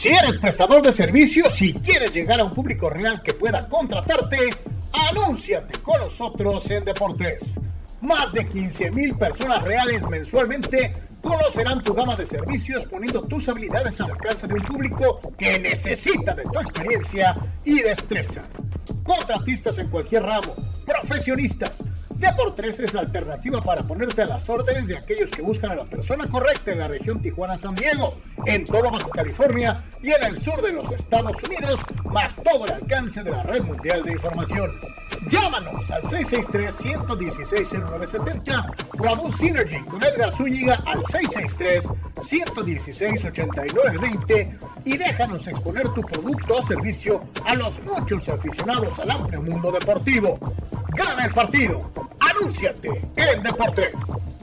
Si eres prestador de servicios, si quieres llegar a un público real que pueda contratarte, anúnciate con nosotros en Deportes. Más de 15 mil personas reales mensualmente conocerán tu gama de servicios poniendo tus habilidades al alcance de un público que necesita de tu experiencia y destreza. Contratistas en cualquier ramo, profesionistas. Deportes es la alternativa para ponerte a las órdenes de aquellos que buscan a la persona correcta en la región Tijuana-San Diego, en todo Baja California y en el sur de los Estados Unidos, más todo el alcance de la red mundial de información. Llámanos al 663-116-0970 o Synergy con Edgar Zúñiga al 663-116-8920 y déjanos exponer tu producto o servicio a los muchos aficionados al amplio mundo deportivo. Gana el partido. Anúnciate en Deportes.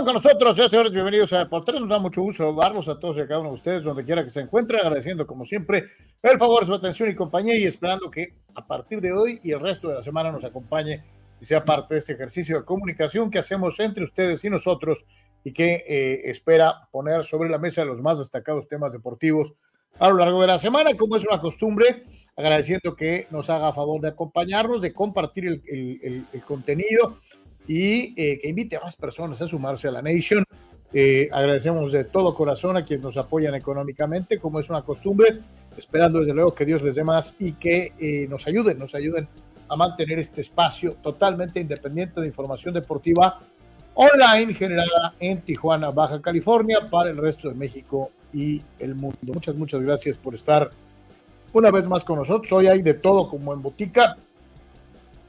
Están con nosotros, señores, bienvenidos a Deportes. Nos da mucho gusto saludarlos a todos y a cada uno de ustedes, donde quiera que se encuentren, agradeciendo como siempre el favor su atención y compañía y esperando que a partir de hoy y el resto de la semana nos acompañe y sea parte de este ejercicio de comunicación que hacemos entre ustedes y nosotros y que eh, espera poner sobre la mesa los más destacados temas deportivos a lo largo de la semana, como es una costumbre, agradeciendo que nos haga favor de acompañarnos, de compartir el, el, el contenido y eh, que invite a más personas a sumarse a la Nation. Eh, agradecemos de todo corazón a quienes nos apoyan económicamente, como es una costumbre, esperando desde luego que Dios les dé más y que eh, nos ayuden, nos ayuden a mantener este espacio totalmente independiente de información deportiva online generada en Tijuana, Baja California, para el resto de México y el mundo. Muchas, muchas gracias por estar una vez más con nosotros. Hoy hay de todo como en botica,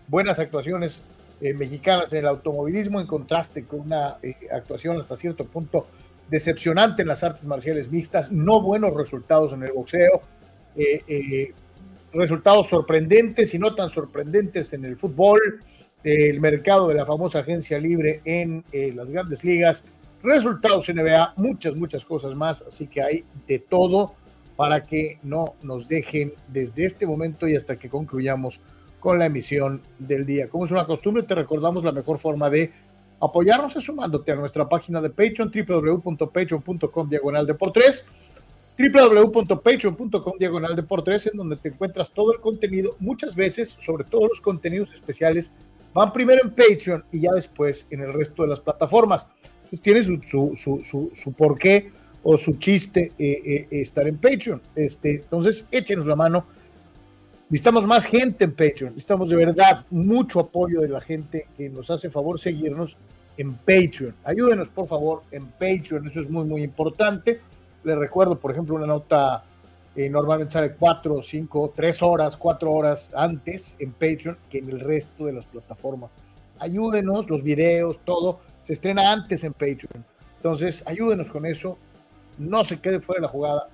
buenas actuaciones eh, mexicanas en el automovilismo, en contraste con una eh, actuación hasta cierto punto decepcionante en las artes marciales mixtas, no buenos resultados en el boxeo, eh, resultados sorprendentes y no tan sorprendentes en el fútbol, el mercado de la famosa agencia libre en las grandes ligas, resultados en NBA, muchas, muchas cosas más, así que hay de todo para que no nos dejen desde este momento y hasta que concluyamos con la emisión del día. Como es una costumbre, te recordamos la mejor forma de apoyarnos es sumándote a nuestra página de Patreon, www.patreon.com diagonal de por tres, www.patreon.com diagonal de por tres, en donde te encuentras todo el contenido. Muchas veces, sobre todo los contenidos especiales, van primero en Patreon y ya después en el resto de las plataformas. tiene su, su, su, su, porqué o su chiste eh, eh, estar en Patreon. Este, entonces, échenos la mano. Necesitamos más gente en Patreon. Necesitamos de verdad mucho apoyo de la gente que nos hace favor seguirnos en Patreon. Ayúdenos, por favor, en Patreon. Eso es muy, muy importante. Les recuerdo, por ejemplo, una nota eh, normalmente sale cuatro, cinco, tres horas, cuatro horas antes en Patreon que en el resto de las plataformas. Ayúdenos, los videos, todo se estrena antes en Patreon. Entonces, ayúdenos con eso. No se quede fuera de la jugada.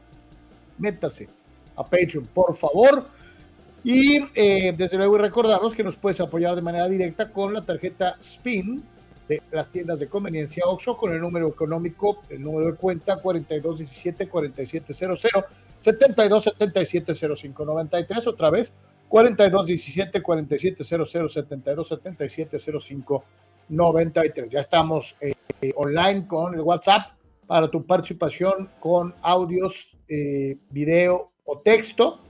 Métase a Patreon, por favor. Y eh, desde luego recordarnos que nos puedes apoyar de manera directa con la tarjeta SPIN de las tiendas de conveniencia OXO con el número económico, el número de cuenta 4217 4700 7277 0593 otra vez 4217 4700 7277 0593 ya estamos eh, online con el WhatsApp para tu participación con audios, eh, video o texto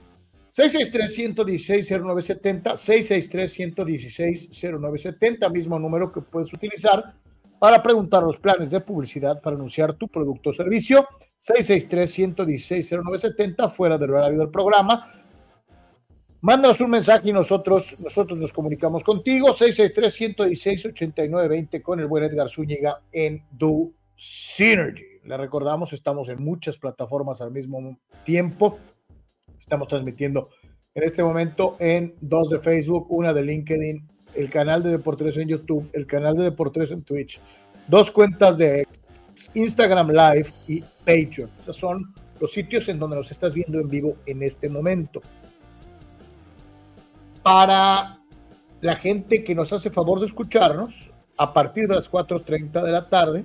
663-116-0970, 663-116-0970, mismo número que puedes utilizar para preguntar los planes de publicidad para anunciar tu producto o servicio. 663-116-0970, fuera del horario del programa. Mándanos un mensaje y nosotros, nosotros nos comunicamos contigo. 663-116-8920 con el buen Edgar Zúñiga en Do Synergy. Le recordamos, estamos en muchas plataformas al mismo tiempo Estamos transmitiendo en este momento en dos de Facebook, una de LinkedIn, el canal de Deportes en YouTube, el canal de Deportes en Twitch, dos cuentas de Instagram Live y Patreon. Esos son los sitios en donde nos estás viendo en vivo en este momento. Para la gente que nos hace favor de escucharnos, a partir de las 4.30 de la tarde,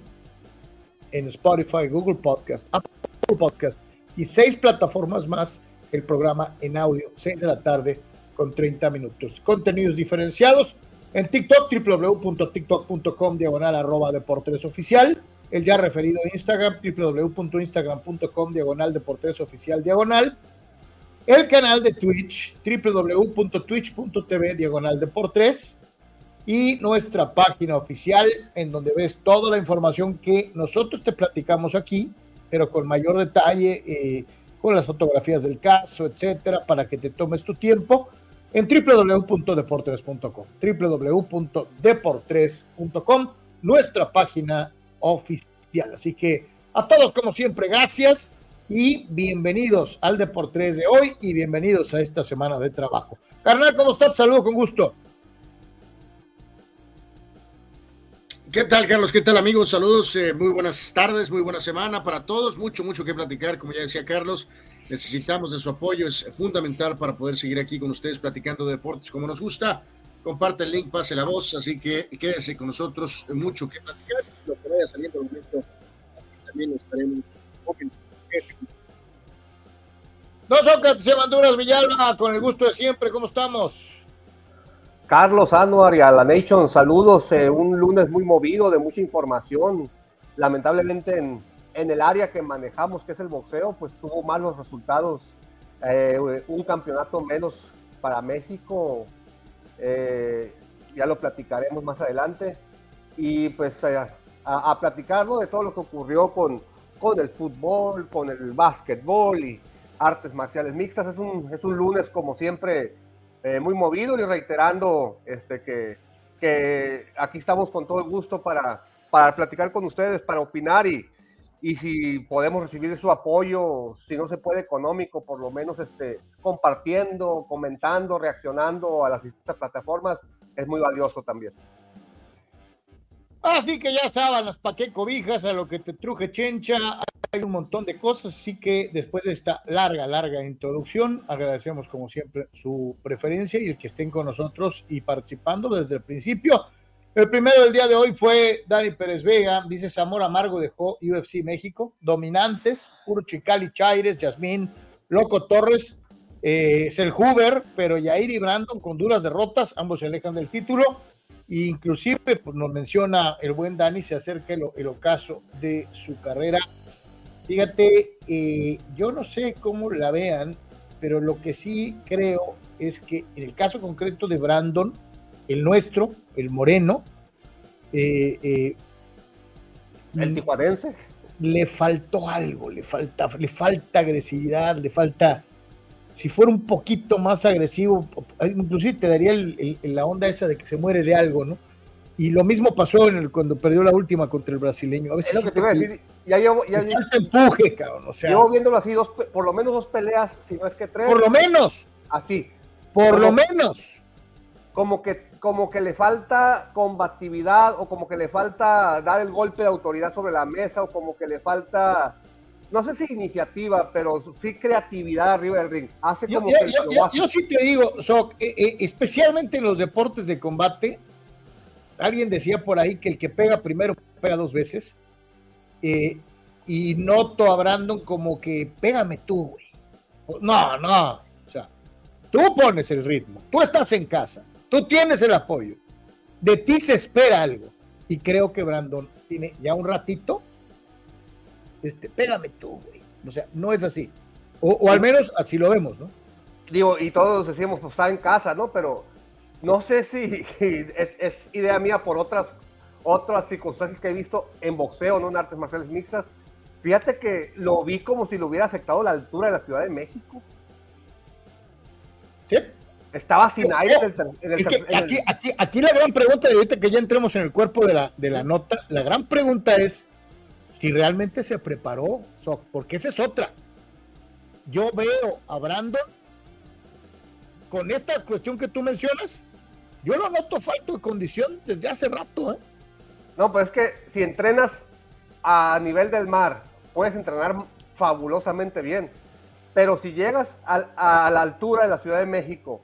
en Spotify, Google Podcast, Apple Podcast y seis plataformas más el programa en audio, 6 de la tarde con 30 minutos. Contenidos diferenciados en TikTok, www.tiktok.com, diagonal arroba deportes oficial. El ya referido Instagram, www.instagram.com, diagonal deportes oficial, diagonal. El canal de Twitch, www.twitch.tv, diagonal deportes. Y nuestra página oficial, en donde ves toda la información que nosotros te platicamos aquí, pero con mayor detalle. Eh, con las fotografías del caso, etcétera, para que te tomes tu tiempo en www.deportres.com, www.deportres.com, nuestra página oficial. Así que a todos, como siempre, gracias y bienvenidos al Deportes de hoy y bienvenidos a esta semana de trabajo. Carnal, ¿cómo estás? Saludo con gusto. ¿Qué tal, Carlos? ¿Qué tal, amigos? Saludos, eh, muy buenas tardes, muy buena semana para todos. Mucho, mucho que platicar, como ya decía Carlos. Necesitamos de su apoyo, es fundamental para poder seguir aquí con ustedes platicando de deportes como nos gusta. Comparte el link, pase la voz, así que quédese con nosotros, mucho que platicar. Lo que vaya saliendo al momento, también estaremos No, Sócrates, Manduras Villalba, con el gusto de siempre, ¿cómo estamos? Carlos Anuar y a la Nation, saludos. Eh, un lunes muy movido, de mucha información. Lamentablemente en, el área que manejamos, que es el boxeo, pues hubo malos resultados. Eh, un campeonato menos para México. Eh, ya lo platicaremos más adelante. Y pues a, a, platicarlo de todo lo que ocurrió con, el fútbol, con el básquetbol y artes marciales mixtas. Es un lunes como siempre eh, muy movido y reiterando este, que, que, aquí estamos con todo el gusto para, para platicar con ustedes, para opinar y, y si podemos recibir su apoyo, si no se puede económico, por lo menos este, compartiendo, comentando, reaccionando a las distintas plataformas, es muy valioso también. Así que ya sábanas, pa' qué cobijas, a lo que te truje chencha, hay un montón de cosas, así que después de esta larga, larga introducción, agradecemos como siempre su preferencia y el que estén con nosotros y participando desde el principio. El primero del día de hoy fue Dani Pérez Vega, dice Zamora Amargo dejó UFC México, dominantes, puro Chicali Chaires, Yasmín, Loco Torres, eh, Selhuber, pero Yair y Brandon con duras derrotas, ambos se alejan del título inclusive pues, nos menciona el buen Dani, se acerca el, ocaso de su carrera. Fíjate, eh, yo no sé cómo la vean, pero lo que sí creo es que en el caso concreto de Brandon, el nuestro, el moreno, eh, eh, El tijuanense. le faltó algo, le falta, le falta agresividad, le falta. Si fuera un poquito más agresivo, inclusive te daría el- el- la onda esa de que se muere de algo, ¿no? Y lo mismo pasó en el- cuando perdió la última contra el brasileño. A veces Es lo que te iba a decir. Ya llevo, ya le falta empuje, cabrón. O sea, llevo viéndolo así, dos, por lo menos dos peleas, si no es que tres. por lo menos, Así. por lo menos. como que, como que le falta combatividad o como que le falta dar el golpe de autoridad sobre la mesa o como que le falta, no sé si iniciativa, pero sí creatividad arriba del ring. Hace Yo, como yo- que yo- yo- sí te digo, Soc, eh, eh, especialmente en los deportes de combate, alguien decía por ahí que el que pega primero pega dos veces. eh, y noto a Brandon como que pégame tú, güey. No, no. O sea, tú pones el ritmo, tú estás en casa, tú tienes el apoyo. De ti se espera algo. Y creo que Brandon tiene ya un ratito. Este, pégame tú, güey. O sea, no es así. O, o al menos así lo vemos, ¿no? Digo, y todos decíamos, pues está en casa, ¿no? Pero no sé si es, es idea mía por otras, otras circunstancias que he visto en boxeo, no en artes marciales mixtas. Fíjate que lo vi como si le hubiera afectado la altura de la Ciudad de México. Sí. Estaba sin No, aire en el, ter- en el en aquí, aquí, aquí la gran pregunta, y ahorita que ya entremos en el cuerpo de la, de la nota, la gran pregunta es si realmente se preparó, porque esa es otra. Yo veo a Brandon con esta cuestión que tú mencionas, yo lo noto falto de condición desde hace rato, ¿eh? No, pues es que si entrenas a nivel del mar, puedes entrenar fabulosamente bien. Pero si llegas a, la altura de la Ciudad de México,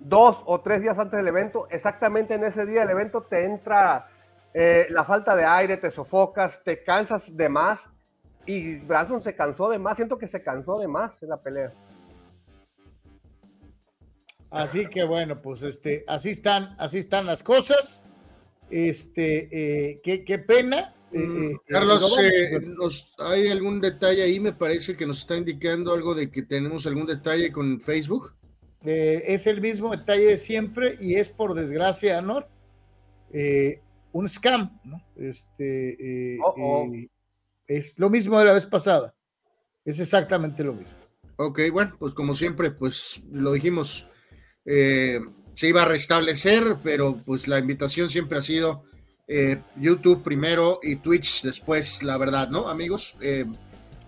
dos o tres días antes del evento, exactamente en ese día del evento te entra eh, la falta de aire, te sofocas, te cansas de más. Y Branson se cansó de más, siento que se cansó de más en la pelea. Así que bueno, pues este, así están, así están las cosas. Este, eh, qué, qué pena. eh, Mm, eh, Carlos, eh, nos- ¿hay algún detalle ahí? Me parece que nos está indicando algo de que tenemos algún detalle con Facebook. Eh, es el mismo detalle de siempre y es por desgracia, Anor, eh, un scam, ¿no? Este, eh, Oh, oh. eh, es lo mismo de la vez pasada. Es exactamente lo mismo. Ok, bueno, pues como siempre, pues lo dijimos, eh, se iba a restablecer, pero pues la invitación siempre ha sido eh, YouTube primero y Twitch después, la verdad, ¿no, amigos? Eh,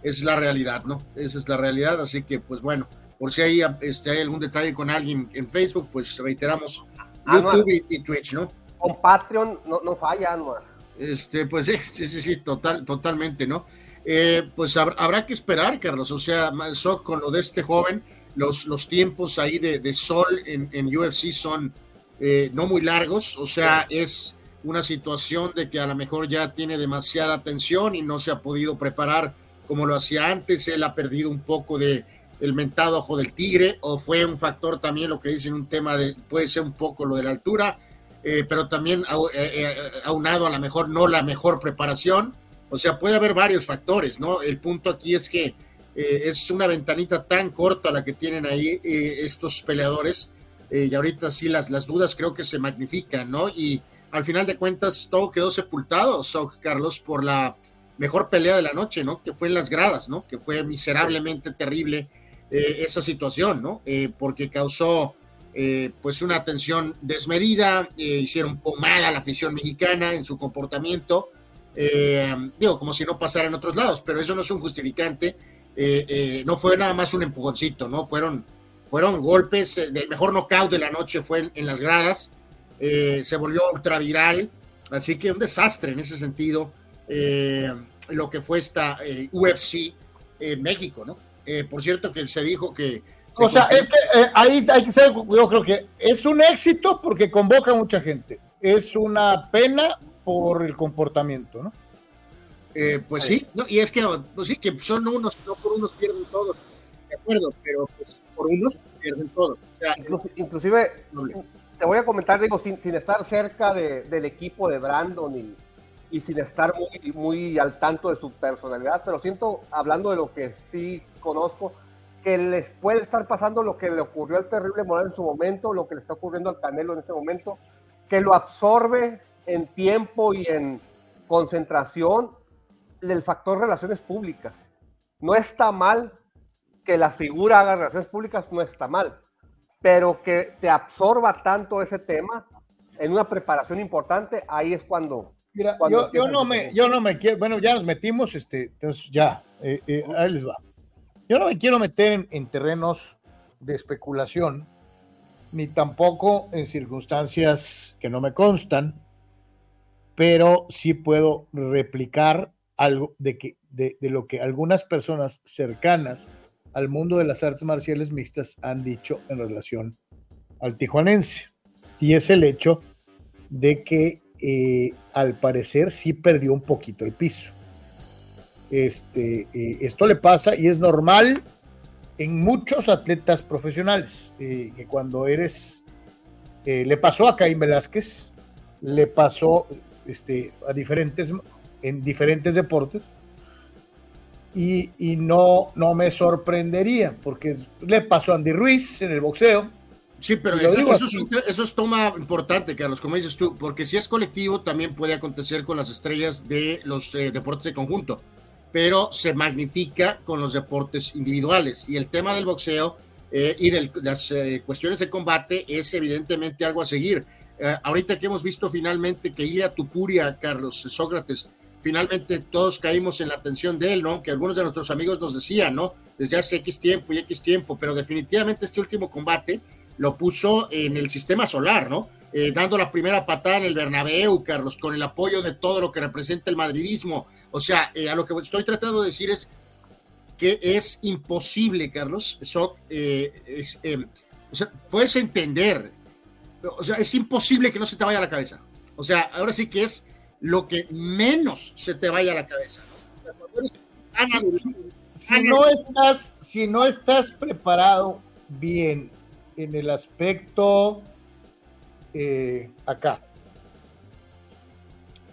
es la realidad, ¿no? Esa es la realidad, así que pues bueno, por si hay, este, hay algún detalle con alguien en Facebook, pues reiteramos Ah, no. YouTube y, y Twitch, ¿no? Con Patreon no, no falla, Anuar. Este, pues sí, sí, sí, sí, total, totalmente, ¿no? Eh, pues habrá, habrá que esperar, Carlos, o sea, Soc, con lo de este joven, los, los tiempos ahí de, de sol en, en UFC son eh, no muy largos, o sea, es una situación de que a lo mejor ya tiene demasiada tensión y no se ha podido preparar como lo hacía antes, él ha perdido un poco de el mentado ojo del tigre, o fue un factor también lo que dicen un tema de, puede ser un poco lo de la altura, eh, pero también eh, eh, aunado a lo mejor no la mejor preparación. O sea, puede haber varios factores, ¿no? El punto aquí es que eh, es una ventanita tan corta la que tienen ahí estos peleadores y ahorita sí las, las dudas creo que se magnifican, ¿no? Y al final de cuentas todo quedó sepultado, so, Carlos, por la mejor pelea de la noche, ¿no? Que fue en las gradas, ¿no? Que fue miserablemente terrible esa situación, ¿no? Porque causó eh, pues una atención desmedida, eh, hicieron pomada a la afición mexicana en su comportamiento, eh, digo, como si no pasara en otros lados, pero eso no es un justificante, eh, no fue nada más un empujoncito, ¿no? Fueron, fueron golpes, del mejor knockout de la noche fue en, las gradas, se volvió ultra viral, así que un desastre en ese sentido, lo que fue esta UFC en México, ¿no? Por cierto que se dijo que... O sea, es que eh, ahí hay que ser, yo creo que es un éxito porque convoca a mucha gente. Es una pena por el comportamiento, ¿no? Eh, pues sí, no, y es que pues sí, que son unos, no por unos pierden todos, de acuerdo, pero pues por unos pierden todos. O sea, Inclusi- inclusive, te voy a comentar, digo, sin, sin estar cerca de- del equipo de Brandon y, y sin estar muy, muy al tanto de su personalidad, pero siento, hablando de lo que sí conozco, que les puede estar pasando lo que le ocurrió al terrible Morales en su momento, lo que le está ocurriendo al Canelo en este momento, que lo absorbe en tiempo y en concentración del factor relaciones públicas. No está mal que la figura haga relaciones públicas, no está mal, pero que te absorba tanto ese tema en una preparación importante, ahí es cuando... Mira, yo, no me, yo no me quiero, bueno, ya nos metimos, este, entonces ya, eh, eh, ahí les va. Yo no me quiero meter en terrenos de especulación, ni tampoco en circunstancias que no me constan, pero sí puedo replicar algo de, que, de, lo que algunas personas cercanas al mundo de las artes marciales mixtas han dicho en relación al tijuanense. Y es el hecho de que eh, al parecer sí perdió un poquito el piso. Este, eh, esto le pasa y es normal en muchos atletas profesionales, eh, que cuando eres, le pasó a Caín Velázquez, le pasó este, a diferentes, en diferentes deportes, y, y, no, no me sorprendería, porque le pasó a Andy Ruiz en el boxeo. Sí, pero eso, eso, es, toma importante, Carlos, como dices tú, porque si es colectivo, también puede acontecer con las estrellas de los eh, deportes de conjunto pero se magnifica con los deportes individuales. Y el tema del boxeo eh, y de las eh, cuestiones de combate es evidentemente algo a seguir. Eh, ahorita que hemos visto finalmente que Ilia Tupuria, Carlos Sócrates, finalmente todos caímos en la atención de él, ¿no? Que algunos de nuestros amigos nos decían, ¿no? Desde hace X tiempo y X tiempo, pero definitivamente este último combate lo puso en el sistema solar, ¿no? Eh, dando la primera patada en el Bernabéu, Carlos, con el apoyo de todo lo que representa el madridismo. O sea, eh, a lo que estoy tratando de decir es que es imposible, Carlos, Soc, eh, o sea, puedes entender, o sea, es imposible que no se te vaya a la cabeza. O sea, ahora sí que es lo que menos se te vaya a la cabeza. si, no estás, si no estás preparado bien en el aspecto eh, acá.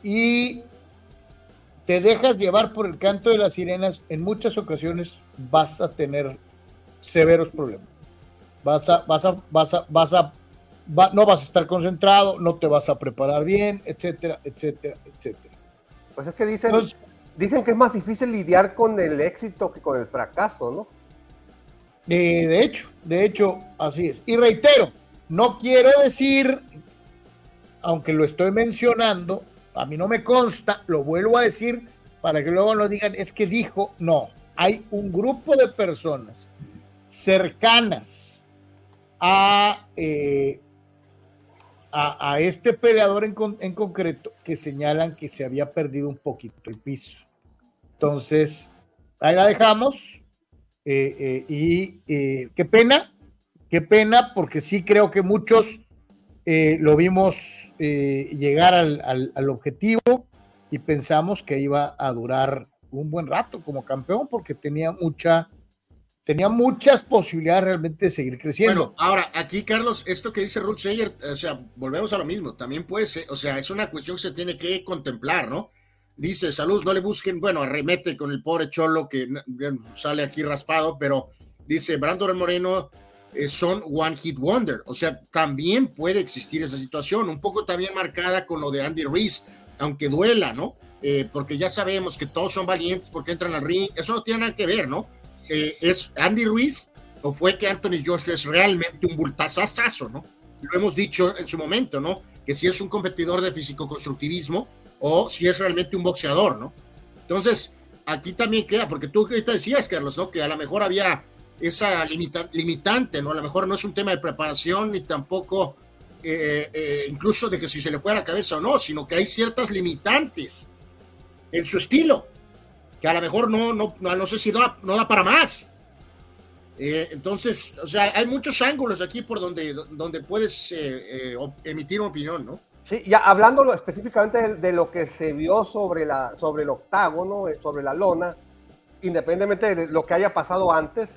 Y te dejas llevar por el canto de las sirenas, en muchas ocasiones vas a tener severos problemas. Vas a, vas a, vas a, vas a, no vas a estar concentrado, no te vas a preparar bien, etcétera, etcétera, etcétera. Pues es que dicen, dicen que es más difícil lidiar con el éxito que con el fracaso, ¿no? Eh, de hecho, de hecho, así es. Y reitero, no quiero decir, aunque lo estoy mencionando, a mí no me consta, lo vuelvo a decir para que luego no digan, es que dijo, no, hay un grupo de personas cercanas a, eh, a, este peleador en, en, concreto que señalan que se había perdido un poquito el piso. Entonces, ahí la dejamos. Eh, eh, y qué pena, Qué pena, porque sí creo que muchos eh, lo vimos eh, llegar al, objetivo y pensamos que iba a durar un buen rato como campeón porque tenía mucha tenía muchas posibilidades realmente de seguir creciendo. Bueno, ahora aquí Carlos, esto que dice Ruth Seyer, o sea, volvemos a lo mismo, también puede ser, o sea, es una cuestión que se tiene que contemplar, ¿no? Dice, salud, no le busquen, bueno, arremete con el pobre Cholo que sale aquí raspado, pero dice, Brandon Moreno son One Hit Wonder. O sea, también puede existir esa situación, un poco también marcada con lo de Andy Reese, aunque duela, ¿no? Eh, porque ya sabemos que todos son valientes porque entran al ring, eso no tiene nada que ver, ¿no? Eh, ¿Es Andy Ruiz o fue que Anthony Joshua es realmente un bultazazazo, ¿no? Lo hemos dicho en su momento, ¿no? Que si es un competidor de físico-constructivismo o si es realmente un boxeador, ¿no? Entonces, aquí también queda, porque tú ahorita decías, Carlos, ¿no? Que a lo mejor había esa limitante, ¿no? A lo mejor no es un tema de preparación ni tampoco eh, eh, incluso de que si se le fue la cabeza o no, sino que hay ciertas limitantes en su estilo, que a lo mejor no, no, no, sé si da, no da para más. Eh, entonces, o sea, hay muchos ángulos aquí por donde, donde puedes emitir una opinión, ¿no? Sí, ya hablando específicamente de, lo que se vio sobre, la, sobre el octágono, sobre la lona, independientemente de lo que haya pasado antes,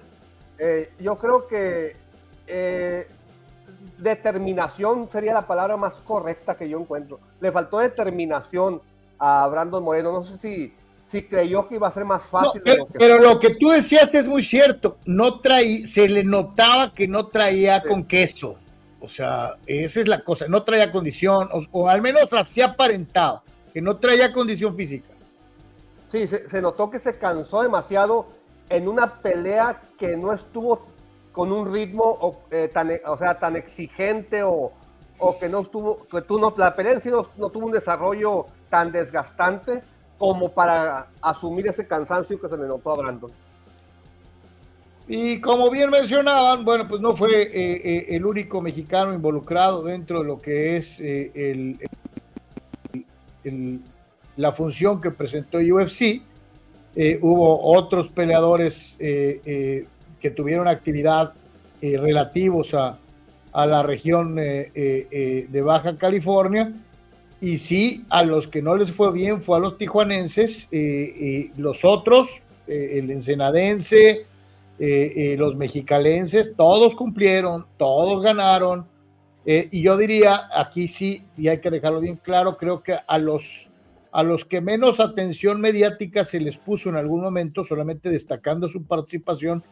eh, yo creo que eh, determinación sería la palabra más correcta que yo encuentro. Le faltó determinación a Brandon Moreno. No sé si, si creyó que iba a ser más fácil. pero, lo que tú decías es muy cierto. No traía, se le notaba que no traía con queso. O sea, esa es la cosa. No traía condición, o, al menos así aparentaba, que no traía condición física. Sí, se, notó que se cansó demasiado en una pelea que no estuvo con un ritmo o, eh, tan, o sea, tan exigente o, o, que no estuvo, que tú no, la pelea en sí no, tuvo un desarrollo tan desgastante como para asumir ese cansancio que se le notó a Brandon. Y como bien mencionaban, bueno, pues no fue eh, eh, el único mexicano involucrado dentro de lo que es el, el, la función que presentó UFC. Eh, hubo otros peleadores eh, eh, que tuvieron actividad relativos a, a, la región de Baja California. Y sí, a los que no les fue bien fue a los tijuanenses, los otros, el ensenadense, los mexicalenses, todos cumplieron, todos ganaron. y yo diría, aquí sí, y hay que dejarlo bien claro, creo que a los a los que menos atención mediática se les puso en algún momento, solamente destacando su participación,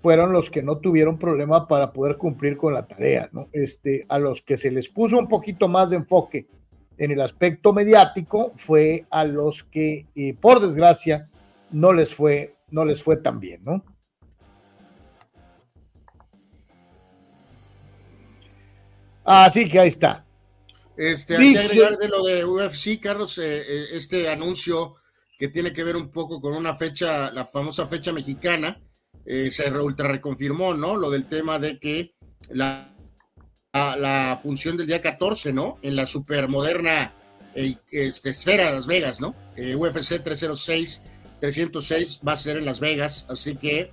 fueron los que no tuvieron problema para poder cumplir con la tarea, ¿no? Este, a los que se les puso un poquito más de enfoque en el aspecto mediático fue a los que, eh, por desgracia, no les fue, no les fue tan bien, ¿no? Así que ahí está. Este, hay que agregar de lo de UFC, Carlos, eh, eh, este anuncio que tiene que ver un poco con una fecha, la famosa fecha mexicana, eh, se ultra reconfirmó, ¿no? Lo del tema de que la, la, función del día 14, ¿no? En la supermoderna este, esfera de Las Vegas, ¿no? UFC 306, 306 va a ser en Las Vegas, así que,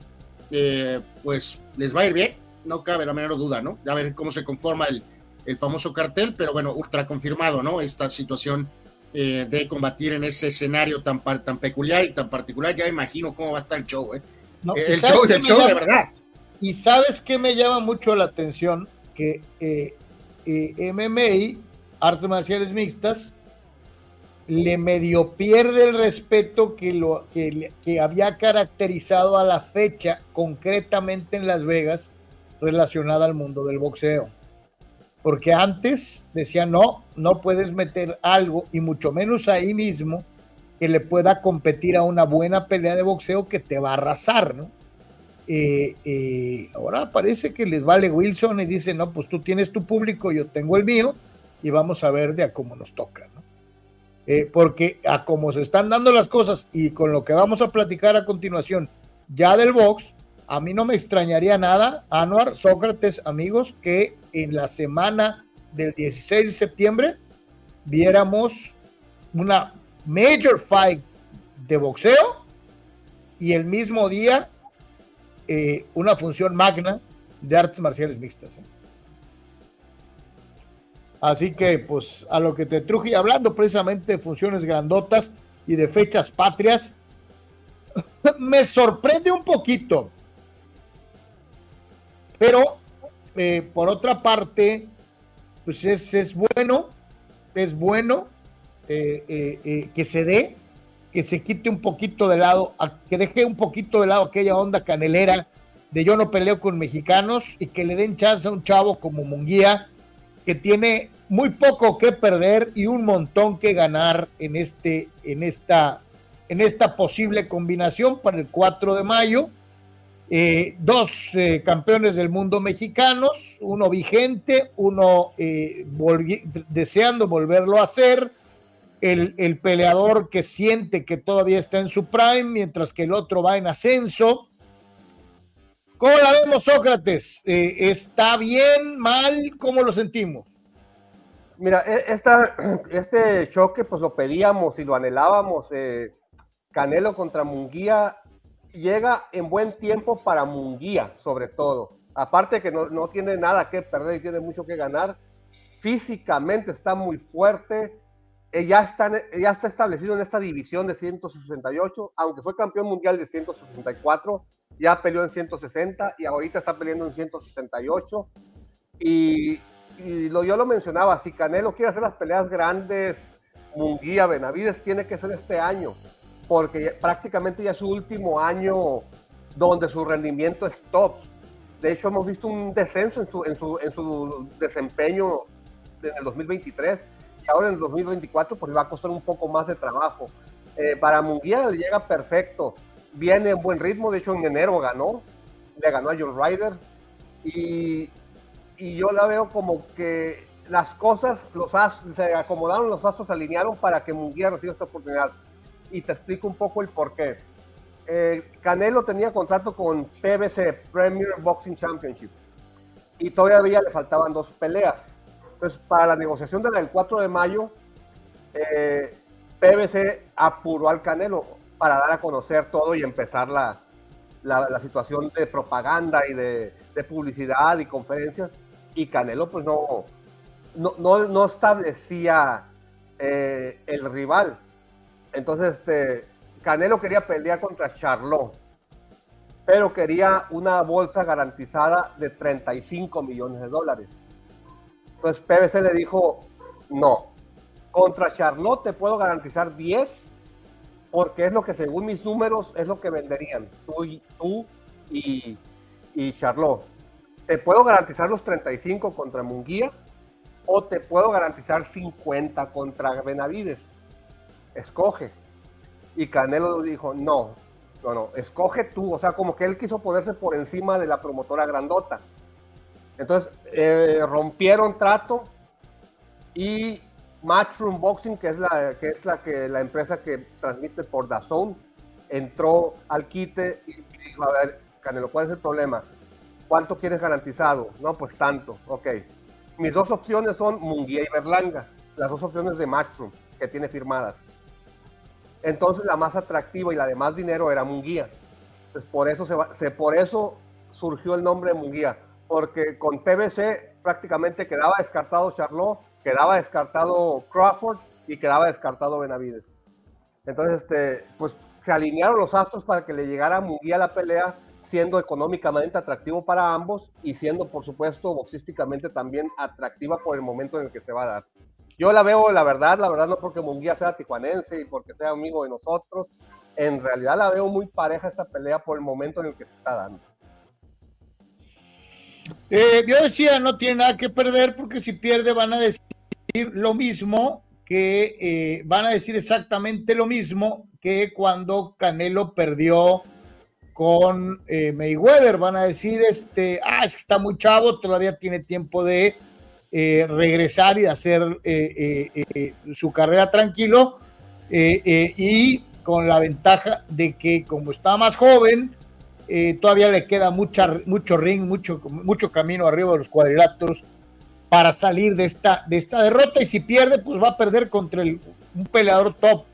pues, les va a ir bien, no cabe la menor duda, ¿no? A ver cómo se conforma el, el famoso cartel, pero bueno, ultra confirmado, ¿no? Esta situación eh, de combatir en ese escenario tan, tan peculiar y tan particular, ya imagino cómo va a estar el show, ¿eh? eh el show, el show de verdad. Y sabes qué me llama mucho la atención, que eh, MMA, artes marciales mixtas, le medio pierde el respeto que, lo, que, que había caracterizado a la fecha, concretamente en Las Vegas, relacionada al mundo del boxeo porque antes decían, no, no puedes meter algo, y mucho menos ahí mismo, que le pueda competir a una buena pelea de boxeo que te va a arrasar, ¿no? Eh, eh, ahora parece que les vale Wilson y dice, no, pues tú tienes tu público, yo tengo el mío, y vamos a ver de a cómo nos toca, ¿no? Eh, porque a cómo se están dando las cosas y con lo que vamos a platicar a continuación ya del box, a mí no me extrañaría nada, Anuar, Sócrates, amigos, que en la semana del 16 de septiembre viéramos una major fight de boxeo y el mismo día eh, una función magna de artes marciales mixtas. ¿eh? Así que, pues, a lo que te truje, hablando precisamente de funciones grandotas y de fechas patrias, me sorprende un poquito pero eh, por otra parte, pues es, bueno, es bueno eh, eh, que se dé, que se quite un poquito de lado, que deje un poquito de lado aquella onda canelera de yo no peleo con mexicanos y que le den chance a un chavo como Munguía, que tiene muy poco que perder y un montón que ganar en, este, en, esta, en esta posible combinación para el 4 de mayo eh, dos eh, campeones del mundo mexicanos, uno vigente, uno eh, deseando volverlo a hacer, el, peleador que siente que todavía está en su prime, mientras que el otro va en ascenso. ¿Cómo la vemos, Sócrates? ¿Está bien, mal? ¿Cómo lo sentimos? Mira, e, esta, este choque pues lo pedíamos y lo anhelábamos. Canelo contra Munguía llega en buen tiempo para Munguía, sobre todo. Aparte que no, tiene nada que perder y tiene mucho que ganar. Físicamente está muy fuerte. Eh, ya está, ya está establecido en esta división de 168, aunque fue campeón mundial de 164, ya peleó en 160 y ahorita está peleando en 168. Y, y lo, yo lo mencionaba, si Canelo quiere hacer las peleas grandes, Munguía, Benavides, tiene que ser este año porque prácticamente ya es su último año donde su rendimiento es top. De hecho, hemos visto un descenso en su, en su, en su desempeño en el 2023 y ahora en el 2024 pues va a costar un poco más de trabajo. Eh, para Munguía le llega perfecto. Viene en buen ritmo, de hecho en enero ganó. Le ganó a John Ryder. Y, y yo la veo como que las cosas, los se acomodaron, los astros se alinearon para que Munguía reciba esta oportunidad. Y te explico un poco el por qué. Eh, Canelo tenía contrato con PBC, Premier Boxing Championship, y todavía le faltaban dos peleas. Entonces, para la negociación del 4 de mayo, eh, PBC apuró al Canelo para dar a conocer todo y empezar la, la, situación de propaganda y de, de, publicidad y conferencias. Y Canelo, pues no, no, no, establecía eh, el rival. Entonces, este, Canelo quería pelear contra Charlot, pero quería una bolsa garantizada de 35 millones de dólares. Entonces PBC le dijo, no, contra Charlotte te puedo garantizar 10, porque es lo que según mis números es lo que venderían, tú y, tú y, y. Te puedo garantizar los 35 contra Munguía, o te puedo garantizar 50 contra Benavides. Escoge. Y Canelo dijo, no, no, no, escoge tú. O sea, como que él quiso ponerse por encima de la promotora grandota. Entonces, eh, rompieron trato y Matchroom Boxing, que es la que es la que la empresa que transmite por DAZN, entró al quite y, dijo, a ver, Canelo, ¿cuál es el problema? ¿Cuánto quieres garantizado? No, pues tanto, ok. Mis dos opciones son Munguía y Berlanga, las dos opciones de Matchroom que tiene firmadas. Entonces la más atractiva y la de más dinero era Munguía. Pues por eso, se, por eso surgió el nombre de Munguía, porque con PBC prácticamente quedaba descartado Charlot, quedaba descartado Crawford y quedaba descartado Benavides. Entonces, este, pues se alinearon los astros para que le llegara a Munguía la pelea, siendo económicamente atractivo para ambos y siendo, por supuesto, boxísticamente también atractiva por el momento en el que se va a dar. Yo la veo, la verdad, la verdad no porque Munguía sea tijuanense y porque sea amigo de nosotros, en realidad la veo muy pareja esta pelea por el momento en el que se está dando. Eh, yo decía, no tiene nada que perder porque si pierde van a decir lo mismo que eh, van a decir exactamente lo mismo que cuando Canelo perdió con eh, Mayweather. Van a decir, este, ah, es que está muy chavo, todavía tiene tiempo de eh, regresar y hacer eh, eh, su carrera tranquilo y con la ventaja de que como está más joven, todavía le queda mucho ring, mucho, mucho camino arriba de los cuadriláteros para salir de esta, de esta derrota y si pierde, pues va a perder contra el, un peleador top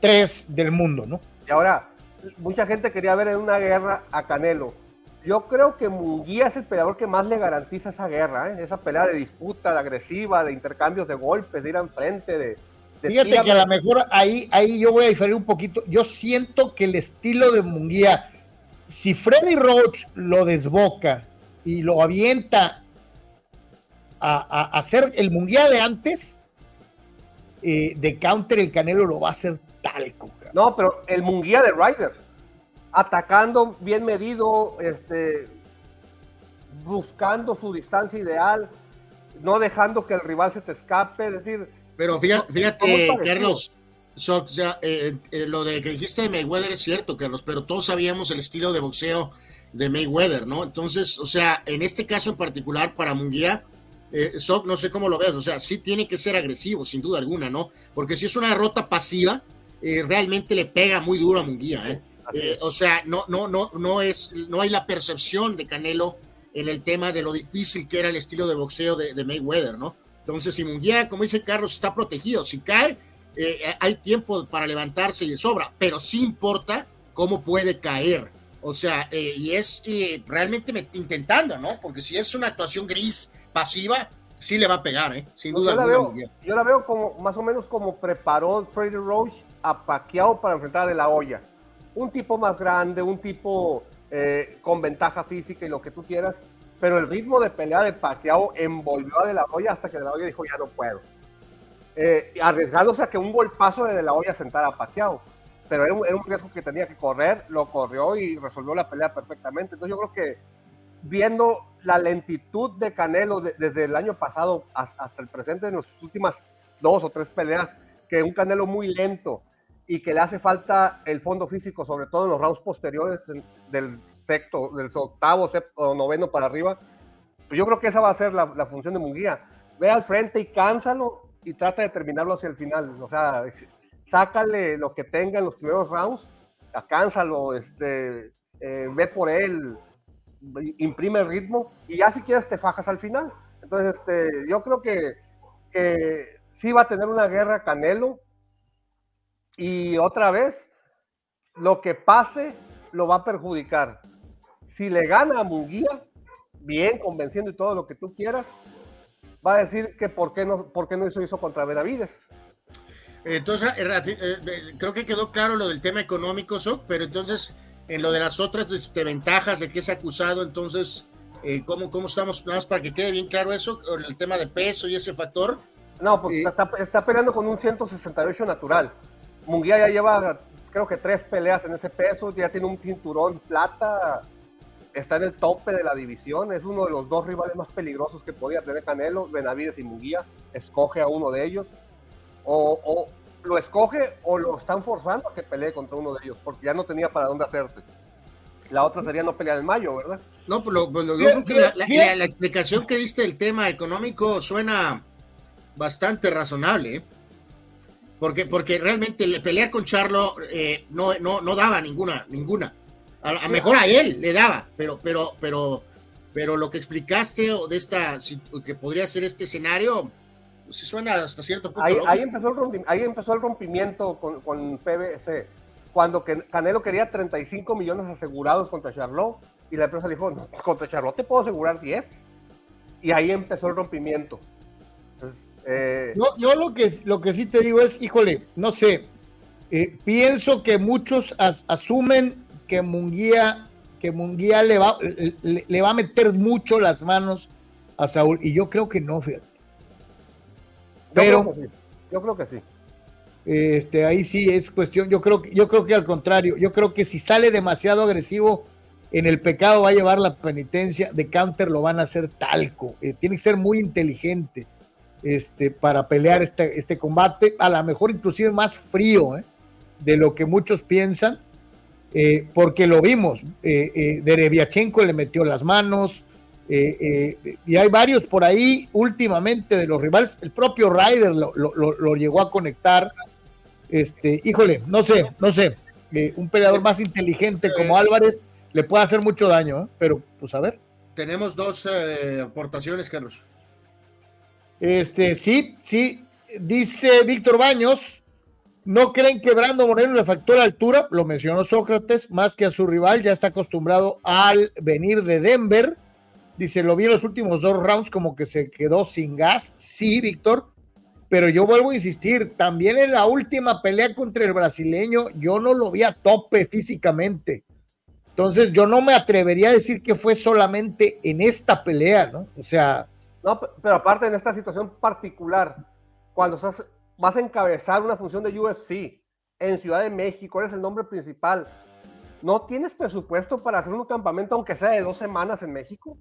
3 del mundo, ¿no? Y ahora, mucha gente quería ver en una guerra a Canelo yo creo que Munguía es el peleador que más le garantiza esa guerra, ¿eh? esa pelea de disputa, de agresiva, de intercambios de golpes, de ir enfrente, de... de Fíjate que a lo mejor ahí, ahí yo voy a diferir un poquito. Yo siento que el estilo de Munguía, si Freddy Roach lo desboca y lo avienta a, hacer el Munguía de antes, eh, de counter el Canelo lo va a hacer talco. No, pero el Munguía de Ryder atacando bien medido, este, buscando su distancia ideal, no dejando que el rival se te escape, es decir... Pero fíjate, Carlos, eh, eh, lo de que dijiste de Mayweather es cierto, Carlos, pero todos sabíamos el estilo de boxeo de Mayweather, ¿no? Entonces, o sea, en este caso en particular para Munguía, eh, no sé cómo lo ves, o sea, sí tiene que ser agresivo, sin duda alguna, ¿no? Porque si es una derrota pasiva, eh, realmente le pega muy duro a Munguía, ¿eh? Eh, o sea, no, no, no, no es, no hay la percepción de Canelo en el tema de lo difícil que era el estilo de boxeo de, Mayweather, ¿no? Entonces, si Munguía, como dice Carlos, está protegido, si cae, eh, hay tiempo para levantarse y de sobra, pero sí importa cómo puede caer. O sea, eh, y es realmente intentando, ¿no? Porque si es una actuación gris, pasiva, sí le va a pegar, ¿eh? Sin duda. Yo la, veo, yo la veo como, más o menos como preparó Freddy Roach a Pacquiao para enfrentar a la olla un tipo más grande, un tipo eh, con ventaja física y lo que tú quieras, pero el ritmo de pelea de Pacquiao envolvió a De La Hoya hasta que De La Hoya dijo ya no puedo. Eh, arriesgándose a que un golpazo de De La Hoya sentara a Pacquiao, pero era un, era un, riesgo que tenía que correr, lo corrió y resolvió la pelea perfectamente. Entonces yo creo que viendo la lentitud de Canelo desde el año pasado hasta, hasta el presente, en las últimas dos o tres peleas, que un Canelo muy lento, y que le hace falta el fondo físico, sobre todo en los rounds posteriores del sexto, del octavo, o noveno para arriba. Pues yo creo que esa va a ser la, la función de Munguía. Ve al frente y cánsalo y trata de terminarlo hacia el final. O sea, sácale lo que tenga en los primeros rounds, cánsalo, este, eh, ve por él, imprime el ritmo y ya si quieres te fajas al final. Entonces, este, yo creo que, que sí va a tener una guerra Canelo y otra vez, lo que pase lo va a perjudicar. Si le gana a Munguía, bien, convenciendo y todo lo que tú quieras, va a decir que por qué no, por qué no hizo eso contra Benavides. Entonces, eh, eh, creo que quedó claro lo del tema económico, pero entonces, en lo de las otras ventajas de que es acusado, entonces, eh, ¿cómo, ¿cómo estamos? Para que quede bien claro eso, el tema de peso y ese factor. No, pues está, está, peleando con un 168 natural. Munguía ya lleva, creo que tres peleas en ese peso, ya tiene un cinturón plata, está en el tope de la división, es uno de los dos rivales más peligrosos que podía tener Canelo, Benavides y Munguía, escoge a uno de ellos, o, lo escoge o lo están forzando a que pelee contra uno de ellos, porque ya no tenía para dónde hacerse. La otra sería no pelear en mayo, ¿verdad? No, pues lo, pues la, explicación que diste del tema económico suena bastante razonable, ¿eh? Porque, porque realmente pelear con Charlo eh, no, no, no daba ninguna, ninguna. A, mejor a él le daba, pero, pero, pero, pero lo que explicaste de esta, que podría ser este escenario, pues sí suena hasta cierto punto. Ahí, empezó, el ahí empezó el rompimiento con, con PBC, cuando Canelo quería 35 millones asegurados contra Charlotte y la empresa dijo, no, contra Charlotte te puedo asegurar 10. Y ahí empezó el rompimiento. Eh, yo lo que, lo que sí te digo es, híjole, no sé, eh, pienso que muchos asumen que Munguía, que Munguía le, va, le, va a meter mucho las manos a Saúl. Y yo creo que no, fíjate. Pero. Yo creo que sí. Este, ahí sí es cuestión. Yo creo, yo creo que al contrario. Yo creo que si sale demasiado agresivo en el pecado, va a llevar la penitencia. De counter lo van a hacer talco. Eh, tiene que ser muy inteligente este, para pelear este, este combate. A lo mejor, inclusive más frío ¿eh? de lo que muchos piensan eh, porque lo vimos. Eh, eh, Dereviachenko le metió las manos, y hay varios por ahí últimamente de los rivales. El propio Ryder lo, llegó a conectar. Este, híjole, no sé, no sé. un peleador más inteligente como Álvarez le puede hacer mucho daño, pero pues a ver. Tenemos dos aportaciones, Carlos. Este, sí, sí. Dice Víctor Baños, ¿No creen que Brando Moreno le factó la altura? Lo mencionó Sócrates, más que a su rival, ya está acostumbrado al venir de Denver. Dice, lo vi en los últimos dos rounds como que se quedó sin gas. Sí, Víctor, pero yo vuelvo a insistir, también en la última pelea contra el brasileño, yo no lo vi a tope físicamente. Entonces, yo no me atrevería a decir que fue solamente en esta pelea, ¿no? O sea... No, pero aparte en esta situación particular, cuando estás vas a encabezar una función de UFC en Ciudad de México, eres el nombre principal. ¿No tienes presupuesto para hacer un campamento, aunque sea de dos semanas en México?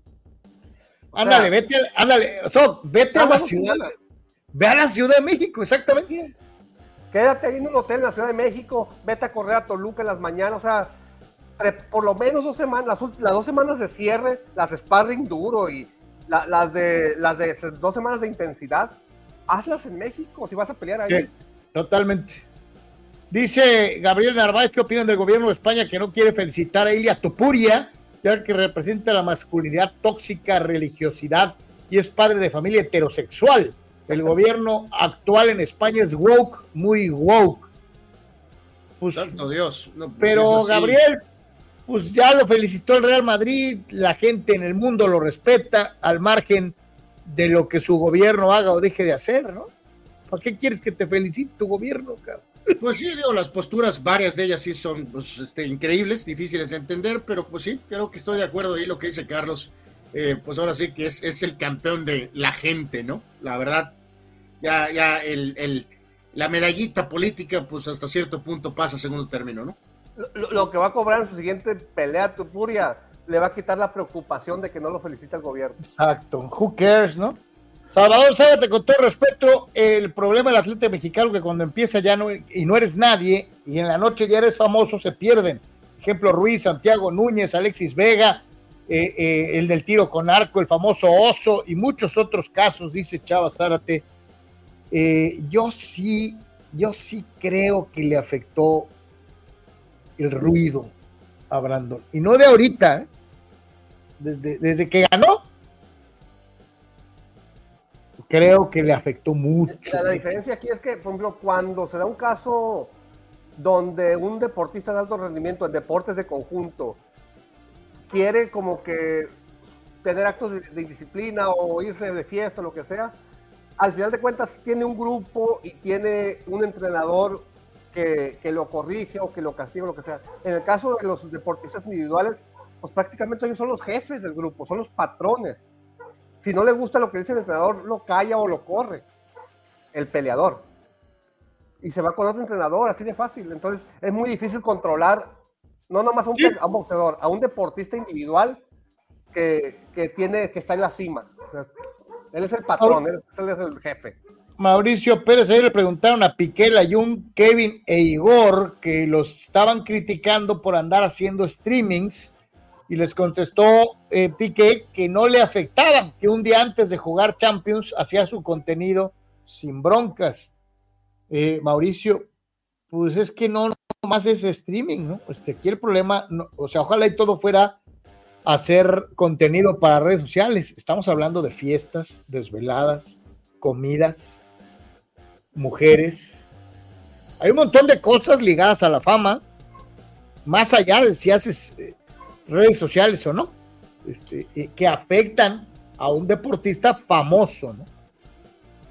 ándale, vete, ándale, vete a la ciudad. Ve a la Ciudad de México, exactamente. Quédate ahí en un hotel en la Ciudad de México, vete a correr a Toluca en las mañanas, o sea, por lo menos dos semanas, las, dos semanas de cierre, las sparring duro y las, de, las de dos semanas de intensidad, hazlas en México si vas a pelear ahí. totalmente. Dice Gabriel Narváez, ¿qué opinan del gobierno de España que no quiere felicitar a Ilia Topuria, ya que representa la masculinidad tóxica, religiosidad y es padre de familia heterosexual? El gobierno actual en España es woke, muy woke. Pues, Santo Dios. Pues pero Gabriel, pues ya lo felicitó el Real Madrid, la gente en el mundo lo respeta, al margen de lo que su gobierno haga o deje de hacer, ¿no? ¿Por qué quieres que te felicite tu gobierno, cabrón? Pues sí, digo, las posturas, varias de ellas sí son pues, este, increíbles, difíciles de entender, pero pues sí, creo que estoy de acuerdo ahí lo que dice Carlos. Eh, pues ahora sí que es, es, el campeón de la gente, ¿no? La verdad, ya, ya el, el, la medallita política, pues hasta cierto punto pasa a segundo término, ¿no? Lo, que va a cobrar en su siguiente pelea, tu furia, le va a quitar la preocupación de que no lo felicita el gobierno. Exacto. Who cares, ¿no? Salvador, sábate con todo respeto, el problema del atleta mexicano que cuando empieza ya no y no eres nadie y en la noche ya eres famoso, se pierden. Ejemplo, Ruiz, Santiago Núñez, Alexis Vega, eh, eh, el del tiro con arco, el famoso oso y muchos otros casos, dice Chava Zárate. Eh, yo sí, yo sí creo que le afectó el ruido a Brandon. Y no de ahorita, desde, desde que ganó, creo que le afectó mucho. La, diferencia aquí es que, por ejemplo, cuando se da un caso donde un deportista de alto rendimiento en deportes de conjunto quiere como que tener actos de, disciplina o irse de fiesta lo que sea, al final de cuentas tiene un grupo y tiene un entrenador que, que, lo corrige o que lo castiga o lo que sea. En el caso de los deportistas individuales, pues prácticamente ellos son los jefes del grupo, son los patrones. Si no le gusta lo que dice el entrenador, lo calla o lo corre el peleador. Y se va con otro entrenador, así de fácil. Entonces es muy difícil controlar, no nomás a un, a un boxeador, a un deportista individual que, que, tiene, que está en la cima. él es el patrón, él es, el jefe. Mauricio Pérez, ahí le preguntaron a Piqué, Layun, Kevin e Igor que los estaban criticando por andar haciendo streamings y les contestó eh, Piqué que no le afectaba, que un día antes de jugar Champions hacía su contenido sin broncas. Eh, Mauricio, pues es que no, más es streaming, ¿no? Este, aquí el problema, o sea, ojalá y todo fuera hacer contenido para redes sociales. Estamos hablando de fiestas, desveladas, comidas, mujeres. Hay un montón de cosas ligadas a la fama, más allá de si haces eh, redes sociales o no, este, eh, que afectan a un deportista famoso, ¿no?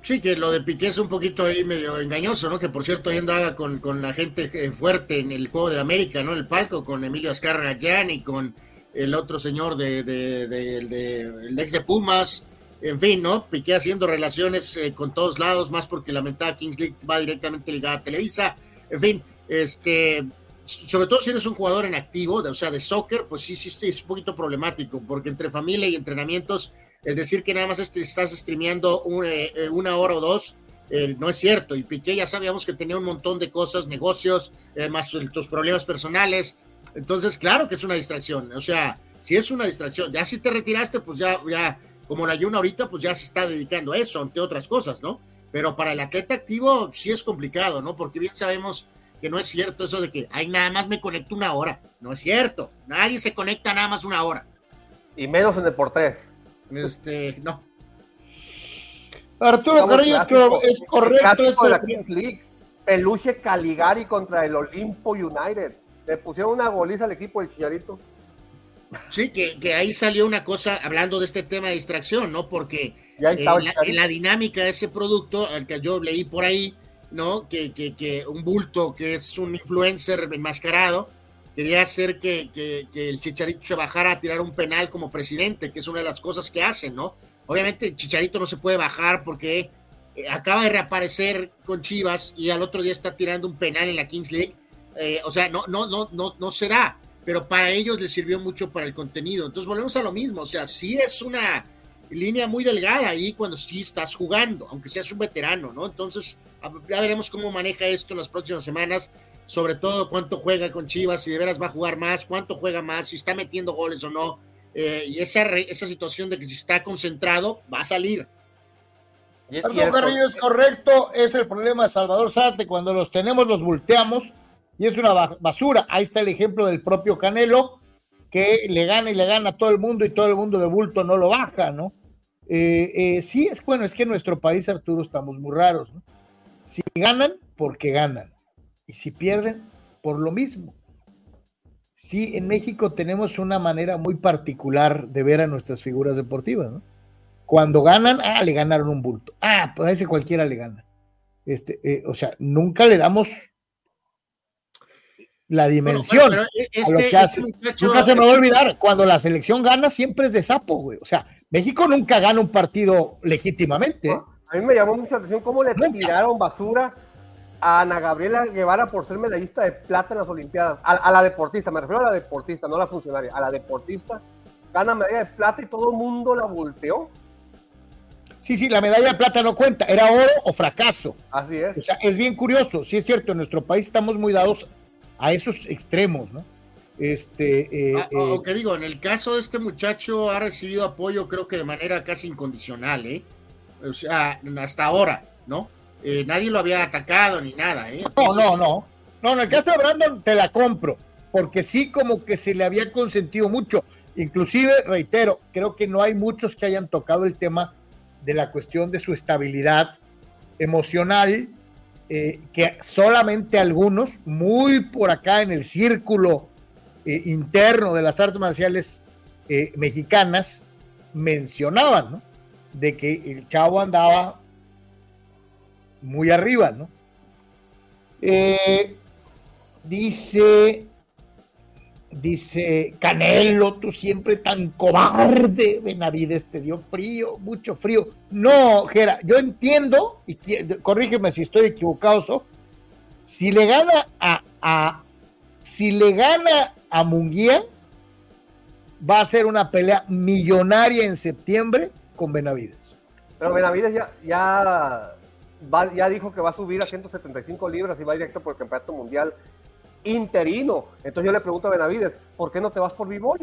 Sí, que lo de Piqué es un poquito ahí medio engañoso, ¿no? Que por cierto ahí andaba con, con la gente eh, fuerte en el Juego de América, ¿no? El palco, con Emilio Azcarra y con el otro señor de, de, el ex de Pumas, en fin, ¿no? Piqué haciendo relaciones eh, con todos lados, más porque la mentada Kings League va directamente ligada a Televisa, en fin, este, sobre todo si eres un jugador en activo, o sea, de soccer, pues sí, sí, es un poquito problemático, porque entre familia y entrenamientos, es decir que nada más estás streameando eh, eh, una hora o dos, eh, no es cierto. Y Piqué ya sabíamos que tenía un montón de cosas, negocios, más tus problemas personales. Entonces, claro que es una distracción. O sea, si es una distracción, ya si te retiraste, pues ya, como la Yuna ahorita, pues ya se está dedicando a eso, entre otras cosas, ¿no? Pero para el atleta activo sí es complicado, ¿no? Porque bien sabemos que no es cierto eso de que, ay, nada más me conecto una hora. No es cierto. Nadie se conecta nada más una hora. Y menos en el por tres. Este, no. Arturo Carrillo es correcto. Es la League. Peluche Caligari contra el Olimpo United. Le pusieron una goliza al equipo del Chicharito. Sí, que, que, ahí salió una cosa hablando de este tema de distracción, ¿no? Porque en la, en la, dinámica de ese producto, al que yo leí por ahí, ¿no? Que, que, que, un bulto que es un influencer enmascarado quería hacer que, que, el Chicharito se bajara a tirar un penal como presidente, que es una de las cosas que hacen, ¿no? Obviamente el Chicharito no se puede bajar porque eh, acaba de reaparecer con Chivas y al otro día está tirando un penal en la Kings League. Eh, o sea, no, no, no, no, no se da, pero para ellos les sirvió mucho para el contenido. Entonces volvemos a lo mismo, o sea, sí es una línea muy delgada ahí cuando sí estás jugando, aunque seas un veterano, ¿no? Entonces, ya veremos cómo maneja esto en las próximas semanas, sobre todo cuánto juega con Chivas, si de veras va a jugar más, cuánto juega más, si está metiendo goles o no, eh, y esa, esa situación de que si está concentrado, va a salir. Algo Carrillo es correcto, es el problema de Salvador Sate, cuando los tenemos los volteamos y es una basura. Ahí está el ejemplo del propio Canelo, que le gana y le gana a todo el mundo y todo el mundo de bulto no lo baja, ¿no? Eh, eh, sí, es bueno, es que en nuestro país, Arturo, estamos muy raros. ¿no? Si ganan, porque ganan. Y si pierden, por lo mismo. Sí, en México tenemos una manera muy particular de ver a nuestras figuras deportivas. ¿no? Cuando ganan, ah, le ganaron un bulto. Ah, pues a ese cualquiera le gana. Este, eh, o sea, nunca le damos la dimensión este, Nunca se me va a olvidar, cuando la selección gana siempre es de sapo, güey. O sea, México nunca gana un partido legítimamente. ¿eh? A mí me llamó mucha atención cómo le tiraron basura a Ana Gabriela Guevara por ser medallista de plata en las Olimpiadas. A, la deportista, me refiero a la deportista, no a la funcionaria, a la deportista. Gana medalla de plata y todo el mundo la volteó. Sí, sí, la medalla de plata no cuenta, era oro o fracaso. Así es. O sea, es bien curioso, sí es cierto, en nuestro país estamos muy dados a esos extremos, ¿no? Este, eh, ah, eh, digo, en el caso de este muchacho ha recibido apoyo, creo que de manera casi incondicional, ¿eh? O sea, hasta ahora, ¿no? Eh, nadie lo había atacado ni nada, ¿eh? no, no, no. No, en el caso de Brandon te la compro, porque sí como que se le había consentido mucho. Inclusive, reitero, creo que no hay muchos que hayan tocado el tema de la cuestión de su estabilidad emocional, eh, que solamente algunos, muy por acá en el círculo eh, interno de las artes marciales eh, mexicanas, mencionaban, ¿no? De que el chavo andaba muy arriba, ¿no? dice Dice Canelo, tú siempre tan cobarde. Benavides te dio frío, mucho frío. No, Gera, yo entiendo, y corrígeme si estoy equivocado, si le gana a, si le gana a Munguía, va a ser una pelea millonaria en septiembre con Benavides. Pero Benavides ya, ya, ya dijo que va a subir a 175 libras y va directo por el campeonato mundial interino. Entonces yo le pregunto a Benavides, ¿por qué no te vas por Bivol?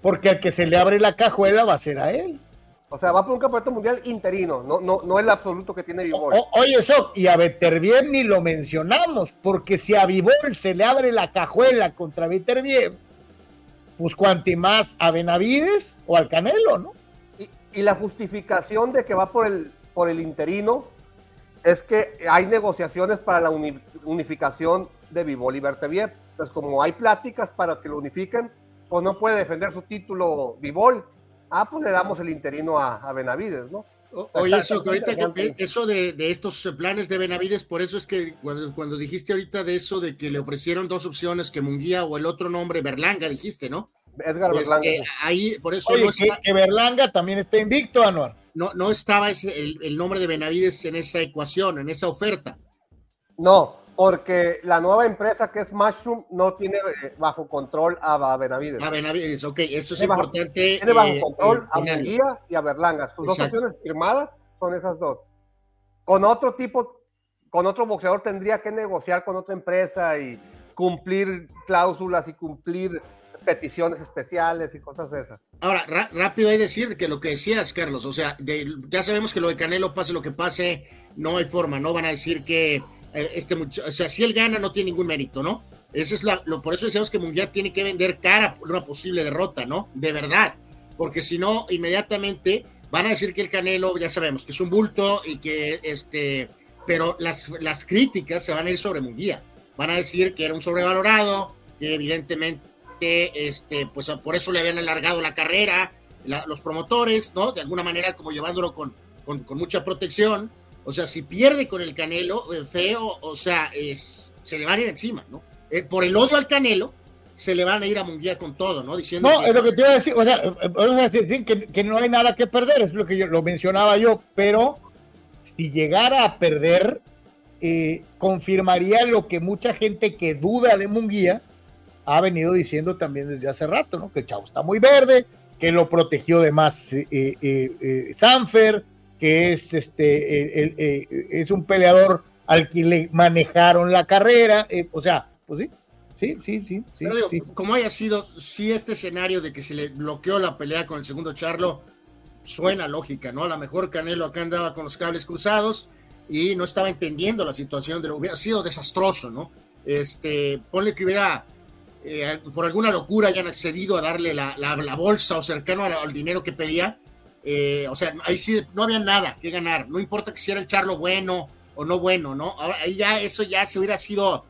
Porque al que se le abre la cajuela va a ser a él. O sea, va por un campeonato mundial interino, no, no, no el absoluto que tiene Vivol. oye, eso, y a Beterbiev ni lo mencionamos, porque si a Vivol se le abre la cajuela contra Beterbiev, pues cuanti más a Benavides o al Canelo, ¿no? Y, y, la justificación de que va por el, por el interino es que hay negociaciones para la unificación de Vivol y Berteviev. Entonces, como hay pláticas para que lo unifiquen, pues no puede defender su título Vivol. Ah, pues le damos el interino a, Benavides, ¿no? Oye, eso, ahorita eso de, estos planes de Benavides, por eso es que cuando, dijiste ahorita de eso, de que le ofrecieron dos opciones, que Munguía o el otro nombre, Berlanga, dijiste, ¿no? Edgar pues, Berlanga. Eh, ahí, por eso que, Berlanga también está invicto, Anuar no, no estaba ese, el, nombre de Benavides en esa ecuación, en esa oferta. No, porque la nueva empresa que es Mushroom no tiene eh, bajo control a, Benavides. A Benavides, ok, eso es importante. tiene bajo eh, control eh, a Munguía y a Berlanga. Sus dos opciones firmadas son esas dos. Con otro tipo, con otro boxeador tendría que negociar con otra empresa y cumplir cláusulas y cumplir peticiones especiales y cosas de esas. Ahora, rápido hay decir que lo que decías, Carlos, o sea, ya sabemos que lo de Canelo, pase lo que pase, no hay forma, no van a decir que eh, este muchacho, o sea, si él gana no tiene ningún mérito, ¿no? Eso es la, por eso decíamos que Munguía tiene que vender cara por una posible derrota, ¿no? De verdad, porque si no, inmediatamente van a decir que el Canelo, ya sabemos, que es un bulto y que, este, pero las, las críticas se van a ir sobre Munguía. Van a decir que era un sobrevalorado, que evidentemente este, pues por eso le habían alargado la carrera los promotores, ¿no? De alguna manera como llevándolo con, con, mucha protección. O sea, si pierde con el Canelo, eh, feo, o sea, es, se le van a ir encima, ¿no? Eh, por el odio al Canelo, se le van a ir a Munguía con todo, ¿no? Diciendo no, es lo que te iba a decir, o sea, vamos a decir que, que, no hay nada que perder, es lo que yo lo mencionaba yo, pero si llegara a perder, eh, confirmaría lo que mucha gente que duda de Munguía ha venido diciendo también desde hace rato, ¿no? Que el chavo está muy verde, que lo protegió de más eh, eh, eh, Sanfer, que es, este, es un peleador al que le manejaron la carrera, o sea, pues sí, sí, sí, sí. sí, sí. Como haya sido, si este escenario de que se le bloqueó la pelea con el segundo Charlo suena lógica, ¿no? A lo mejor Canelo acá andaba con los cables cruzados y no estaba entendiendo la situación de lo hubiera sido desastroso, ¿no? Este, ponle que hubiera eh, por alguna locura hayan accedido a darle la, la, bolsa o cercano al, dinero que pedía. Eh, o sea, ahí sí no había nada que ganar. No importa que si era el charlo bueno o no bueno, ¿no? Ahora ahí ya eso ya se hubiera sido.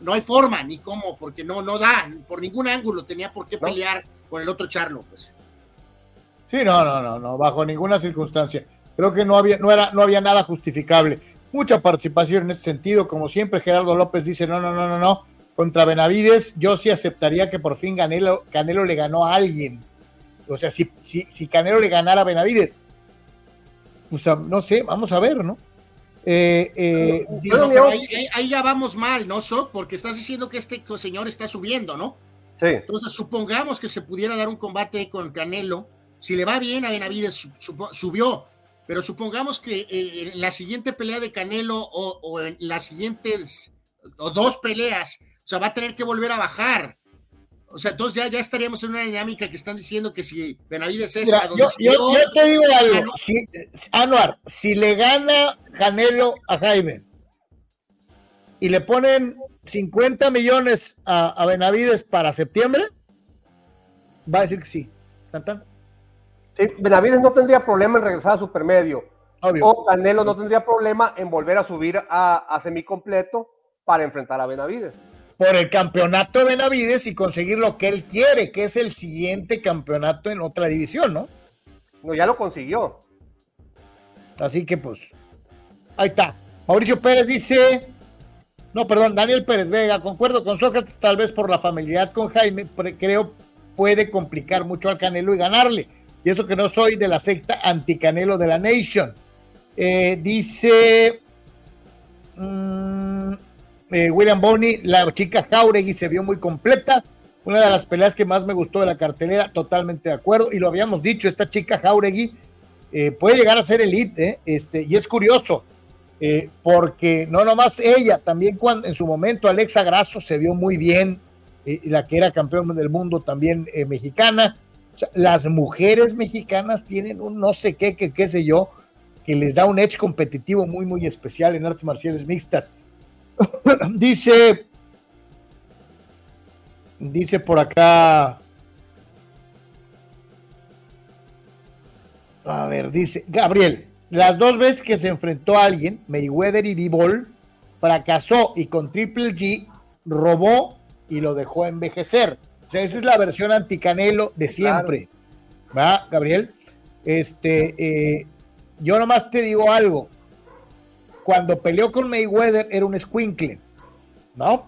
No hay forma ni cómo, porque no, no da. Por ningún ángulo tenía por qué pelear con el otro charlo, pues. Sí, no, no, no, no, bajo ninguna circunstancia. Creo que no había, no era, no había nada justificable. Mucha participación en ese sentido, como siempre, Gerardo López dice, no, no, no, no, no contra Benavides, yo sí aceptaría que por fin Canelo, Canelo le ganó a alguien. O sea, si, si, si Canelo le ganara a Benavides, pues no sé, vamos a ver, ¿no? Eh, eh, ahí, ya vamos mal, ¿no, Sok? Porque estás diciendo que este señor está subiendo, ¿no? Sí. Entonces, supongamos que se pudiera dar un combate con Canelo Si le va bien a Benavides, subió. Pero supongamos que eh, en la siguiente pelea de Canelo o, en las siguientes o dos peleas, o sea, va a tener que volver a bajar. O sea, entonces ya, ya estaríamos en una dinámica que están diciendo que si Benavides es a donde yo, yo, te digo algo, si, Anuar, si le gana Canelo a Jaime y le ponen 50 millones a, Benavides para septiembre, va a decir que sí. Sí, Benavides no tendría problema en regresar a supermedio. O Canelo no tendría problema en volver a subir a, a semicompleto para enfrentar a Benavides. Por el campeonato de Benavides y conseguir lo que él quiere, que es el siguiente campeonato en otra división, ¿no? No, ya lo consiguió. Así que pues, ahí está. Mauricio Pérez dice, no, perdón, Daniel Pérez Vega, concuerdo con Sócrates, tal vez por la familiaridad con Jaime, creo puede complicar mucho al Canelo y ganarle. Y eso que no soy de la secta anticanelo de la Nation. Eh, dice mm, eh, William Bonney, la chica Jauregui se vio muy completa. Una de las peleas que más me gustó de la cartelera, totalmente de acuerdo. Y lo habíamos dicho, esta chica Jauregui eh, puede llegar a ser elite. Este, y es curioso, eh, porque no nomás ella, también cuando en su momento Alexa Grasso se vio muy bien, eh, la que era campeón del mundo también eh, mexicana. las mujeres mexicanas tienen un no sé qué, que qué sé yo, que les da un edge competitivo muy, muy especial en artes marciales mixtas. dice, dice por acá, a ver, dice Gabriel, las dos veces que se enfrentó a alguien, Mayweather y Bivol, fracasó y con Triple G robó y lo dejó envejecer. O sea, esa es la versión anticanelo de siempre. ¿Va, Gabriel? Este, eh, yo nomás te digo algo. Cuando peleó con Mayweather era un squinkle, ¿no?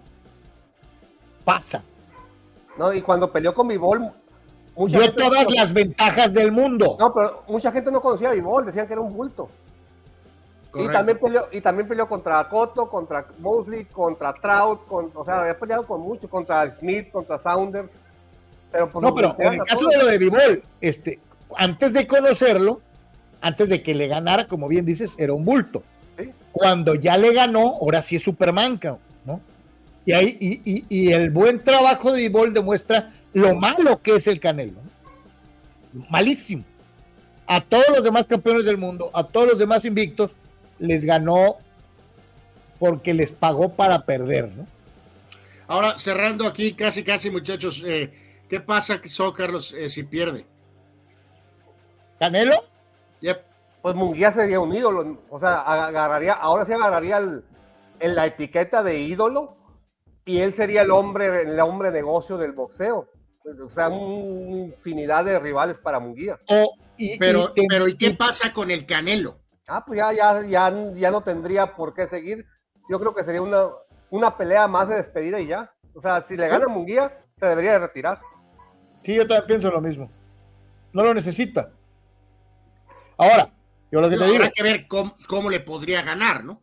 Pasa. No, y cuando peleó con Bivol, Dio todas las ventajas del mundo. No, pero mucha gente no conocía a Bivol, decían que era un bulto. Y también, peleó, y también peleó contra Cotto, contra Mosley, contra Trout, o sea, había peleado con muchos, contra Smith, contra Saunders. Pero pues, no, pero en el caso de lo de Bivol, este, antes de conocerlo, antes de que le ganara, como bien dices, era un bulto. Cuando ya le ganó, ahora sí es Superman, ¿no? Y, ahí, y, y, el buen trabajo de Bivol demuestra lo malo que es el Canelo. Malísimo. A todos los demás campeones del mundo, a todos los demás invictos, les ganó porque les pagó para perder, ¿no? Ahora, cerrando aquí, casi, casi, muchachos, eh, ¿qué pasa, so, Carlos, eh, si pierde? ¿Canelo? Pues Munguía sería un ídolo, o sea, agarraría, ahora sí agarraría en la etiqueta de ídolo y él sería el hombre, el hombre negocio del boxeo. Pues, o sea, una infinidad de rivales para Munguía. pero, pero, ¿y qué pasa con el Canelo? Ah, pues ya, ya, ya, ya no tendría por qué seguir. Yo creo que sería una, una pelea más de despedida y ya. O sea, si le gana Munguía, se debería de retirar. Sí, yo también pienso lo mismo. No lo necesita. Ahora, yo lo que te digo. Habrá que ver cómo, le podría ganar, ¿no?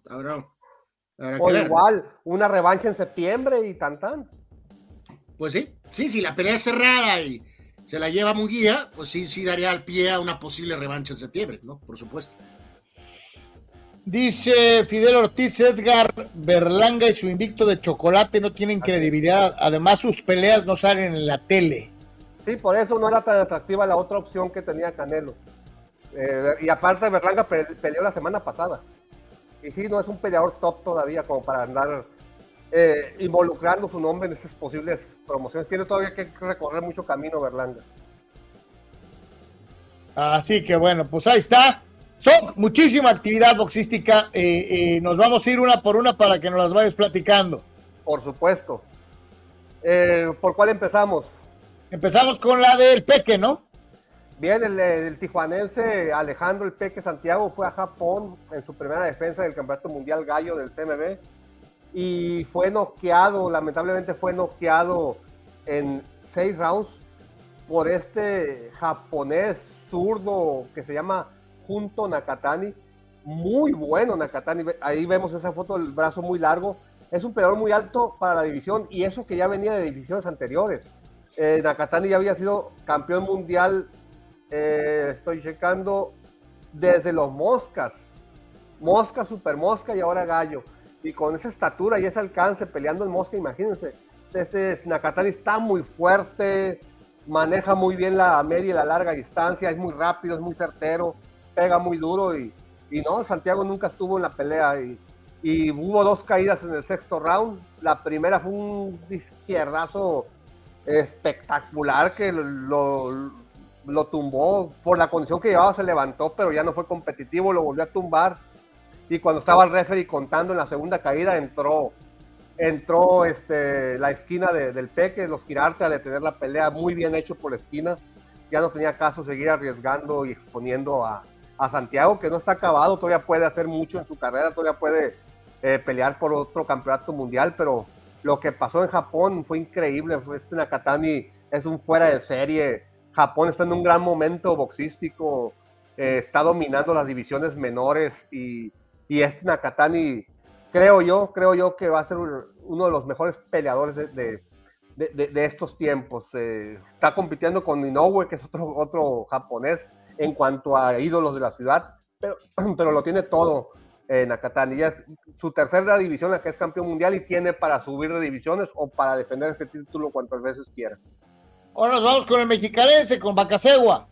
o igual, una revancha en septiembre y tan tan. Pues sí, sí, si la pelea es cerrada y se la lleva Munguía, pues sí, sí daría al pie a una posible revancha en septiembre, ¿no? Por supuesto. Dice Fidel Ortiz, Edgar Berlanga y su invicto de chocolate no tienen credibilidad. Además, sus peleas no salen en la tele. Sí, por eso no era tan atractiva la otra opción que tenía Canelo. Eh, y aparte, Berlanga peleó la semana pasada. Y sí, no es un peleador top todavía como para andar eh, involucrando su nombre en esas posibles promociones. Tiene todavía que recorrer mucho camino Berlanga. Así que bueno, pues ahí está. Son muchísima actividad boxística. Eh, eh, nos vamos a ir una por una para que nos las vayas platicando. Por supuesto. ¿Por cuál empezamos? Empezamos con la del Peque, ¿no? Bien, el, el, tijuanense Alejandro El Peque Santiago fue a Japón en su primera defensa del Campeonato Mundial Gallo del CMB y fue noqueado, lamentablemente fue noqueado en seis rounds por este japonés zurdo que se llama Junto Nakatani. Muy bueno Nakatani, ahí vemos esa foto del brazo muy largo. Es un peleador muy alto para la división y eso que ya venía de divisiones anteriores. Eh, Nakatani ya había sido campeón mundial eh, estoy checando desde los moscas, mosca, super mosca y ahora gallo. Y con esa estatura y ese alcance peleando en mosca, imagínense, este Nakatani está muy fuerte, maneja muy bien la media y la larga distancia, es muy rápido, es muy certero, pega muy duro y, no, Santiago nunca estuvo en la pelea y, y, hubo dos caídas en el sexto round. La primera fue un izquierdazo espectacular que lo, lo tumbó por la condición que llevaba, se levantó, pero ya no fue competitivo, lo volvió a tumbar. Y cuando estaba el referee contando en la segunda caída, entró, entró este, la esquina del Peque, los Quirarte a detener la pelea, muy bien hecho por la esquina. Ya no tenía caso seguir arriesgando y exponiendo a, a Santiago, que no está acabado, todavía puede hacer mucho en su carrera, todavía puede eh, pelear por otro campeonato mundial, pero lo que pasó en Japón fue increíble. Este Nakatani es un fuera de serie Japón está en un gran momento boxístico, eh, está dominando las divisiones menores y, y este Nakatani, creo yo, creo yo que va a ser uno de los mejores peleadores de, de, de, estos tiempos. Eh, está compitiendo con Inoue, que es otro, otro japonés en cuanto a ídolos de la ciudad, pero, pero lo tiene todo eh, Nakatani. Ya es su tercera división, la que es campeón mundial y tiene para subir de divisiones o para defender este título cuantas veces quiera. Ahora nos vamos con el mexicalense, con Bacasegua.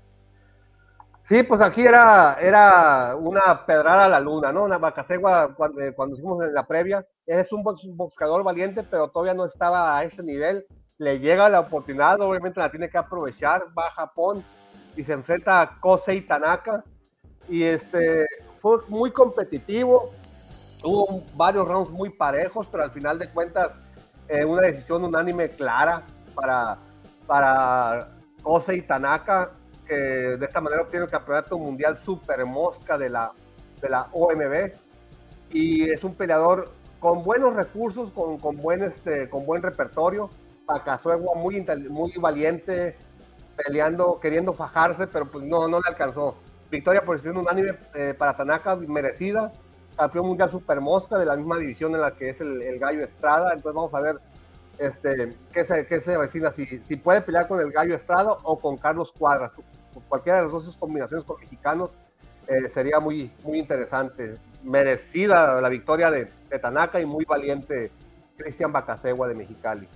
Sí, pues aquí era, era una pedrada a la luna, ¿no? Una Bacasegua, cuando, eh, cuando hicimos en la previa, es un boxeador valiente, pero todavía no estaba a ese nivel. Le llega la oportunidad, obviamente la tiene que aprovechar, va a Japón y se enfrenta a Kosei Tanaka. Y este fue muy competitivo, tuvo varios rounds muy parejos, pero al final de cuentas, eh, una decisión unánime clara para para Ose y Tanaka, que de esta manera obtiene el campeonato mundial super mosca de la, de la OMB. Y es un peleador con buenos recursos, con, con buen, este, con buen repertorio. Pacazuegua muy, muy valiente, peleando, queriendo fajarse, pero pues no, no le alcanzó. Victoria por decisión unánime eh, para Tanaka, merecida. Campeón mundial super mosca de la misma división en la que es el, el Gallo Estrada. Entonces vamos a ver este, ¿qué se, qué se avecina? Si, si puede pelear con el Gallo Estrado o con Carlos Cuadras. Cualquiera de las dos combinaciones con mexicanos eh, sería muy, muy interesante. Merecida la victoria de, Tanaka y muy valiente Cristian Bacasegua de Mexicali.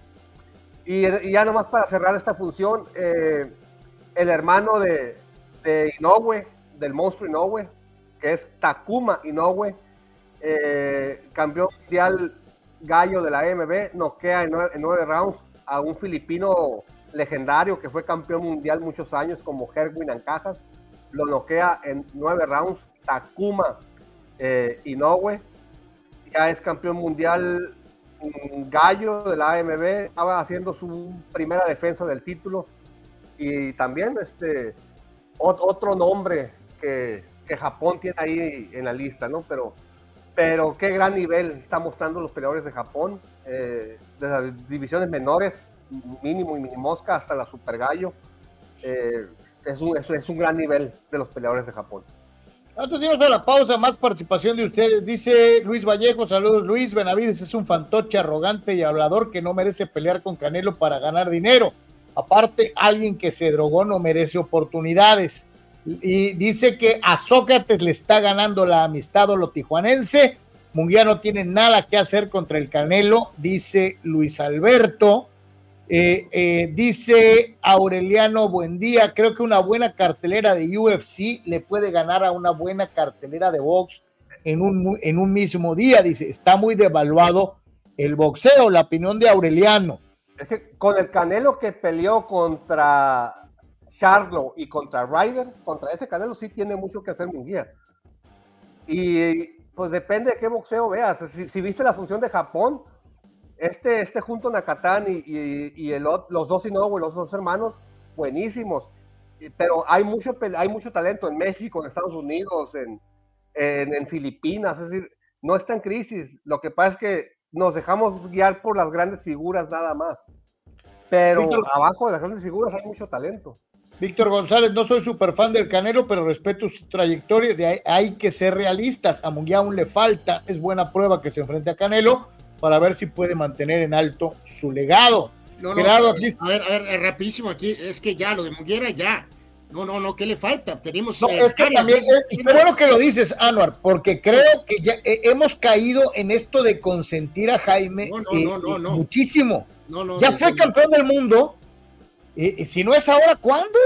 Y, ya nomás para cerrar esta función, eh, el hermano de, de, Inoue, del monstruo Inoue, que es Takuma Inoue, eh, campeón mundial gallo de la AMB, noquea en nueve, rounds a un filipino legendario que fue campeón mundial muchos años como Herwin Ancajas. Lo noquea en nueve rounds Takuma eh, Inoue. Ya es campeón mundial gallo de la AMB. Estaba haciendo su primera defensa del título. Y también este otro nombre que, que Japón tiene ahí en la lista, ¿no? Pero pero qué gran nivel está mostrando los peleadores de Japón, eh, de las divisiones menores, mínimo y mini mosca, hasta la super gallo. Eh, es, un, es, un gran nivel de los peleadores de Japón. Antes de irnos a la pausa, más participación de ustedes. Dice Luis Vallejo, saludos Luis, Benavides es un fantoche arrogante y hablador que no merece pelear con Canelo para ganar dinero. Aparte, alguien que se drogó no merece oportunidades y dice que a Sócrates le está ganando la amistad o lo tijuanense. Munguía no tiene nada que hacer contra el Canelo, dice Luis Alberto. Eh, eh, dice Aureliano Buendía, creo que una buena cartelera de UFC le puede ganar a una buena cartelera de box en un, en un mismo día. Dice, está muy devaluado el boxeo, la opinión de Aureliano. Es que con el Canelo que peleó contra Charlo y contra Ryder, contra ese Canelo sí tiene mucho que hacer Munguía. Y pues depende de qué boxeo veas. Si, viste la función de Japón, este, este junto Nakatani y, y, el, los dos Inoue, los dos hermanos, buenísimos. Pero hay mucho, hay mucho talento en México, en Estados Unidos, en, en, Filipinas. Es decir, no está en crisis. Lo que pasa es que nos dejamos guiar por las grandes figuras nada más. Pero abajo de las grandes figuras hay mucho talento. Víctor González, no soy súper fan del Canelo, pero respeto su trayectoria. De ahí, hay que ser realistas. A Munguía aún le falta. Es buena prueba que se enfrente a Canelo para ver si puede mantener en alto su legado. No, no, a ver, a ver, rapidísimo aquí. Es que ya, lo de Munguera ya. No, no, no, ¿qué le falta? Tenemos. No, es que también, y qué bueno que lo dices, Anuar, porque creo que ya eh, hemos caído en esto de consentir a Jaime no, no, no, muchísimo. No, no, ya fue campeón del mundo. Y si no es ahora, ¿cuándo?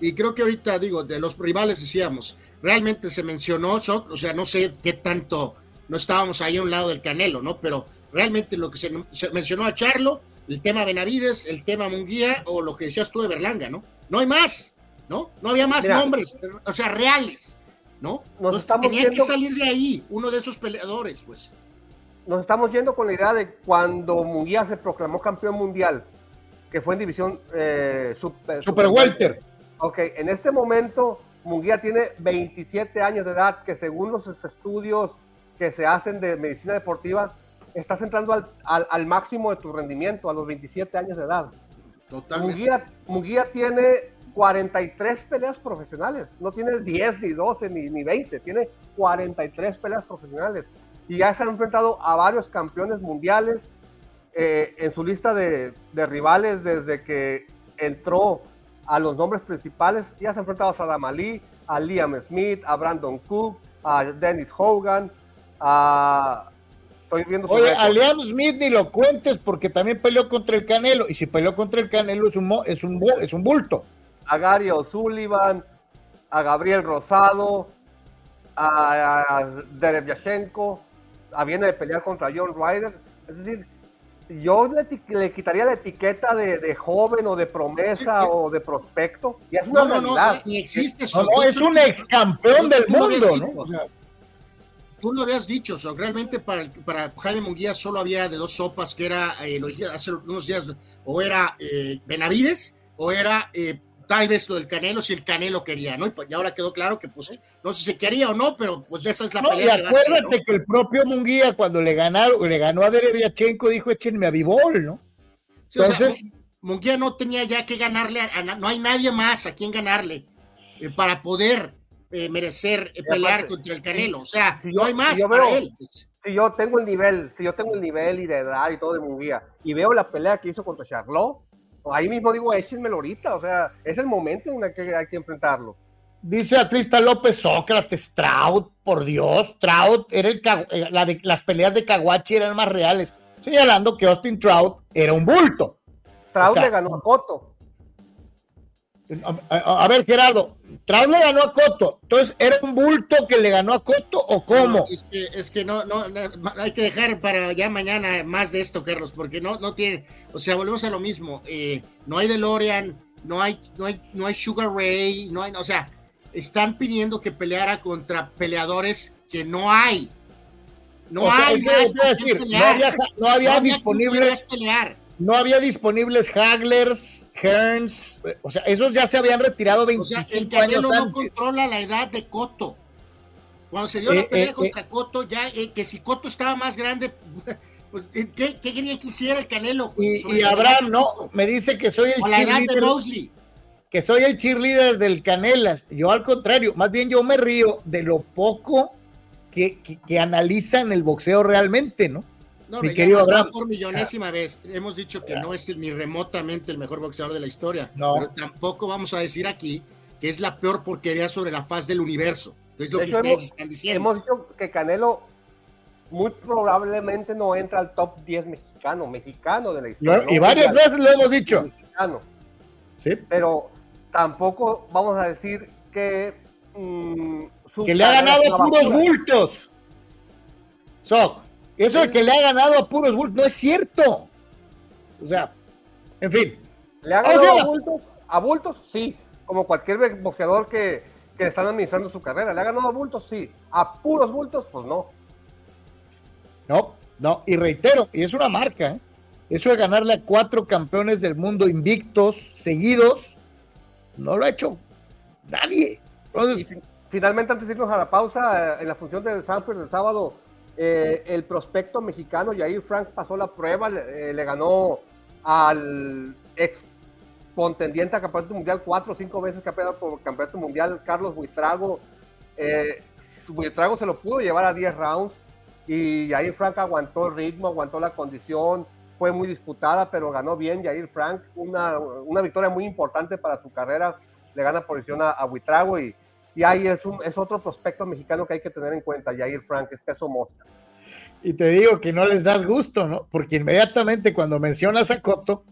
Y creo que ahorita, digo, de los rivales decíamos, realmente se mencionó, o sea, no sé qué tanto, no estábamos ahí a un lado del Canelo, ¿no? Pero realmente lo que se, mencionó a Charlo, el tema Benavides, el tema Munguía o lo que decías tú de Berlanga, ¿no? No hay más. ¿no? No había más nombres, o sea, reales, ¿no? Nos estamos tenía que salir de ahí, uno de esos peleadores, pues. Nos estamos yendo con la idea de cuando Munguía se proclamó campeón mundial, que fue en división eh, super, super, welter. Ok, en este momento Munguía tiene 27 años de edad, que según los estudios que se hacen de medicina deportiva, estás entrando al, al, máximo de tu rendimiento a los 27 años de edad. Totalmente. Munguía, Munguía tiene 43 peleas profesionales. No tiene 10, ni 12, ni, ni 20. Tiene 43 peleas profesionales. Y ya se han enfrentado a varios campeones mundiales eh, en su lista de, de, rivales desde que entró a los nombres principales. Ya se ha enfrentado a Saddam Ali, a Liam Smith, a Brandon Cook, a Dennis Hogan, a Estoy viendo Oye, a Liam Smith ni lo cuentes porque también peleó contra el Canelo. Y si peleó contra el Canelo es un, es un, es un bulto a Gary O'Sullivan, a Gabriel Rosado, a, Derek Yashenko, a viene de pelear contra John Ryder. Es decir, yo le, quitaría la etiqueta de, joven o de promesa o de prospecto. Y es una no, realidad. No, ni existe eso. No, es un ex campeón del mundo, ¿no? tú lo habías dicho, realmente para, para Jaime Munguía solo había de dos sopas, que era, eh, lo dije hace unos días, o era eh, Benavides o era eh, tal vez lo del Canelo si el Canelo quería, ¿no? Y, pues, ahora quedó claro que pues no sé si quería o no, pero pues esa es la pelea. Y acuérdate que, el propio Munguía cuando le ganaron, le ganó a Dereviachenko dijo échenme a Vivol, ¿no? Entonces, Munguía no tenía ya que ganarle, a, no hay nadie más a quien ganarle eh, para poder eh, merecer eh, pelear contra el Canelo, o sea, no hay más para él. Pues. Si yo tengo el nivel, si yo tengo el nivel y de edad y todo de Munguía y veo la pelea que hizo contra Charlot, ahí mismo digo, échenmelo ahorita, o sea, es el momento en el que hay que enfrentarlo. Dice Atlista López Sócrates, Trout, por Dios, Trout, era el, eh, la de, las peleas de Caguachi eran más reales, señalando que Austin Trout era un bulto. Trout le ganó a Coto. A, ver, Gerardo, Trout le ganó a Coto. Entonces, ¿era un bulto que le ganó a Coto o cómo? es que, es que no, no, hay que dejar para ya mañana más de esto, Carlos, porque no, no tiene, o sea, volvemos a lo mismo. Eh, no hay DeLorean, no hay, no hay, no hay Sugar Ray, no hay, o sea, están pidiendo que peleara contra peleadores que no hay. No hay más decir, no había, no había, disponibles. Pelear no había disponibles Haglers, Hearns, o sea, esos ya se habían retirado 25 o sea, el Canelo no controla la edad de Coto. Cuando se dio la eh, pelea eh, contra eh. Coto, ya que si Coto estaba más grande, pues, ¿qué, quería que hiciera el Canelo? Y, Abraham, no, me dice que soy el cheerleader. Que soy el cheerleader del Canelas. Yo al contrario, más bien yo me río de lo poco que, que, que analizan el boxeo realmente, ¿no? No, mi querido Abraham. por millonésima vez hemos dicho que no es ni remotamente el mejor boxeador de la historia, pero tampoco vamos a decir aquí que es la peor porquería sobre la faz del universo, que es lo que ustedes están diciendo. Hemos dicho que Canelo muy probablemente no entra al top 10 mexicano, mexicano de la historia. y varias veces lo hemos dicho. Mexicano. Sí. Pero tampoco vamos a decir que... Mm, que le ha ganado puros bultos. So, eso de que le ha ganado a puros bultos no es cierto. O sea, en fin. ¿Le ha ganado a, bultos? a bultos? Sí. Como cualquier boxeador que, que le están administrando su carrera. ¿Le ha ganado a bultos? Sí. ¿A puros bultos? Pues no. No, no. Y reitero, y es una marca. ¿eh? Eso de ganarle a cuatro campeones del mundo invictos, seguidos, no lo ha hecho nadie. finalmente, antes de irnos a la pausa, eh, en la función del Sanford del sábado, eh, el prospecto mexicano Jair Frank pasó la prueba, le, eh, ganó al ex contendiente a campeonato mundial cuatro o cinco veces campeón por campeonato mundial Carlos Buitrago. Eh, Buitrago se lo pudo llevar a 10 rounds y Jair Frank aguantó el ritmo, aguantó la condición, fue muy disputada, pero ganó bien Jair Frank, una, una victoria muy importante para su carrera le gana posición a, a Huitrago y, y ahí es, un, es otro prospecto mexicano que hay que tener en cuenta, Jair Frank, es peso mosca. Y te digo que no les das gusto, ¿no? Porque inmediatamente cuando mencionas a Coto,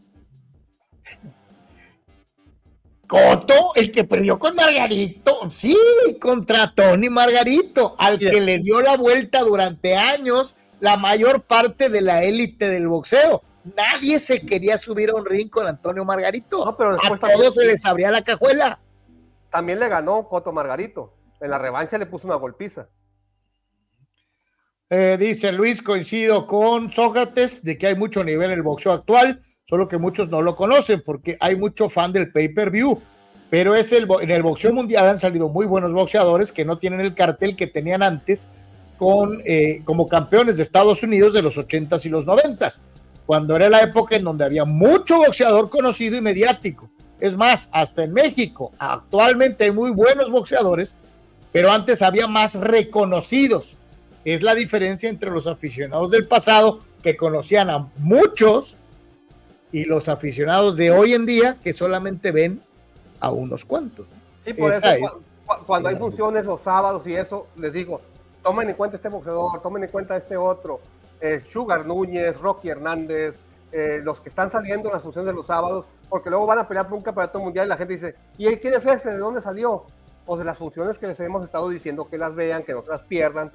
Coto, el que perdió con Margarito, sí, contra Tony Margarito, al que le dio la vuelta durante años la mayor parte de la élite del boxeo. Nadie se quería subir a un ring con Antonio Margarito. No, pero después a todos se les abría la cajuela. También le ganó Coto Margarito. En la revancha le puso una golpiza. Eh, dice Luis, coincido con Sócrates de que hay mucho nivel en el boxeo actual, solo que muchos no lo conocen porque hay mucho fan del pay-per-view. Pero es el, en el boxeo mundial han salido muy buenos boxeadores que no tienen el cartel que tenían antes con, eh, como campeones de Estados Unidos de los 80s y los 90s, cuando era la época en donde había mucho boxeador conocido y mediático. Es más, hasta en México, actualmente hay muy buenos boxeadores, pero antes había más reconocidos. Es la diferencia entre los aficionados del pasado, que conocían a muchos, y los aficionados de hoy en día, que solamente ven a unos cuantos. Sí, por eso cuando hay funciones los sábados y eso, les digo, tomen en cuenta este boxeador, tomen en cuenta este otro, eh, Sugar Núñez, Rocky Hernández, eh, los que están saliendo en las funciones de los sábados, porque luego van a pelear por un campeonato mundial y la gente dice, ¿y quién es ese? ¿De dónde salió? O de las funciones que les hemos estado diciendo que las vean, que no se las pierdan,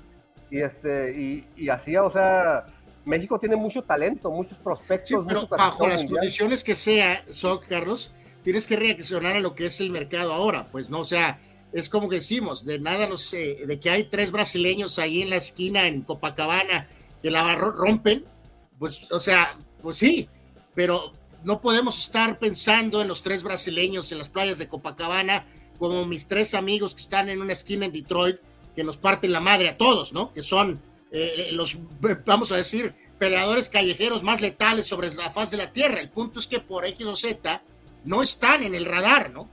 y, este, y, y así, o sea, México tiene mucho talento, muchos prospectos. Sí, pero bajo las condiciones que sea, so, Carlos, tienes que reaccionar a lo que es el mercado ahora, pues no, o sea, es como que decimos, de nada no sé, de que hay tres brasileños ahí en la esquina en Copacabana que la rompen, pues, o sea, pues sí, pero no podemos estar pensando en los tres brasileños en las playas de Copacabana como mis tres amigos que están en una esquina en Detroit que nos parten la madre a todos, ¿no? Que son eh, los, vamos a decir, peleadores callejeros más letales sobre la faz de la tierra. El punto es que por X o Z no están en el radar, ¿no?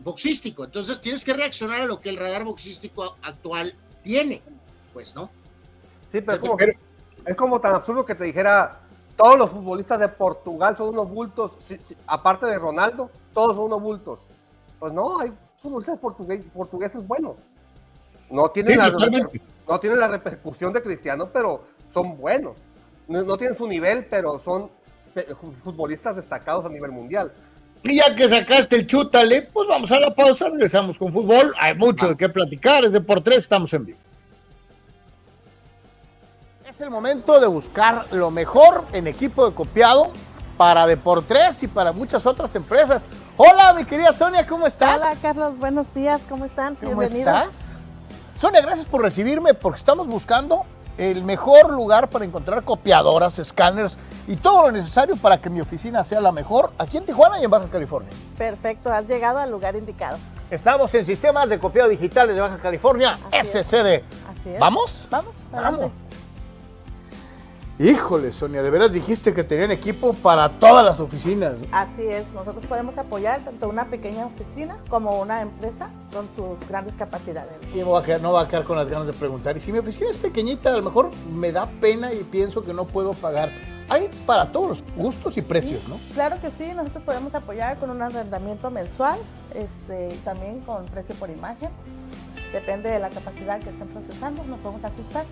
Boxístico. Entonces tienes que reaccionar a lo que el radar boxístico actual tiene, pues, ¿no? Sí, pero es como, es como tan absurdo que te dijera, todos los futbolistas de Portugal son unos bultos, aparte de Ronaldo, todos son unos bultos. Pues no, hay futbolistas portugueses buenos. No tienen, la, no tienen la repercusión de Cristiano, pero son buenos. No, tienen su nivel, pero son futbolistas destacados a nivel mundial. Y ya que sacaste el chútale, pues vamos a la pausa, regresamos con fútbol. Hay mucho de qué platicar, es de por tres, estamos en vivo. Es el momento de buscar lo mejor en equipo de copiado para Deportes y para muchas otras empresas. Hola, mi querida Sonia, ¿cómo estás? Hola, Carlos, buenos días, ¿cómo están? ¿Cómo estás? Sonia, gracias por recibirme porque estamos buscando el mejor lugar para encontrar copiadoras, escáneres y todo lo necesario para que mi oficina sea la mejor aquí en Tijuana y en Baja California. Perfecto, has llegado al lugar indicado. Estamos en Sistemas de Copiado Digital de Baja California, SCD. Así es. ¿Vamos? Vamos, vamos. Híjole, Sonia, de veras dijiste que tenían equipo para todas las oficinas. Así es, nosotros podemos apoyar tanto una pequeña oficina como una empresa con sus grandes capacidades. Y no va, a quedar, no va a quedar con las ganas de preguntar. Y si mi oficina es pequeñita, a lo mejor me da pena y pienso que no puedo pagar. Hay para todos los gustos y precios, ¿no? Claro que sí, nosotros podemos apoyar con un arrendamiento mensual, este, también con precio por imagen. Depende de la capacidad que estén procesando, nos podemos ajustar.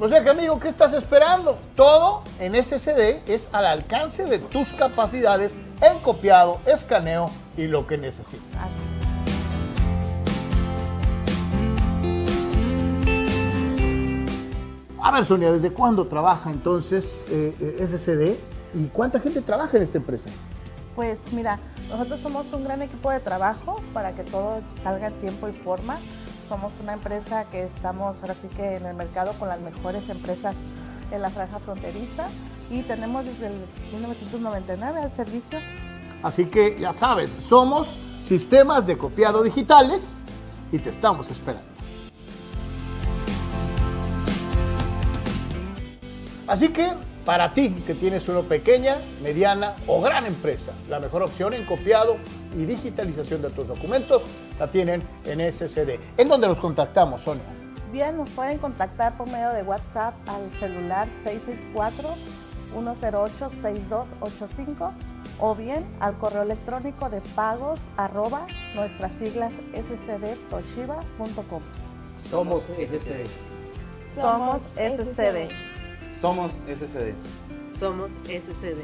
O sea que amigo, ¿qué estás esperando? Todo en SSD es al alcance de tus capacidades en copiado, escaneo y lo que necesitas. A ver, Sonia, ¿desde cuándo trabaja entonces eh, eh SSD y cuánta gente trabaja en esta empresa? Pues mira, nosotros somos un gran equipo de trabajo para que todo salga en tiempo y forma. Somos una empresa que estamos ahora sí que en el mercado con las mejores empresas en la franja fronteriza y tenemos desde el 1999 al servicio. Así que ya sabes, somos sistemas de copiado digitales y te estamos esperando. Así que para ti que tienes una pequeña, mediana o gran empresa, la mejor opción en copiado y digitalización de tus documentos la tienen en SCD. ¿En dónde los contactamos, Sonia? Bien, nos pueden contactar por medio de WhatsApp al celular 664-108-6285 o bien al correo electrónico de pagos arroba nuestras siglas scdtoshiba.com. Somos SCD. Somos SCD. Somos SCD. Somos SCD.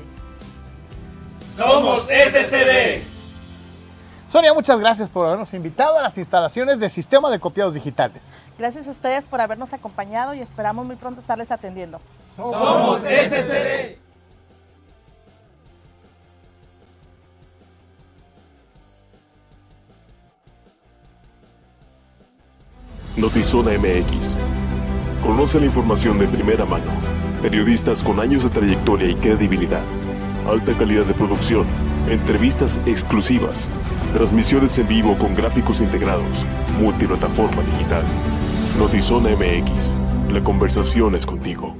Somos SCD. Sonia, muchas gracias por habernos invitado a las instalaciones del Sistema de Copiados Digitales. Gracias a ustedes por habernos acompañado y esperamos muy pronto estarles atendiendo. Somos SCD. Notizona MX. Conoce la información de primera mano. Periodistas con años de trayectoria y credibilidad. Alta calidad de producción. Entrevistas exclusivas. Transmisiones en vivo con gráficos integrados. Multiplataforma digital. Notizona MX. La conversación es contigo.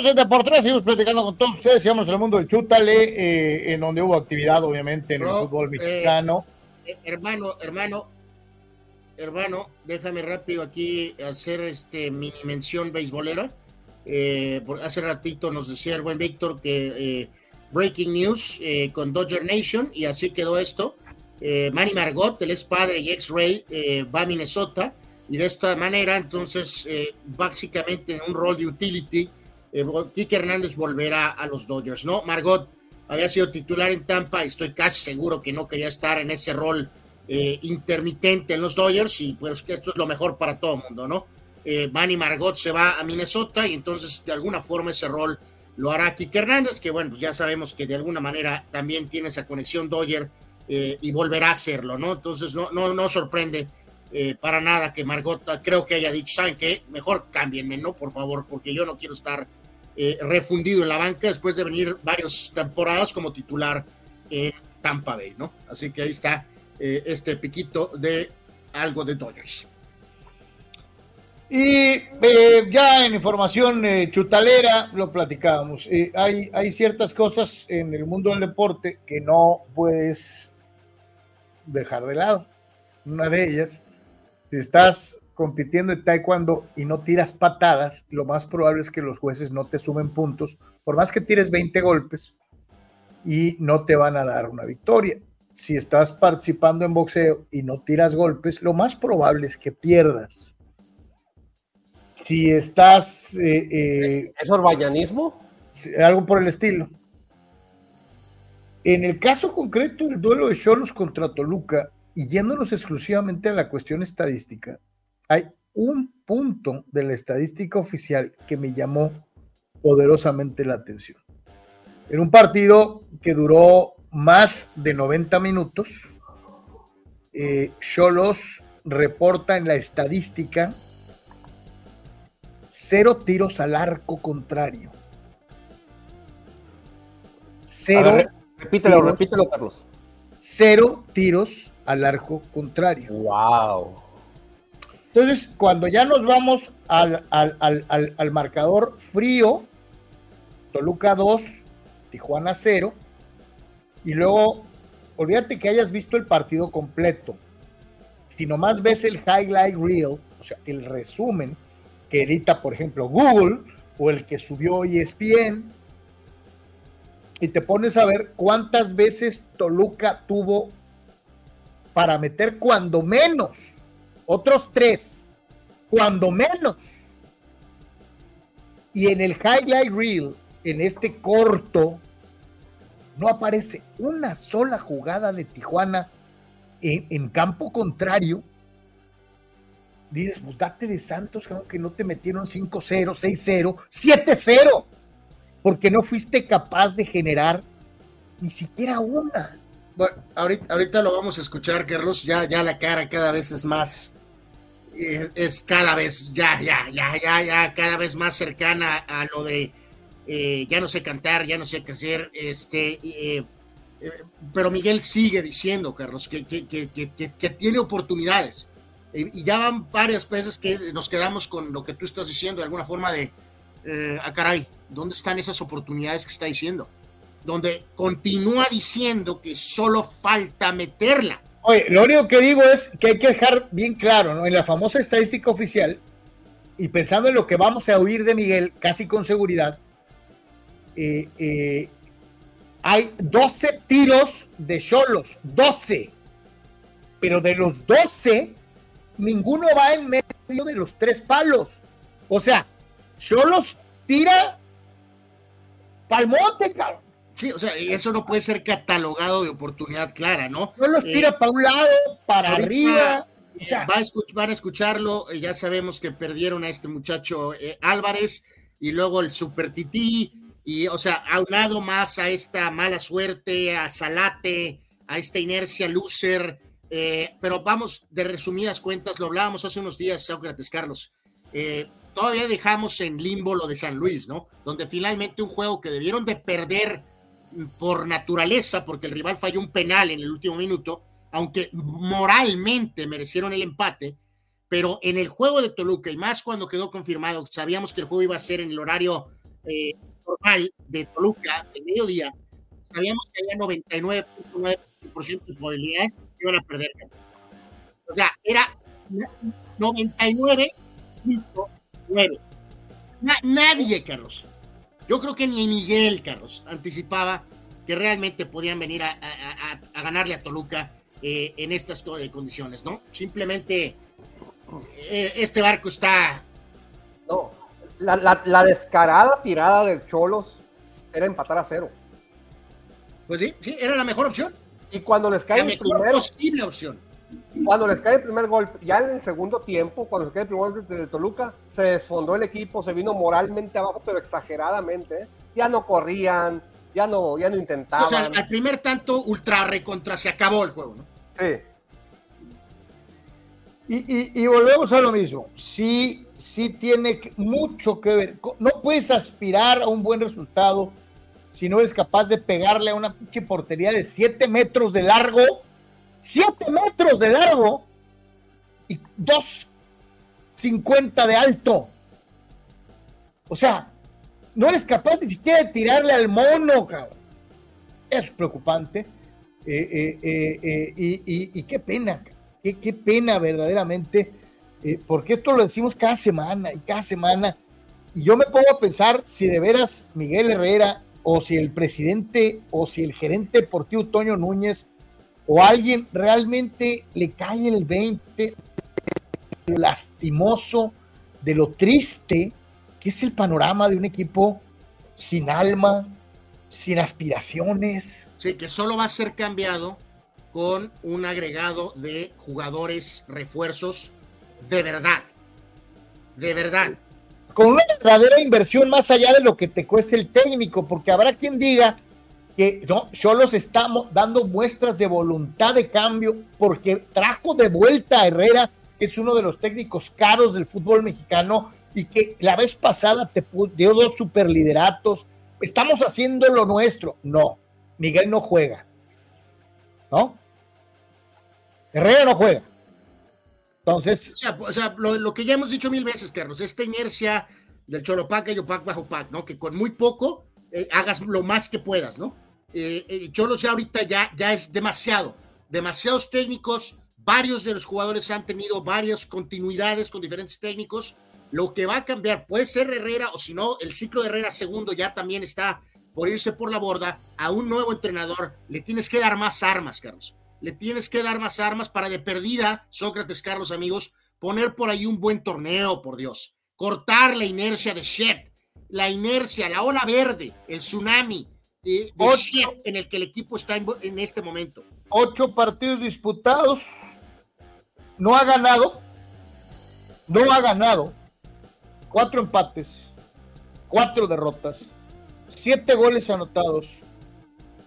Regresamos en Deportes, seguimos platicando con todos ustedes, sigamos en el mundo del chútale, eh, en donde hubo actividad obviamente en Bro, el fútbol eh, mexicano. Eh, hermano, hermano, hermano, déjame rápido aquí hacer este mini mención beisbolera. Eh, por- hace ratito nos decía el buen Víctor que eh, breaking news eh, con Dodger Nation y así quedó esto. Manny Margot, el ex padre y ex rey, va a Minnesota y de esta manera, entonces, básicamente en un rol de utility, eh, Kike Hernández volverá a los Dodgers, ¿no? Margot había sido titular en Tampa y estoy casi seguro que no quería estar en ese rol eh, intermitente en los Dodgers y pues esto es lo mejor para todo el mundo, ¿no? Eh, Manny Margot se va a Minnesota y entonces de alguna forma ese rol lo hará Kike Hernández, que bueno, pues ya sabemos que de alguna manera también tiene esa conexión Dodger eh, y volverá a hacerlo, ¿no? Entonces no, no, no sorprende eh, para nada que Margot creo que haya dicho, ¿saben qué? Mejor cámbienme, ¿no? Por favor, porque yo no quiero estar eh, refundido en la banca después de venir varias temporadas como titular en Tampa Bay, ¿no? Así que ahí está eh, este piquito de algo de Dodgers. Y eh, ya en información chutalera lo platicábamos. Hay, hay ciertas cosas en el mundo del deporte que no puedes dejar de lado. Una de ellas, si estás compitiendo en taekwondo y no tiras patadas, lo más probable es que los jueces no te sumen puntos, por más que tires 20 golpes y no te van a dar una victoria. Si estás participando en boxeo y no tiras golpes, lo más probable es que pierdas si estás eh, eh, ¿Es orbañanismo? si- algo por el estilo. En el caso concreto del duelo de Cholos contra Toluca, y yéndonos exclusivamente a la cuestión estadística, hay un punto de la estadística oficial que me llamó poderosamente la atención. En un partido que duró más de 90 minutos, eh, Cholos reporta en la estadística cero tiros al arco contrario. Cero. repítelo, tiros, repítelo, Carlos. Cero tiros al arco contrario. Wow. Entonces, cuando ya nos vamos al, al marcador frío, Toluca 2, Tijuana 0, y luego, olvídate que hayas visto el partido completo. Si nomás ves el highlight reel, o sea, el resumen que edita, por ejemplo, Google o el que subió ESPN, y te pones a ver cuántas veces Toluca tuvo para meter cuando menos, otros tres, cuando menos. Y en el highlight reel, en este corto, no aparece una sola jugada de Tijuana en, campo contrario. Dices, pues date de Santos, que no te metieron 5-0, 6-0, 7-0, porque no fuiste capaz de generar ni siquiera una. Bueno, ahorita, ahorita lo vamos a escuchar, Carlos. Ya, ya la cara cada vez es más, es, es cada vez, ya, ya, ya, ya, ya, cada vez más cercana a lo de eh, ya no sé cantar, ya no sé qué hacer, este, eh, eh, pero Miguel sigue diciendo, Carlos, que, que, tiene oportunidades. y ya van varias veces que nos quedamos con lo que tú estás diciendo, de alguna forma de, ah, caray, ¿dónde están esas oportunidades que está diciendo? Donde continúa diciendo que solo falta meterla. Oye, lo único que digo es que hay que dejar bien claro, ¿no? En la famosa estadística oficial, y pensando en lo que vamos a oír de Miguel, casi con seguridad, eh, eh, hay 12 tiros de Cholos, 12. Pero de los 12, ninguno va en medio de los tres palos. O sea, Cholos tira palmote, cabrón. Sí, o sea, y eso no puede ser catalogado de oportunidad clara, ¿no? Cholos tira eh, para un lado, para arriba. O sea, va a van a escucharlo, ya sabemos que perdieron a este muchacho Álvarez y luego el Super Tití, y, o sea, aunado más a esta mala suerte, a Salate, a esta inercia loser, eh, pero vamos, de resumidas cuentas, lo hablábamos hace unos días, Sócrates Carlos, eh, todavía dejamos en limbo lo de San Luis, ¿no? Donde finalmente un juego que debieron de perder por naturaleza, porque el rival falló un penal en el último minuto, aunque moralmente merecieron el empate, pero en el juego de Toluca, y más cuando quedó confirmado, sabíamos que el juego iba a ser en el horario eh, normal de Toluca de mediodía, sabíamos que había 99.9% de probabilidades que iban a perder. O sea, era 99.9. nadie, Carlos. Yo creo que ni Miguel, Carlos, anticipaba que realmente podían venir a, ganarle a Toluca eh, en estas eh, condiciones, ¿no? Simplemente eh, este barco está... No, la, descarada tirada del Cholos era empatar a cero. Pues sí, sí, era la mejor opción. Y cuando les cae la mejor posible opción. Cuando les cae el primer gol, ya en el segundo tiempo, cuando les cae el primer gol de, Toluca, se desfondó el equipo, se vino moralmente abajo, pero exageradamente. ¿eh? Ya no corrían, ya no, ya no intentaban. o sea, al primer tanto, ultra recontra, se acabó el juego, ¿no? Sí. Y, y, volvemos a lo mismo. Sí, sí tiene mucho que ver. No puedes aspirar a un buen resultado si no eres capaz de pegarle a una pinche portería de 7 metros de largo. 7 metros de largo y 2.50 de alto. O sea, no eres capaz ni siquiera de tirarle al mono, cabrón. Es preocupante. Eh, eh, eh, y, qué pena, qué, pena verdaderamente, porque esto lo decimos cada semana y cada semana. Y yo me pongo a pensar si de veras Miguel Herrera o si el presidente o si el gerente deportivo Toño Núñez o alguien realmente le cae el 20 lo lastimoso, de lo triste que es el panorama de un equipo sin alma, sin aspiraciones. Sí, que solo va a ser cambiado con un agregado de jugadores refuerzos de verdad. De verdad. Con una verdadera inversión más allá de lo que te cueste el técnico, porque habrá quien diga que no, los estamos dando muestras de voluntad de cambio porque trajo de vuelta a Herrera, que es uno de los técnicos caros del fútbol mexicano y que la vez pasada te dio dos superlideratos, estamos haciendo lo nuestro. No, Miguel no juega. ¿No? Herrera no juega. Entonces. O sea, lo, que ya hemos dicho mil veces, Carlos, esta inercia del Cholopac y Opac bajo Pac, ¿no? Que con muy poco eh, hagas lo más que puedas, ¿no? Eh, eh, Cholos ya ahorita ya, ya es demasiado, demasiados técnicos, varios de los jugadores han tenido varias continuidades con diferentes técnicos. Lo que va a cambiar puede ser Herrera o si no, el ciclo de Herrera segundo ya también está por irse por la borda. A un nuevo entrenador le tienes que dar más armas, Carlos le tienes que dar más armas para de perdida, Sócrates, Carlos, amigos, poner por ahí un buen torneo, por Dios. Cortar la inercia de Shep, la inercia, la ola verde, el tsunami de, Shep en el que el equipo está en, este momento. Ocho partidos disputados, no ha ganado, no ha ganado, cuatro empates, cuatro derrotas, siete goles anotados,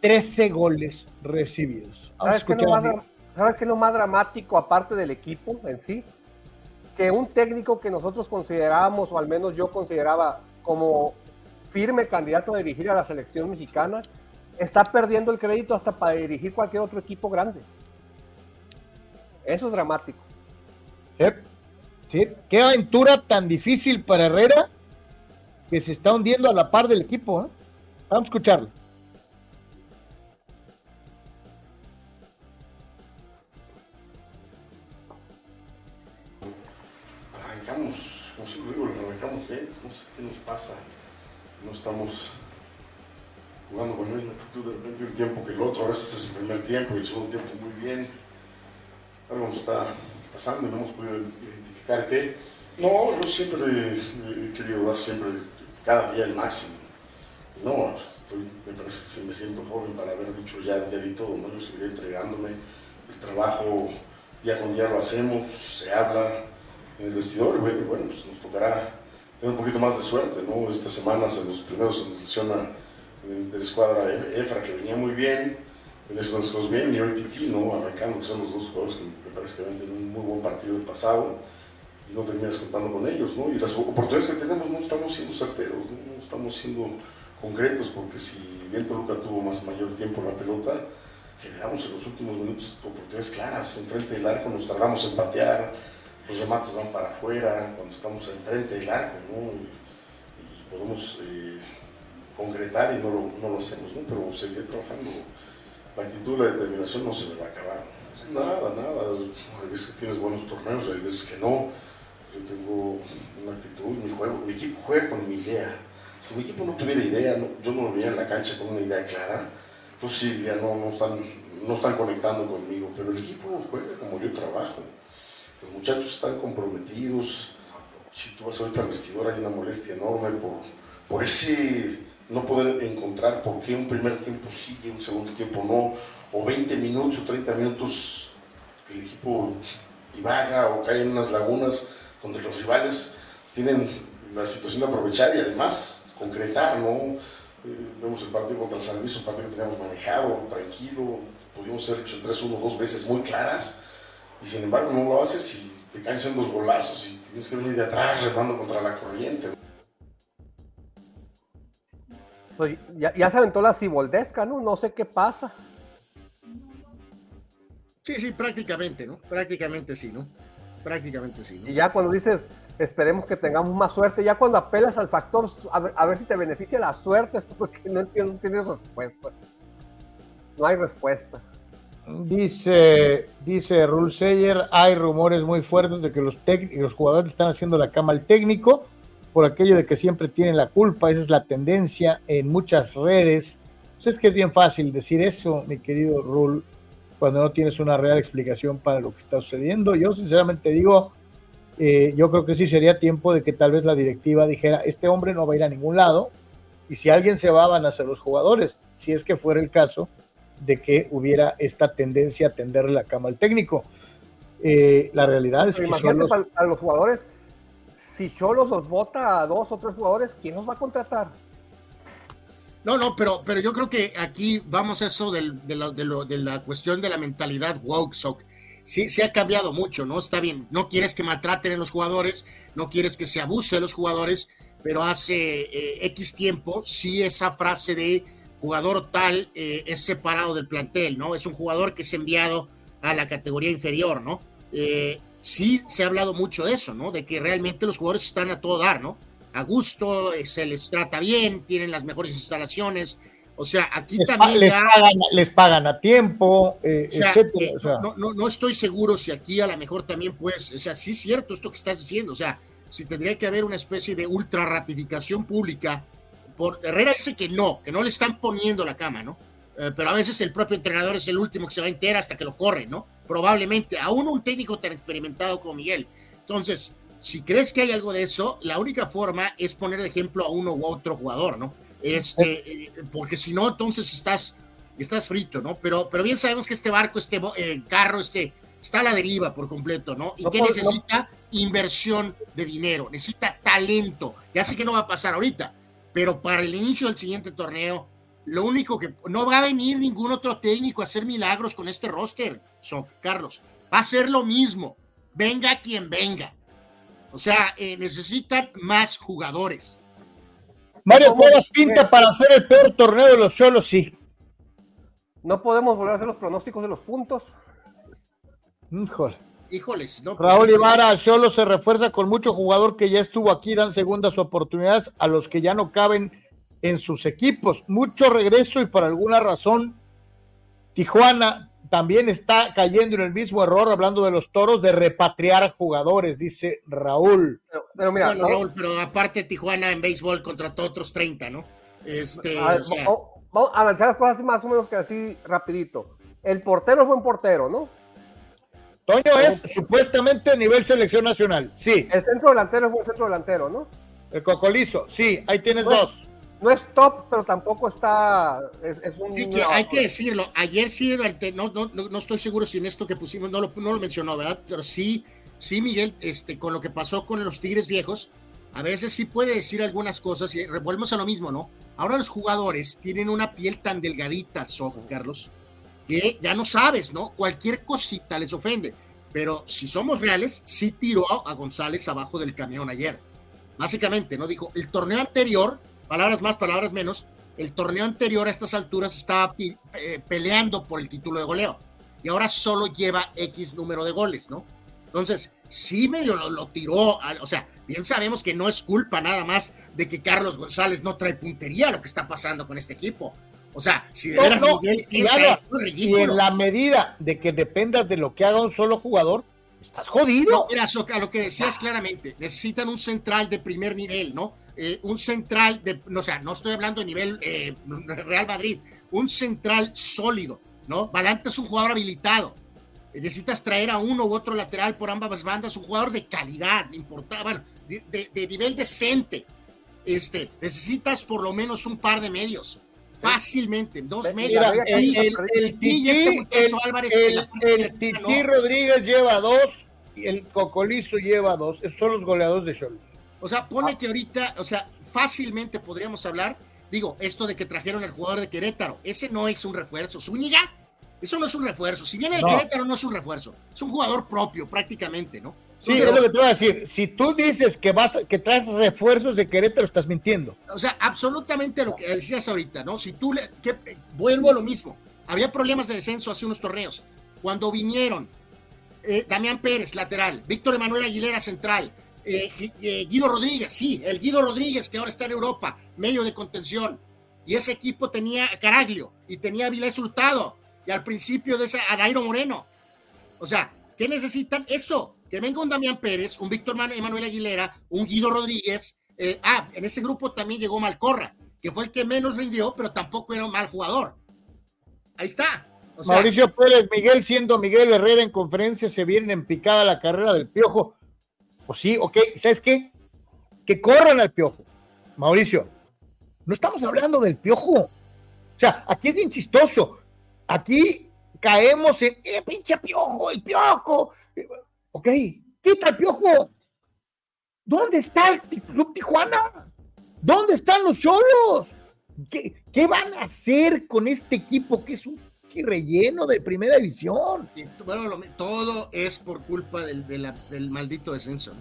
13 goles recibidos. ¿Sabes qué, es lo más dramático aparte del equipo en sí? Que un técnico que nosotros considerábamos, o al menos yo consideraba como firme candidato a dirigir a la selección mexicana, está perdiendo el crédito hasta para dirigir cualquier otro equipo grande. Eso es dramático. Sí. Qué aventura tan difícil para Herrera que se está hundiendo a la par del equipo. ¿eh? Vamos a escucharlo. como siempre digo, arrancamos lento, no sé qué nos pasa, no estamos jugando con la misma actitud de repente un tiempo que el otro, a veces es el primer tiempo y el segundo tiempo muy bien, algo nos está pasando y no hemos podido identificar qué. No, yo siempre he querido dar siempre, cada día el máximo. No, estoy, me parece que me siento joven para haber dicho ya, ya di todo, ¿no? yo seguiré entregándome, el trabajo día con día lo hacemos, se habla, en el vestidor. Bueno, bueno, pues nos tocará un poquito más de suerte, ¿no? Esta semana se los primeros se nos lesiona de la escuadra Efra, que venía muy bien, venía haciendo las cosas bien, y hoy Titi, ¿no? Arrancando, que son los dos jugadores que me parece que venden un muy buen partido del pasado, y no terminas contando con ellos, ¿no? Y las oportunidades que tenemos no estamos siendo certeros, no, estamos siendo concretos, porque si bien Toluca tuvo más mayor tiempo la pelota, generamos en los últimos minutos oportunidades claras, enfrente del arco nos tardamos en patear, los remates van para afuera, cuando estamos enfrente del arco, ¿no? Y, podemos eh, concretar y no lo, no lo hacemos, ¿no? Pero seguir trabajando. La actitud, la determinación no se me va a acabar. Nada, nada. Hay veces que tienes buenos torneos, hay veces que no. Yo tengo una actitud, mi, juego, mi equipo juega con mi idea. Si mi equipo no tuviera idea, yo no lo veía en la cancha con una idea clara, entonces sí, ya no, no, están, no están conectando conmigo, pero el equipo juega como yo trabajo. Los muchachos están comprometidos. Si tú vas ahorita al vestidor hay una molestia enorme por, por ese no poder encontrar por qué un primer tiempo sigue, un segundo tiempo no, o 20 minutos o 30 minutos el equipo divaga o cae en unas lagunas donde los rivales tienen la situación de aprovechar y además concretar, ¿no? Eh, vemos el partido contra San Luis, un partido que teníamos manejado, tranquilo, pudimos ser hecho 3-1 dos veces muy claras, y sin embargo no lo haces y te caen en los golazos y tienes que venir de atrás remando contra la corriente. Pues ya, ya se aventó la ciboldesca, ¿no? No sé qué pasa. Sí, sí, prácticamente, ¿no? Prácticamente sí, ¿no? Prácticamente sí. ¿no? Y ya cuando dices, esperemos que tengamos más suerte, ya cuando apelas al factor, a ver, si te beneficia la suerte, porque no entiendo, no tienes respuesta. No hay respuesta. Dice, dice Rulseyer, hay rumores muy fuertes de que los, los jugadores están haciendo la cama al técnico por aquello de que siempre tienen la culpa, esa es la tendencia en muchas redes. Pues es que es bien fácil decir eso, mi querido Rul, cuando no tienes una real explicación para lo que está sucediendo. Yo sinceramente digo, eh, yo creo que sí sería tiempo de que tal vez la directiva dijera, este hombre no va a ir a ningún lado, y si alguien se va, van a ser los jugadores, si es que fuera el caso de que hubiera esta tendencia a tenderle la cama al técnico. Eh, la realidad es que a los jugadores, si Cholos los vota a dos o tres jugadores, ¿quién los va a contratar? No, no, pero, pero yo creo que aquí vamos a eso de, la, cuestión de la mentalidad woke, sock. Sí, sí ha cambiado mucho, ¿no? Está bien, no quieres que maltraten a los jugadores, no quieres que se abuse de los jugadores, pero hace eh, X tiempo, sí esa frase de jugador tal eh, es separado del plantel, ¿no? Es un jugador que es enviado a la categoría inferior, ¿no? Eh, sí se ha hablado mucho de eso, ¿no? De que realmente los jugadores están a todo dar, ¿no? A gusto, se les trata bien, tienen las mejores instalaciones, o sea, aquí también les, pagan, les, pagan, a tiempo, eh, etcétera. O sea. no, no, no, estoy seguro si aquí a lo mejor también puedes, o sea, sí es cierto esto que estás diciendo, o sea, si tendría que haber una especie de ultra ratificación pública. Por, Herrera dice que no, que no le están poniendo la cama, ¿no? Eh, pero a veces el propio entrenador es el último que se va a enterar hasta que lo corre, ¿no? Probablemente, aún un técnico tan experimentado como Miguel. Entonces, si crees que hay algo de eso, la única forma es poner de ejemplo a uno u otro jugador, ¿no? Este, eh, porque si no, entonces estás, estás frito, ¿no? Pero, pero bien sabemos que este barco, este eh, carro, este, está a la deriva por completo, ¿no? ¿Y qué necesita? Inversión de dinero, necesita talento. Ya sé que no va a pasar ahorita, pero para el inicio del siguiente torneo, lo único que no va a venir ningún otro técnico a hacer milagros con este roster, so, Carlos. Va a ser lo mismo. Venga quien venga. O sea, eh, necesitan más jugadores. Mario Cuevas pinta para hacer el peor torneo de los solos, sí. No podemos volver a hacer los pronósticos de los puntos. Híjole. Híjoles, no, pues Raúl Ibarra, solo se refuerza con mucho jugador que ya estuvo aquí, dan segundas oportunidades a los que ya no caben en sus equipos. Mucho regreso y por alguna razón Tijuana también está cayendo en el mismo error, hablando de los toros, de repatriar jugadores, dice Raúl. Pero, mira, bueno, Raúl, pero aparte Tijuana en béisbol contrató otros 30, ¿no? Este, o sea... vamos, a avanzar las cosas más o menos que así rapidito. El portero es buen portero, ¿no? Toño es supuestamente nivel selección nacional, sí. El centro delantero es un centro delantero, ¿no? El cocolizo, sí, ahí tienes dos. no es top, pero tampoco está. Es, un, sí, que hay que decirlo. Ayer sí, no, no, no, estoy seguro si en esto que pusimos no lo, no lo mencionó, ¿verdad? Pero sí, sí, Miguel, este, con lo que pasó con los Tigres viejos, a veces sí puede decir algunas cosas y volvemos a lo mismo, ¿no? Ahora los jugadores tienen una piel tan delgadita, so, Carlos, que ya no sabes, ¿no? Cualquier cosita les ofende. Pero si somos reales, sí tiró a González abajo del camión ayer. Básicamente, ¿no? Dijo, el torneo anterior, palabras más, palabras menos, el torneo anterior a estas alturas estaba eh, peleando por el título de goleo. Y ahora solo lleva X número de goles, ¿no? Entonces, sí medio lo, lo tiró, o sea, bien sabemos que no es culpa nada más de que Carlos González no trae puntería lo que está pasando con este equipo. O sea, si de veras Miguel y en la medida de que dependas de lo que haga un solo jugador, estás jodido. No, mira, a lo que decías claramente, necesitan un central de primer nivel, ¿no? Eh, un central de, no, o sea, no estoy hablando de nivel eh, Real Madrid, un central sólido, ¿no? Valante es un jugador habilitado. Necesitas traer a uno u otro lateral por ambas bandas, un jugador de calidad, importa, bueno, de, de nivel decente. Este, necesitas por lo menos un par de medios fácilmente, dos medios. el, el, Titi Rodríguez lleva dos y el Cocolizo lleva dos. Esos son los goleadores de Cholos. O sea, pone que ahorita, o sea, fácilmente podríamos hablar, digo, esto de que trajeron al jugador de Querétaro, ese no es un refuerzo. Zúñiga, eso no es un refuerzo. Si viene de Querétaro, no es un refuerzo. Es un jugador propio, prácticamente, ¿no? Sí, es lo que te voy a decir. Si tú dices que vas, que traes refuerzos de Querétaro, estás mintiendo. O sea, absolutamente lo que decías ahorita, ¿no? Si tú le, vuelvo a lo mismo. Había problemas de descenso hace unos torneos. Cuando vinieron eh, Damián Pérez, lateral, Víctor Emanuel Aguilera, central, eh, eh, Guido Rodríguez, sí, el Guido Rodríguez que ahora está en Europa, medio de contención. Y ese equipo tenía Caraglio y tenía Vilés Hurtado y al principio de ese a Moreno. O sea, ¿qué necesitan? Eso que venga un Damián Pérez, un Víctor Emanuel Aguilera, un Guido Rodríguez. Eh, ah, en ese grupo también llegó Malcorra, que fue el que menos rindió, pero tampoco era un mal jugador. Ahí está. Mauricio Pérez, Miguel siendo Miguel Herrera en conferencia, se viene en picada la carrera del Piojo. Pues sí, ok, ¿sabes qué? Que corran al Piojo. Mauricio, no estamos hablando del Piojo. O sea, aquí es bien chistoso. Aquí caemos en, eh, pinche Piojo, el Piojo. Ok, quita el piojo. ¿Dónde está el Club Tijuana? ¿Dónde están los cholos? ¿Qué, van a hacer con este equipo que es un relleno de primera división? bueno, todo es por culpa del, maldito descenso.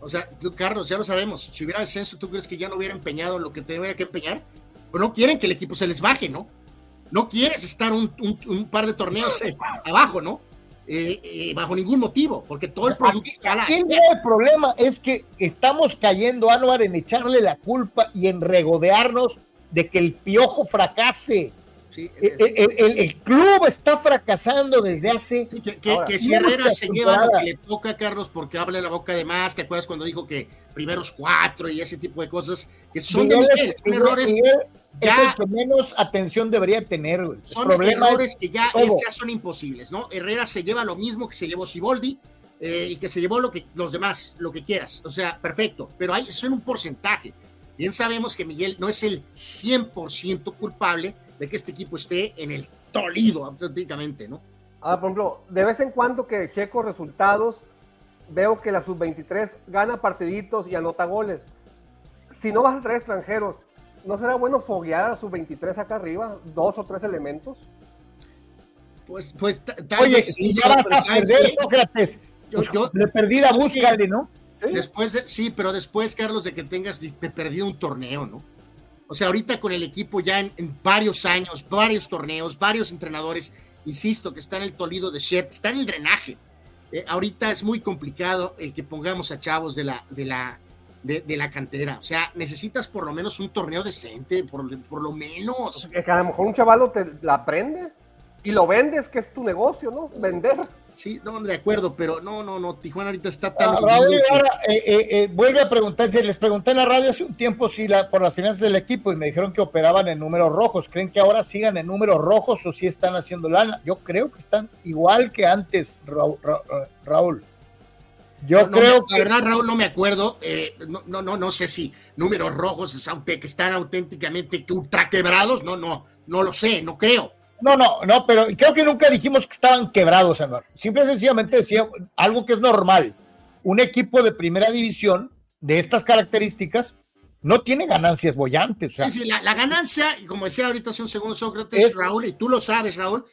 O sea, tú, Carlos, ya lo sabemos. Si hubiera descenso, ¿tú crees que ya no hubiera empeñado lo que tendría que empeñar? Pues no quieren que el equipo se les baje, ¿no? No quieres estar un, un, par de torneos eh, abajo, ¿no? Eh, eh, bajo ningún motivo, porque todo el producto El problema es que estamos cayendo, Anuar, en echarle la culpa y en regodearnos de que el piojo fracase. Sí, el, club está fracasando desde hace. que, si Herrera se lleva lo que le toca, Carlos, porque habla la boca de más. ¿Te acuerdas cuando dijo que primeros cuatro y ese tipo de cosas? Que son de son errores. Es el que menos atención debería tener. Son errores que ya, ya, son imposibles, ¿no? Herrera se lleva lo mismo que se llevó Siboldi eh, y que se llevó lo que los demás, lo que quieras. O sea, perfecto. Pero hay, eso en un porcentaje. Bien sabemos que Miguel no es el 100% culpable de que este equipo esté en el tolido auténticamente, ¿no? Ah, por ejemplo, de vez en cuando que checo resultados, veo que la sub-23 gana partiditos y anota goles. Si no vas a traer extranjeros, ¿no será bueno foguear a la sub-23 acá arriba? ¿Dos o tres elementos? Pues, pues tal vez sí, ya vas a perder, Sócrates. Yo, pues, yo, de perdida, búscale, ¿no? Después de, sí, pero después, Carlos, de que tengas de perdido un torneo, ¿no? O sea, ahorita con el equipo ya en, varios años, varios torneos, varios entrenadores, insisto, que está en el tolido de Shed, está en el drenaje. Eh, ahorita es muy complicado el que pongamos a chavos de la, de la, de, la cantera. O sea, necesitas por lo menos un torneo decente, por, por lo menos. Que a lo mejor un chavalo te la aprende y lo vendes, que es tu negocio, ¿no? Vender. Sí, no, de acuerdo, pero no, no, no, Tijuana ahorita está tan... Raúl, ahora eh, eh, eh, vuelve a preguntarse, les pregunté en la radio hace un tiempo si la, por las finanzas del equipo y me dijeron que operaban en números rojos. ¿Creen que ahora sigan en números rojos o si están haciendo lana? Yo creo que están igual que antes, Raúl. Yo creo que... La verdad, Raúl, no me acuerdo, no, no, no, no sé si números rojos que están auténticamente ultra quebrados, no, no, no lo sé, no creo no, no, no, pero creo que nunca dijimos que estaban quebrados, Anuar. Simple y sencillamente decía algo que es normal. Un equipo de primera división de estas características no tiene ganancias bollantes. Sí, sí, la, ganancia, como decía ahorita hace un segundo Sócrates, Raúl, y tú lo sabes, Raúl,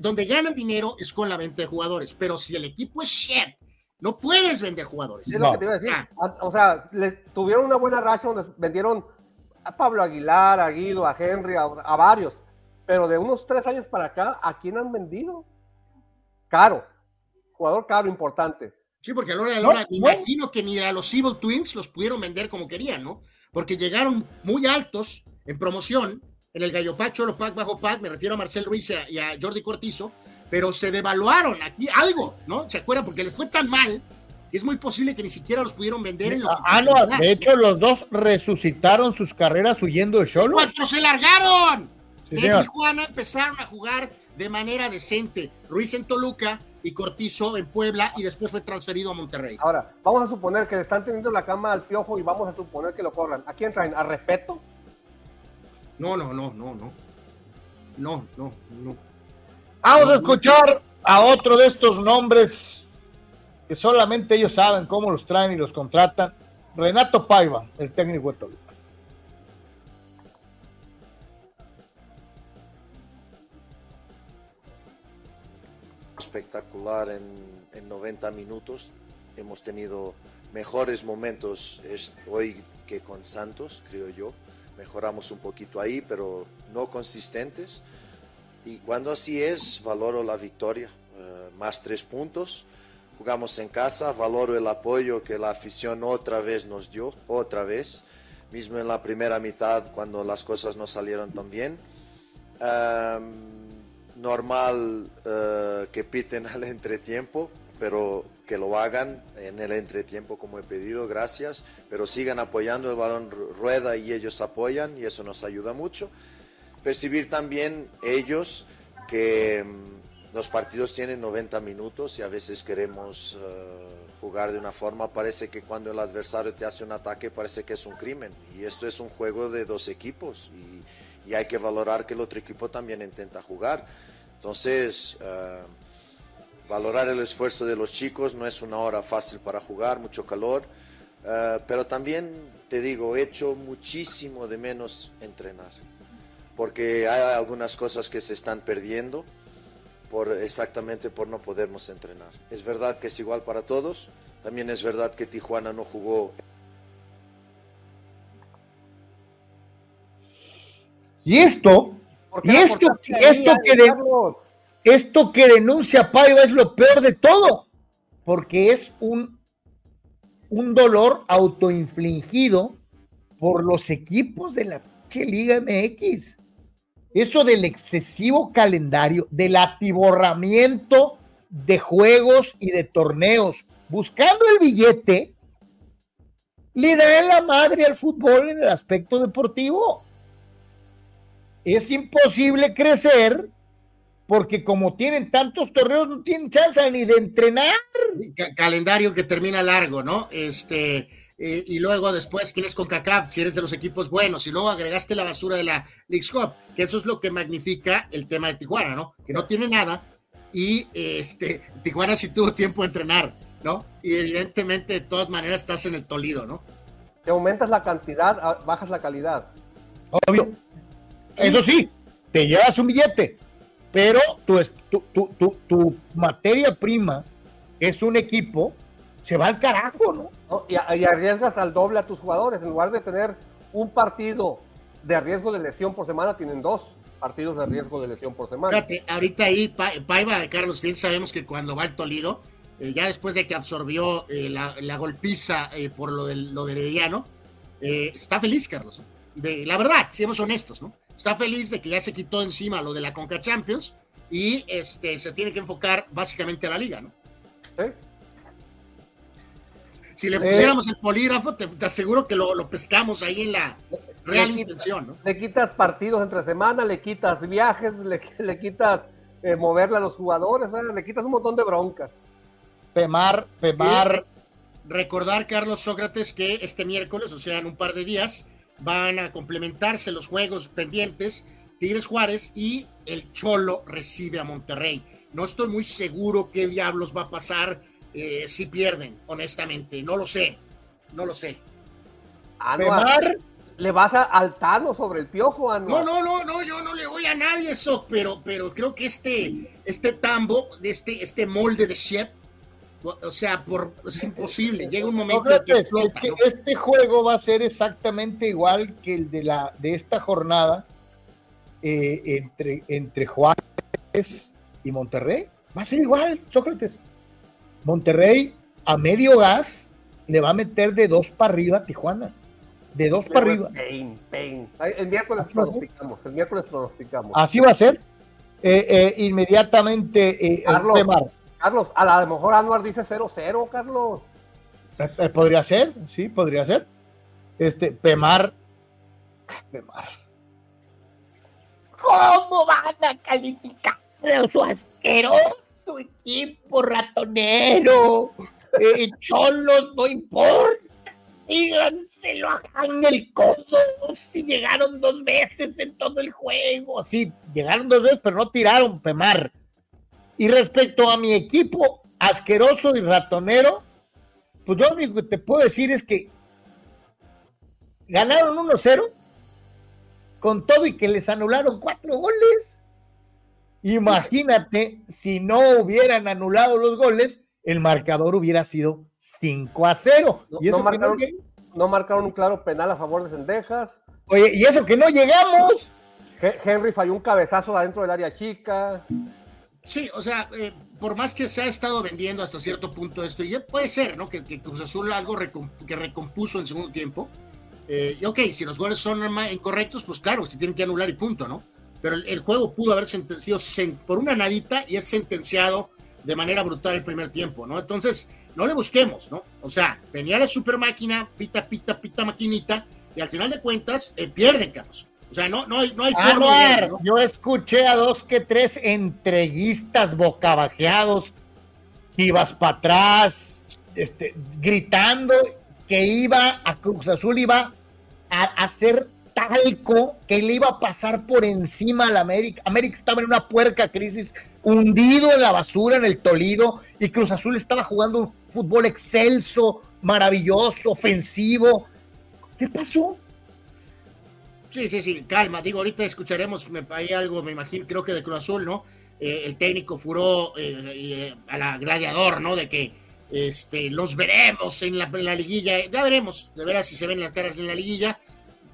donde ganan dinero es con la venta de jugadores. Pero si el equipo es shit, no puedes vender jugadores. Es lo que te iba a decir. Ah. O sea, tuvieron una buena racha donde vendieron a Pablo Aguilar, a Guido, a Henry, a varios pero de unos tres años para acá, ¿a quién han vendido? Caro. Jugador caro, importante. Sí, porque a la hora de la hora, me imagino que ni a los Evil Twins los pudieron vender como querían, ¿no? Porque llegaron muy altos en promoción, en el Gallo Pacho, lo Pac bajo Pac, me refiero a Marcel Ruiz y a, Jordi Cortizo, pero se devaluaron aquí algo, ¿no? ¿Se acuerdan? Porque les fue tan mal es muy posible que ni siquiera los pudieron vender en lo Ah, no, de hecho los dos resucitaron sus carreras huyendo de Cholos. ¡Cuántos se largaron! en Tijuana empezaron a jugar de manera decente. Ruiz en Toluca y Cortizo en Puebla y después fue transferido a Monterrey. Ahora, vamos a suponer que le están teniendo la cama al piojo y vamos a suponer que lo corran. ¿A quién traen? ¿A respeto? No, no, no, no, no. No, no, no. Vamos a escuchar a otro de estos nombres que solamente ellos saben cómo los traen y los contratan. Renato Paiva, el técnico de Toluca. espectacular en, en 90 minutos. Hemos tenido mejores momentos hoy que con Santos, creo yo. Mejoramos un poquito ahí, pero no consistentes. Y cuando así es, valoro la victoria. Eh, más tres puntos. Jugamos en casa, valoro el apoyo que la afición otra vez nos dio, otra vez. Mismo en la primera mitad, cuando las cosas no salieron tan bien normal eh, que piten al entretiempo, pero que lo hagan en el entretiempo como he pedido, gracias, pero sigan apoyando, el balón rueda y ellos apoyan y eso nos ayuda mucho. Percibir también ellos que mm, los partidos tienen 90 minutos y a veces queremos eh, jugar de una forma, parece que cuando el adversario te hace un ataque parece que es un crimen. Y esto es un juego de dos equipos y, y hay que valorar que el otro equipo también intenta jugar. Entonces, eh, valorar el esfuerzo de los chicos, no es una hora fácil para jugar, mucho calor, eh, pero también te digo, he hecho muchísimo de menos entrenar, porque hay algunas cosas que se están perdiendo por exactamente por no podernos entrenar. Es verdad que es igual para todos, También es verdad que Tijuana no jugó. Y esto, y esto, esto que, de, esto que denuncia Paiva es lo peor de todo, porque es un, un dolor autoinfligido por los equipos de la Liga MX. Eso del excesivo calendario, del atiborramiento de juegos y de torneos, buscando el billete, le da la madre al fútbol en el aspecto deportivo. Es imposible crecer porque como tienen tantos torneos no tienen chance ni de entrenar. calendario que termina largo, ¿no? Este, eh, y luego después quién es con CACAF, si eres de los equipos buenos, y luego agregaste la basura de la League Cup, que eso es lo que magnifica el tema de Tijuana, ¿no? Que no tiene nada y este, Tijuana sí tuvo tiempo de entrenar, ¿no? Y evidentemente de todas maneras estás en el Tolido, ¿no? Te aumentas la cantidad, bajas la calidad. Obvio. Eso sí, te llevas un billete, pero tu, tu, tu, tu materia prima es un equipo se va al carajo, ¿no? Y, arriesgas al doble a tus jugadores. En lugar de tener un partido de riesgo de lesión por semana, tienen dos partidos de riesgo de lesión por semana. Fíjate, ahorita ahí, Paiva, Carlos, bien sabemos que cuando va el Tolido, eh, ya después de que absorbió eh, la, golpiza eh, por lo del, lo de está feliz, Carlos. De, la verdad, seamos honestos, ¿no? Está feliz de que ya se quitó encima lo de la Conca Champions y este, se tiene que enfocar básicamente a la liga, ¿no? Sí. Si le pusiéramos el polígrafo, te, aseguro que lo, pescamos ahí en la real intención. ¿no? Le quitas partidos entre semana, le quitas viajes, le, quitas eh, moverle a los jugadores, le quitas un montón de broncas. Pemar, Pemar. recordar, Carlos Sócrates, que este miércoles, o sea, en un par de días, van a complementarse los juegos pendientes. Tigres Juárez y el Cholo recibe a Monterrey. No estoy muy seguro qué diablos va a pasar eh, si pierden, honestamente. No lo sé, no lo sé. Anuar, ¿Le vas a, al Tano sobre el piojo, No, no, no, no, yo no le voy a nadie eso, pero, pero creo que este, este tambo, este, este molde de shit, o sea, por, es imposible. Llega un momento que explota, Este juego va a ser exactamente igual que el de, la, de esta jornada eh, entre, entre Juárez y Monterrey. Va a ser igual, Sócrates. Monterrey a medio gas le va a meter de dos para arriba a Tijuana. De dos para arriba. Pain, pain. El miércoles pronosticamos. El miércoles pronosticamos. Así va a ser. Eh, eh, inmediatamente eh, Carlos, Carlos, a lo mejor Anuar dice 0-0, Carlos. podría ser, sí, podría ser. Este, Pemar. Pemar. ¿Cómo van a calificar a su asqueroso? Tu equipo ratonero. Eh, cholos, no importa. Díganselo a el codo. Si llegaron dos veces en todo el juego. Sí, llegaron dos veces, pero no tiraron, Pemar. Y respecto a mi equipo asqueroso y ratonero, pues yo lo único que te puedo decir es que ganaron 1-0 con todo y que les anularon cuatro goles. Imagínate si no hubieran anulado los goles, el marcador hubiera sido 5 a 0. No, ¿Y eso no, marcaron, un claro penal a favor de Sendejas. Oye, y eso que no llegamos. Henry falló un cabezazo adentro del área chica. Sí, o sea, eh, por más que se ha estado vendiendo hasta cierto punto esto, y puede ser, ¿no? Que, Cruz Azul algo que recompuso en segundo tiempo. Eh, y ok, si los goles son incorrectos, pues claro, se tienen que anular y punto, ¿no? Pero el, juego pudo haber sentenciado por una nadita y es sentenciado de manera brutal el primer tiempo, ¿no? Entonces, no le busquemos, ¿no? O sea, venía la super máquina, pita, pita, pita maquinita, y al final de cuentas eh, pierden, Carlos. O sea, no, no hay, no hay forma Yo escuché a dos que tres entreguistas bocabajeados, ibas para atrás, este, gritando que iba a Cruz Azul, iba a hacer talco que le iba a pasar por encima al América. América estaba en una puerca crisis, hundido en la basura en el Tolido, y Cruz Azul estaba jugando un fútbol excelso, maravilloso, ofensivo. ¿Qué pasó? Sí, sí, sí, calma. Digo, ahorita escucharemos, me hay algo, me imagino, creo que de Cruz Azul, ¿no? Eh, el técnico furó eh, eh, a la gladiador, ¿no? De que este, los veremos en la, en la liguilla, ya veremos, de veras si se ven las caras en la liguilla,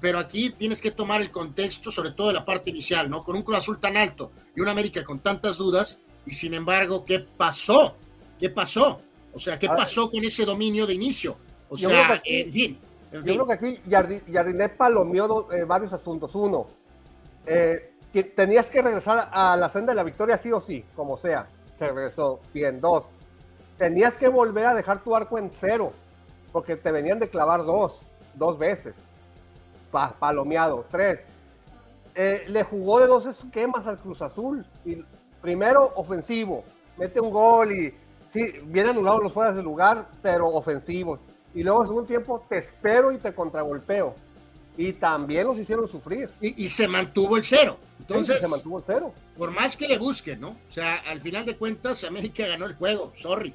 pero aquí tienes que tomar el contexto, sobre todo de la parte inicial, ¿no? Con un Cruz Azul tan alto y una América con tantas dudas, y sin embargo, ¿qué pasó? ¿Qué pasó? O sea, ¿qué A ver. pasó con ese dominio de inicio? O Yo sea, aquí- en fin. en Yo fin. creo que aquí Jardi- Jardinet palomeó eh, varios asuntos. Uno, eh, que tenías que regresar a la senda de la victoria sí o sí, como sea. Se regresó. Bien. Dos, tenías que volver a dejar tu arco en cero, porque te venían de clavar dos, dos veces. Pa- palomeado. Tres, eh, le jugó de dos esquemas al Cruz Azul. Y primero, ofensivo. Mete un gol y sí, bien anulados los fueras de lugar, pero ofensivo. Y luego, en segundo tiempo, te espero y te contragolpeo. Y también los hicieron sufrir. Y, y se mantuvo el cero. Entonces, se mantuvo el cero. por más que le busquen, ¿no? O sea, al final de cuentas, América ganó el juego. Sorry.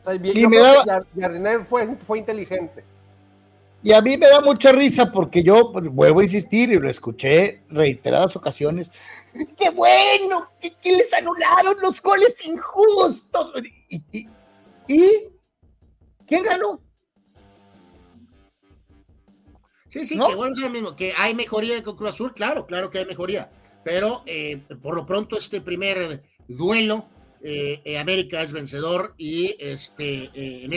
O sea, bien- Y yo me creo daba- que Jar- Jardinet fue, fue inteligente. Y a mí me da mucha risa porque yo pues, vuelvo a insistir y lo escuché reiteradas ocasiones. ¡Qué bueno! Que, que les anularon los goles injustos! ¿Y, y- y quién ganó? Sí, sí, ¿No? que bueno, es lo mismo, que hay mejoría con Cruz Azul, claro, claro que hay mejoría, pero eh, por lo pronto este primer duelo, eh, eh, América es vencedor y este, eh, en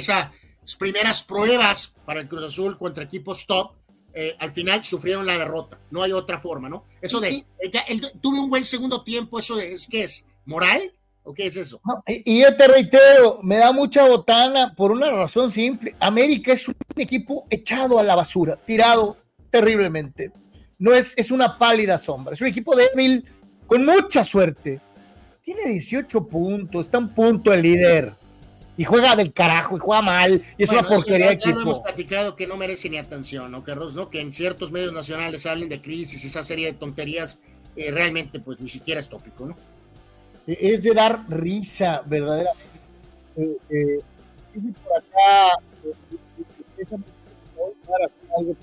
primeras pruebas para el Cruz Azul contra equipos top, eh, al final sufrieron la derrota, no hay otra forma, ¿no? Eso de, eh, el- tuve un buen segundo tiempo, eso de, ¿es qué es? ¿Moral? ¿O qué es eso? No, y, y yo te reitero, me da mucha botana por una razón simple. América es un equipo echado a la basura, tirado terriblemente. No es, es una pálida sombra, es un equipo débil con mucha suerte. Tiene 18 puntos, está un punto el líder. Y juega del carajo, y juega mal, y es Bueno, una porquería de ya, ya lo hemos equipo. platicado que no merece ni atención, ¿no, Carlos? ¿no? Que en ciertos medios nacionales hablen de crisis, esa serie de tonterías, eh, realmente pues ni siquiera es tópico, ¿no? Es de dar risa, verdaderamente. Eh, eh, por acá, esa- algo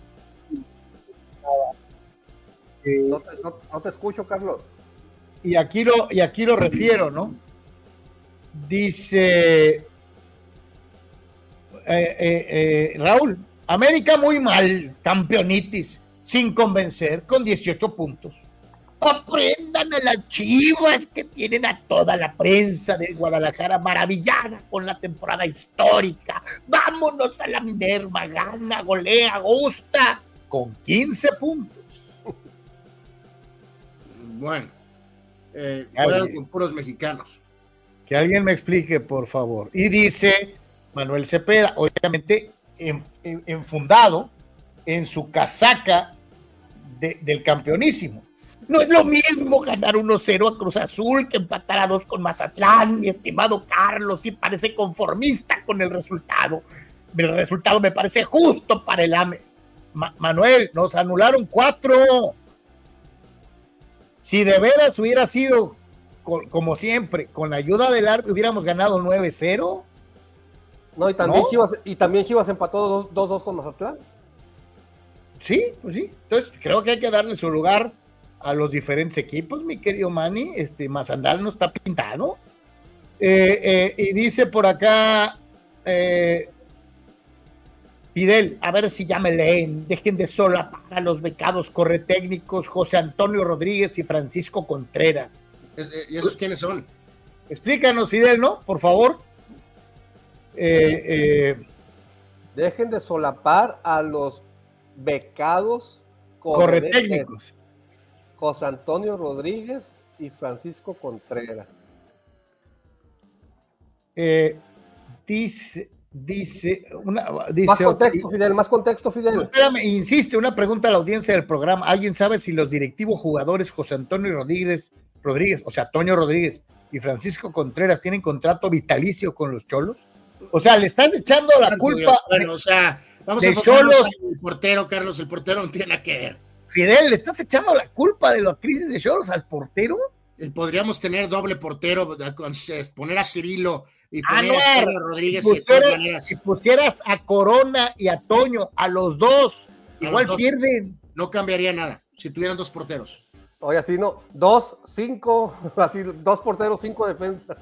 No te, no- no te escucho, Carlos. y aquí lo y aquí lo refiero, ¿no? Dice eh, eh, eh, Raúl, América muy mal, campeonitis, sin convencer, con 18 puntos. Aprendan a las chivas que tienen a toda la prensa de Guadalajara maravillada con la temporada histórica. Vámonos a la Minerva, gana, golea, gusta, con 15 puntos. Bueno, eh, juegan con puros mexicanos. Que alguien me explique, por favor. Y dice Manuel Cepeda, obviamente en- en- enfundado en su casaca de- del campeonísimo. No es lo mismo ganar 1-0 a Cruz Azul que empatar a 2 con Mazatlán, mi estimado Carlos, y parece conformista con el resultado. El resultado me parece justo para el AME. Ma- Manuel, nos anularon cuatro. Si de veras hubiera sido co- como siempre, con la ayuda del árbitro, hubiéramos ganado 9-0. No, y también, ¿No? Chivas, y también Chivas empató 2-2 con Mazatlán. Sí, pues sí. Entonces, creo que hay que darle su lugar a los diferentes equipos, mi querido Manny. Este Mazandal no está pintado. Eh, eh, y dice por acá eh, Fidel, a ver si ya me leen. Dejen de solapar a los becados corretécnicos José Antonio Rodríguez y Francisco Contreras. ¿Y esos quiénes son? Explícanos, Fidel, ¿no? Por favor. Eh, eh, Dejen de solapar a los becados corretécnicos. José Antonio Rodríguez y Francisco Contreras. Eh, dice, dice, una, Más dice, contexto, Fidel, más contexto, Fidel. Espérame, insiste, una pregunta a la audiencia del programa. ¿Alguien sabe si los directivos jugadores José Antonio Rodríguez, Rodríguez, o sea, Toño Rodríguez y Francisco Contreras tienen contrato vitalicio con los Cholos? O sea, le estás echando la culpa. Bueno, o sea, vamos a de enfocarnos al portero, Carlos. El portero no tiene nada que ver. Fidel, ¿le estás echando la culpa de la crisis de Cholos al portero? Podríamos tener doble portero, poner a Cirilo y Ah, poner no, a Rodríguez. si pusieras, maneras, si pusieras a Corona y a Toño, a los dos, a igual los dos, pierden. No cambiaría nada si tuvieran dos porteros. Oye, así no, dos, cinco, así, dos porteros, cinco defensas.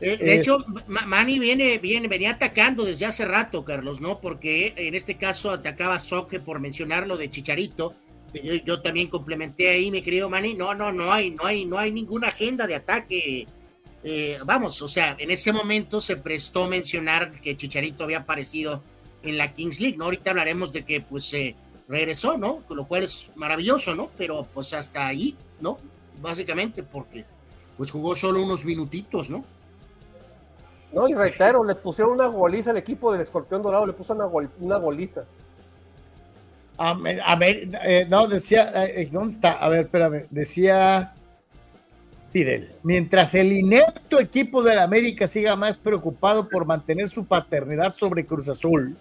Eh, de hecho, Manny viene, viene, venía atacando desde hace rato, Carlos, ¿no? Porque en este caso atacaba Socre por mencionar lo de Chicharito. Yo, también complementé ahí, mi querido Manny. No, no, no hay, no hay, no hay ninguna agenda de ataque. Eh, vamos, o sea, en ese momento se prestó mencionar que Chicharito había aparecido en la Kings League, ¿no? Ahorita hablaremos de que pues se regresó, ¿no? Lo cual es maravilloso, ¿no? Pero pues hasta ahí, ¿no? Básicamente porque pues jugó solo unos minutitos, ¿no? No, y reitero, le pusieron una goliza al equipo del Escorpión Dorado, le puso una, una goliza. A ver, eh, no, decía, eh, ¿dónde está? A ver, espérame, decía Fidel, mientras el inepto equipo del América siga más preocupado por mantener su paternidad sobre Cruz Azul,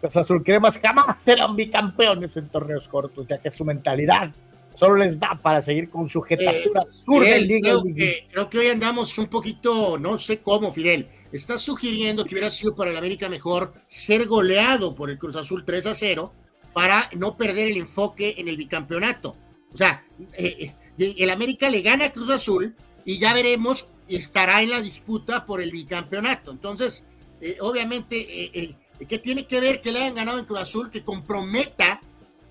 Cruz Azul Cremas jamás serán bicampeones en torneos cortos, ya que su mentalidad solo les da para seguir con su jetatura eh, creo, que, creo que hoy andamos un poquito, no sé cómo, Fidel, Estás sugiriendo que hubiera sido para el América mejor ser goleado por el Cruz Azul 3 a 0 para no perder el enfoque en el bicampeonato. O sea, eh, eh, el América le gana a Cruz Azul y ya veremos, estará en la disputa por el bicampeonato. Entonces, eh, obviamente, ¿qué tiene que ver que le hayan ganado en Cruz Azul que comprometa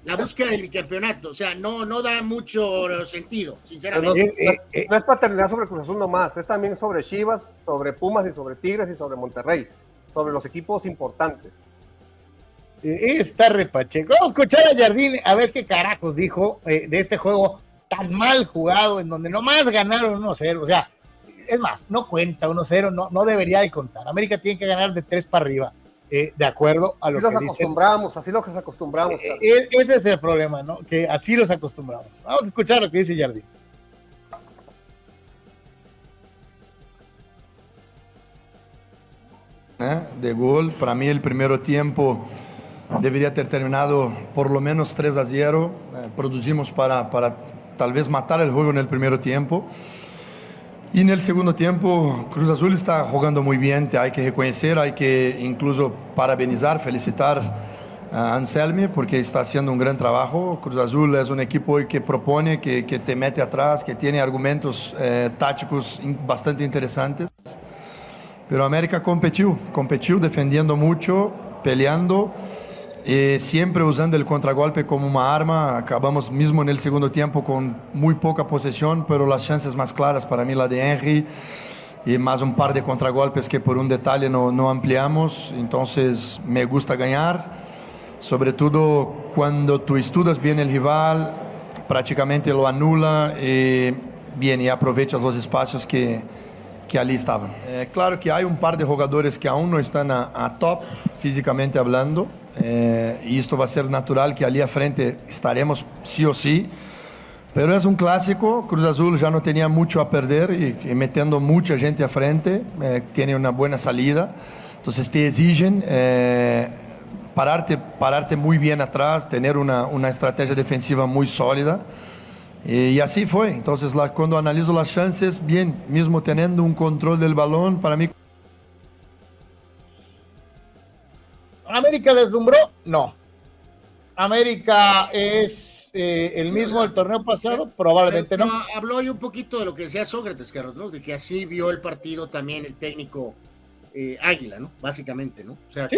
la búsqueda del bicampeonato. O sea, no, no da mucho sentido, sinceramente. No, es paternidad sobre Cruz Azul nomás, es también sobre Chivas, sobre Pumas y sobre Tigres y sobre Monterrey, sobre los equipos importantes. Está repacheco. Vamos a escuchar a Jardín a ver qué carajos dijo eh, de este juego tan mal jugado, en donde nomás ganaron 1-0. O sea, es más, no cuenta 1-0, no, no debería de contar. América tiene que ganar de 3 para arriba. Eh, de acuerdo a lo así que los acostumbramos, así los acostumbramos. Eh, eh, ese es el problema, ¿no? Que así los acostumbramos. Vamos a escuchar lo que dice Jardín. De gol, para mí el primer tiempo debería ter terminado por lo menos 3 a 0. producimos para, para tal vez matar el juego en el primer tiempo. Y en el segundo tiempo, Cruz Azul está jugando muy bien, hay que reconocer, hay que incluso parabenizar, felicitar a Anselmi porque está haciendo un gran trabajo. Cruz Azul es un equipo que propone, que, que te mete atrás, que tiene argumentos eh, tácticos bastante interesantes. Pero América competió, competió defendiendo mucho, peleando. Eh, siempre usando el contragolpe como una arma. Acabamos mismo en el segundo tiempo con muy poca posesión, pero las chances más claras para mí la de Henry y más un par de contragolpes que por un detalle no, no ampliamos. Entonces me gusta ganar, sobre todo cuando tú estudias bien el rival, prácticamente lo anula y bien y aprovechas los espacios que, que ali estavam. É claro que há um par de jogadores que aún não estão a, a top, fisicamente hablando, é, e isto vai ser natural que ali à frente estaremos sí ou sí. Pero é um clássico, Cruz Azul já não tinha muito a perder e, e metendo muita gente à frente, é, tem uma boa salida. Então, te exigem é, pararte, pararte muito bem atrás, ter uma, uma estratégia defensiva muito sólida. Y así fue. Entonces, la, cuando analizo las chances, bien, mismo teniendo un control del balón, para mí. ¿América deslumbró? No. ¿América es eh, el mismo del torneo pasado? Probablemente no. Habló hoy un poquito de lo que decía Sócrates, Carlos, ¿no? De que así vio el partido también el técnico eh, Águila, ¿no? Básicamente, ¿no? O sea,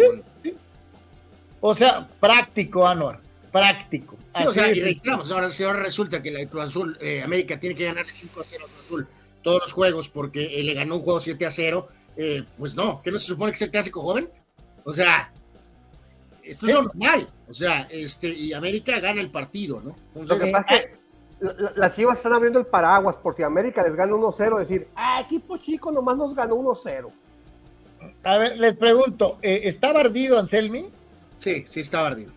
o sea práctico, Anuar práctico. Sí, o sea, y reiteramos, ahora, si ahora resulta que la Cruz Azul, eh, América tiene que ganarle 5 a 0 a Cruz Azul todos los juegos porque eh, le ganó un juego 7 a 0, eh, pues no, que no se supone que es el clásico joven. O sea, esto es lo normal. O sea, este, y América gana el partido, ¿no? Entonces, lo que pasa es las Chivas están abriendo el paraguas por si América les gana 1-0, decir, ah, equipo chico nomás nos ganó 1-0. A ver, les pregunto, ¿está bardido Anselmi? Sí, sí está bardido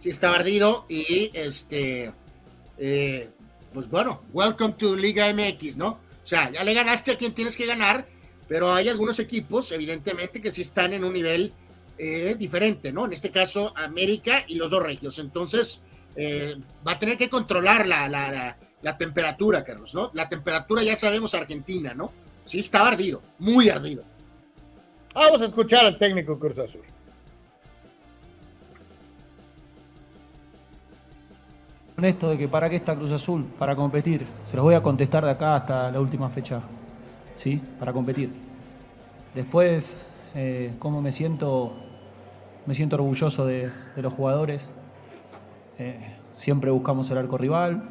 sí está bardido y este, eh, pues bueno, welcome to Liga MX, ¿no? O sea, ya le ganaste a quien tienes que ganar, pero hay algunos equipos, evidentemente, que sí están en un nivel eh, diferente, ¿no? En este caso, América y los dos regios. Entonces, eh, va a tener que controlar la, la, la, temperatura, Carlos, ¿no? La temperatura ya sabemos Argentina, ¿no? Sí está ardido, muy ardido. Vamos a escuchar al técnico Cruz Azul. esto de que para qué está Cruz Azul, para competir. Se los voy a contestar de acá hasta la última fecha. ¿Sí? Para competir. Después, eh, cómo me siento, me siento orgulloso de, los jugadores. Eh, siempre buscamos el arco rival.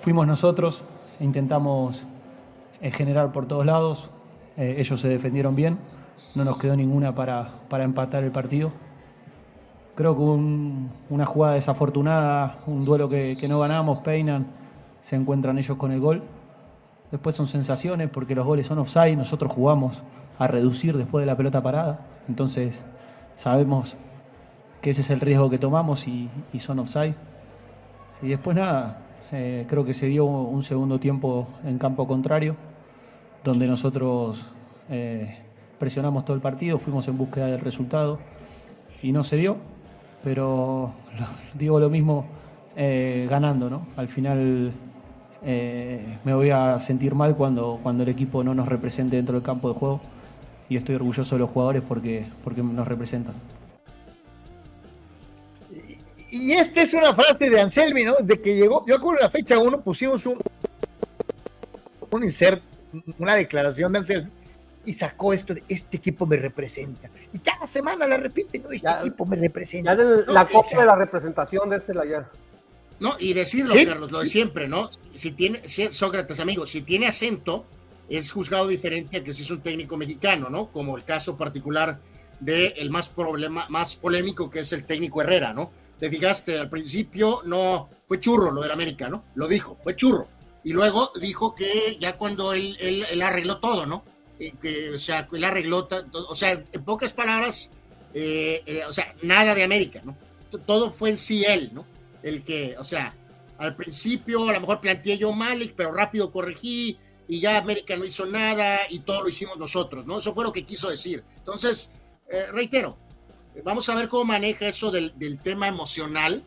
Fuimos nosotros, intentamos eh, generar por todos lados. Eh, ellos se defendieron bien, no nos quedó ninguna para, para empatar el partido. Creo que un- una jugada desafortunada, un duelo que, que no ganamos, peinan, se encuentran ellos con el gol. Después son sensaciones porque los goles son offside, nosotros jugamos a reducir después de la pelota parada. Entonces sabemos que ese es el riesgo que tomamos y, son offside. Y después nada, eh, creo que se dio un segundo tiempo en campo contrario, donde nosotros eh, presionamos todo el partido, fuimos en búsqueda del resultado y no se dio, pero digo lo mismo eh, ganando, ¿no? Al final me voy a sentir mal cuando, cuando el equipo no nos represente dentro del campo de juego y estoy orgulloso de los jugadores porque, porque nos representan. Y esta es una frase de Anselmi, ¿no? Desde que llegó, yo acuerdo en la fecha 1 pusimos un, un insert, una declaración de Anselmi y sacó esto de este equipo me representa. Y cada semana la repite, ¿no? Este equipo me representa. Ya del- No, la copia de la representación de este ya. No, y decirlo, Sí. Carlos, lo de siempre, ¿no? Si tiene, si- Sócrates, amigo, si tiene acento, es juzgado diferente a que si es un técnico mexicano, ¿no? Como el caso particular de el más problema, más polémico que es el técnico Herrera, ¿no? Te fijaste, al principio no fue churro lo del América, ¿no? Lo dijo, fue churro. Y luego dijo que ya cuando él, él, arregló todo, ¿no? Eh, que, o sea, él arregló, o sea, en pocas palabras, eh, eh, o sea, nada de América, ¿no? Todo fue en sí él, ¿no? El que, o sea, al principio a lo mejor planteé yo Malik, pero rápido corregí y ya América no hizo nada y todo lo hicimos nosotros, ¿no? Eso fue lo que quiso decir. Entonces, eh, reitero, vamos a ver cómo maneja eso del, del tema emocional,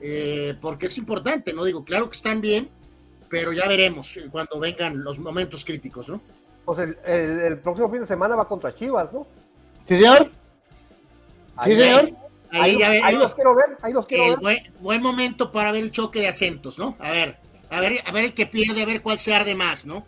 eh, porque es importante, ¿no? Digo, claro que están bien, pero ya veremos cuando vengan los momentos críticos, ¿no? Pues el, el- el próximo fin de semana va contra Chivas, ¿no? Sí, señor. Ahí- Sí, señor. Ahí, Ahí, ya ahí los quiero ver, ahí los quiero El ver. buen, buen momento para ver el choque de acentos, ¿no? A ver, a ver, a ver el que pierde, a ver cuál se arde más, ¿no?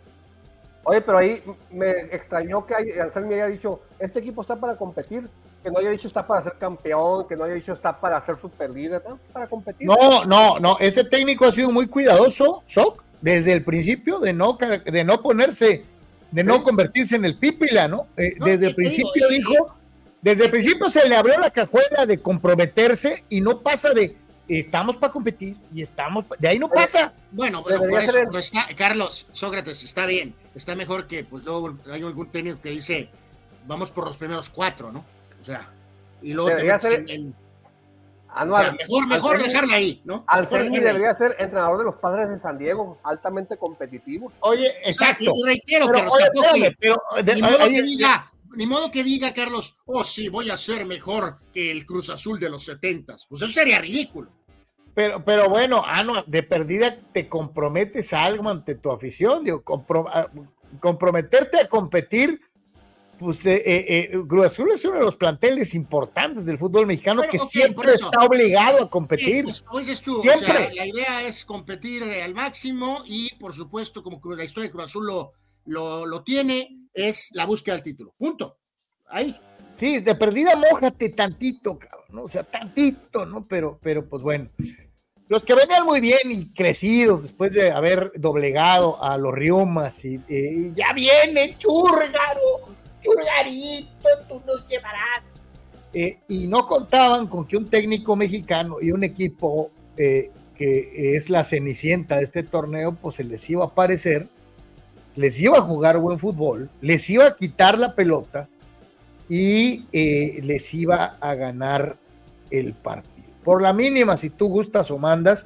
Oye, pero ahí me extrañó que Anselmi haya dicho, este equipo está para competir, que no haya dicho está para ser campeón, que no haya dicho está para ser super líder, ¿no? para competir. No, no, no. Este técnico ha sido muy cuidadoso, Sok, desde el principio de no, de no ponerse, de no convertirse en el pípila, ¿no? Eh, No, desde el digo, principio dijo, desde el principio se le abrió la cajuela de comprometerse y no pasa de estamos para competir y estamos, pa-". de ahí no pasa. Bueno, bueno, por eso, ser el- pero está, Carlos, Sócrates, está bien, está mejor que, pues luego hay algún técnico que dice, vamos por los primeros cuatro, ¿no? O sea, y luego te ser- en, Anual, o sea, mejor, mejor dejarla ahí, ¿no? Ahí. debería ser entrenador de los padres de San Diego, altamente competitivo. Oye, exacto. Y, y reitero, Pero, Carlos, oye, tampoco- espérame, pero, de- ni modo ahí- que diga, ni modo que diga, Carlos, oh sí, voy a ser mejor que el Cruz Azul de los setentas. Pues eso sería ridículo. Pero, pero bueno, ah, no, de perdida te comprometes a algo ante tu afición, digo, compro- a- comprometerte a competir, pues eh, eh, eh, Cruz Azul es uno de los planteles importantes del fútbol mexicano que siempre está obligado a Sí, competir. pues, como dices tú, o Siempre. sea, la idea es competir eh, al máximo y, por supuesto, como la historia de Cruz Azul lo, lo, lo tiene, es la búsqueda del título. Punto. Ahí. Sí, de perdida mójate tantito, cabrón, ¿no? O sea, tantito, ¿no? Pero, pero pues bueno. Los que venían muy bien y crecidos después de haber doblegado a los Riumas y, ya viene, chúrgaro, churgarito, tú nos llevarás. Eh, y no contaban con que un técnico mexicano y un equipo eh, que es la cenicienta de este torneo, pues se les iba a aparecer, les iba a jugar buen fútbol, les iba a quitar la pelota y eh, les iba a ganar el partido. Por la mínima, si tú gustas o mandas,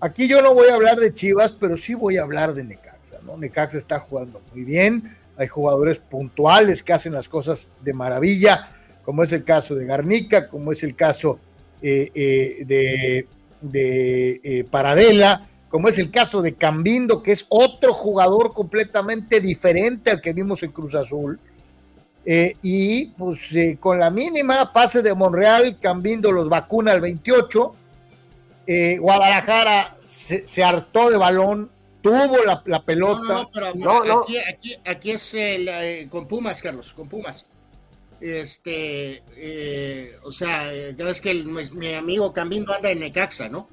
aquí yo no voy a hablar de Chivas, pero sí voy a hablar de Necaxa. Necaxa está jugando muy bien, hay jugadores puntuales que hacen las cosas de maravilla, como es el caso de Garnica, como es el caso eh, eh, de, de Paradela, como es el caso de Cambindo, que es otro jugador completamente diferente al que vimos en Cruz Azul. Eh, y pues eh, con la mínima pase de Monreal, Cambindo los vacuna al 28. Eh, Guadalajara se, se hartó de balón tuvo la, la pelota. No, no, pero, No, no. Aquí, aquí, aquí es el, eh, con Pumas, Carlos, con Pumas. Este, eh, o sea, ya ves que el- mi, mi amigo Camino anda en Necaxa, ¿no?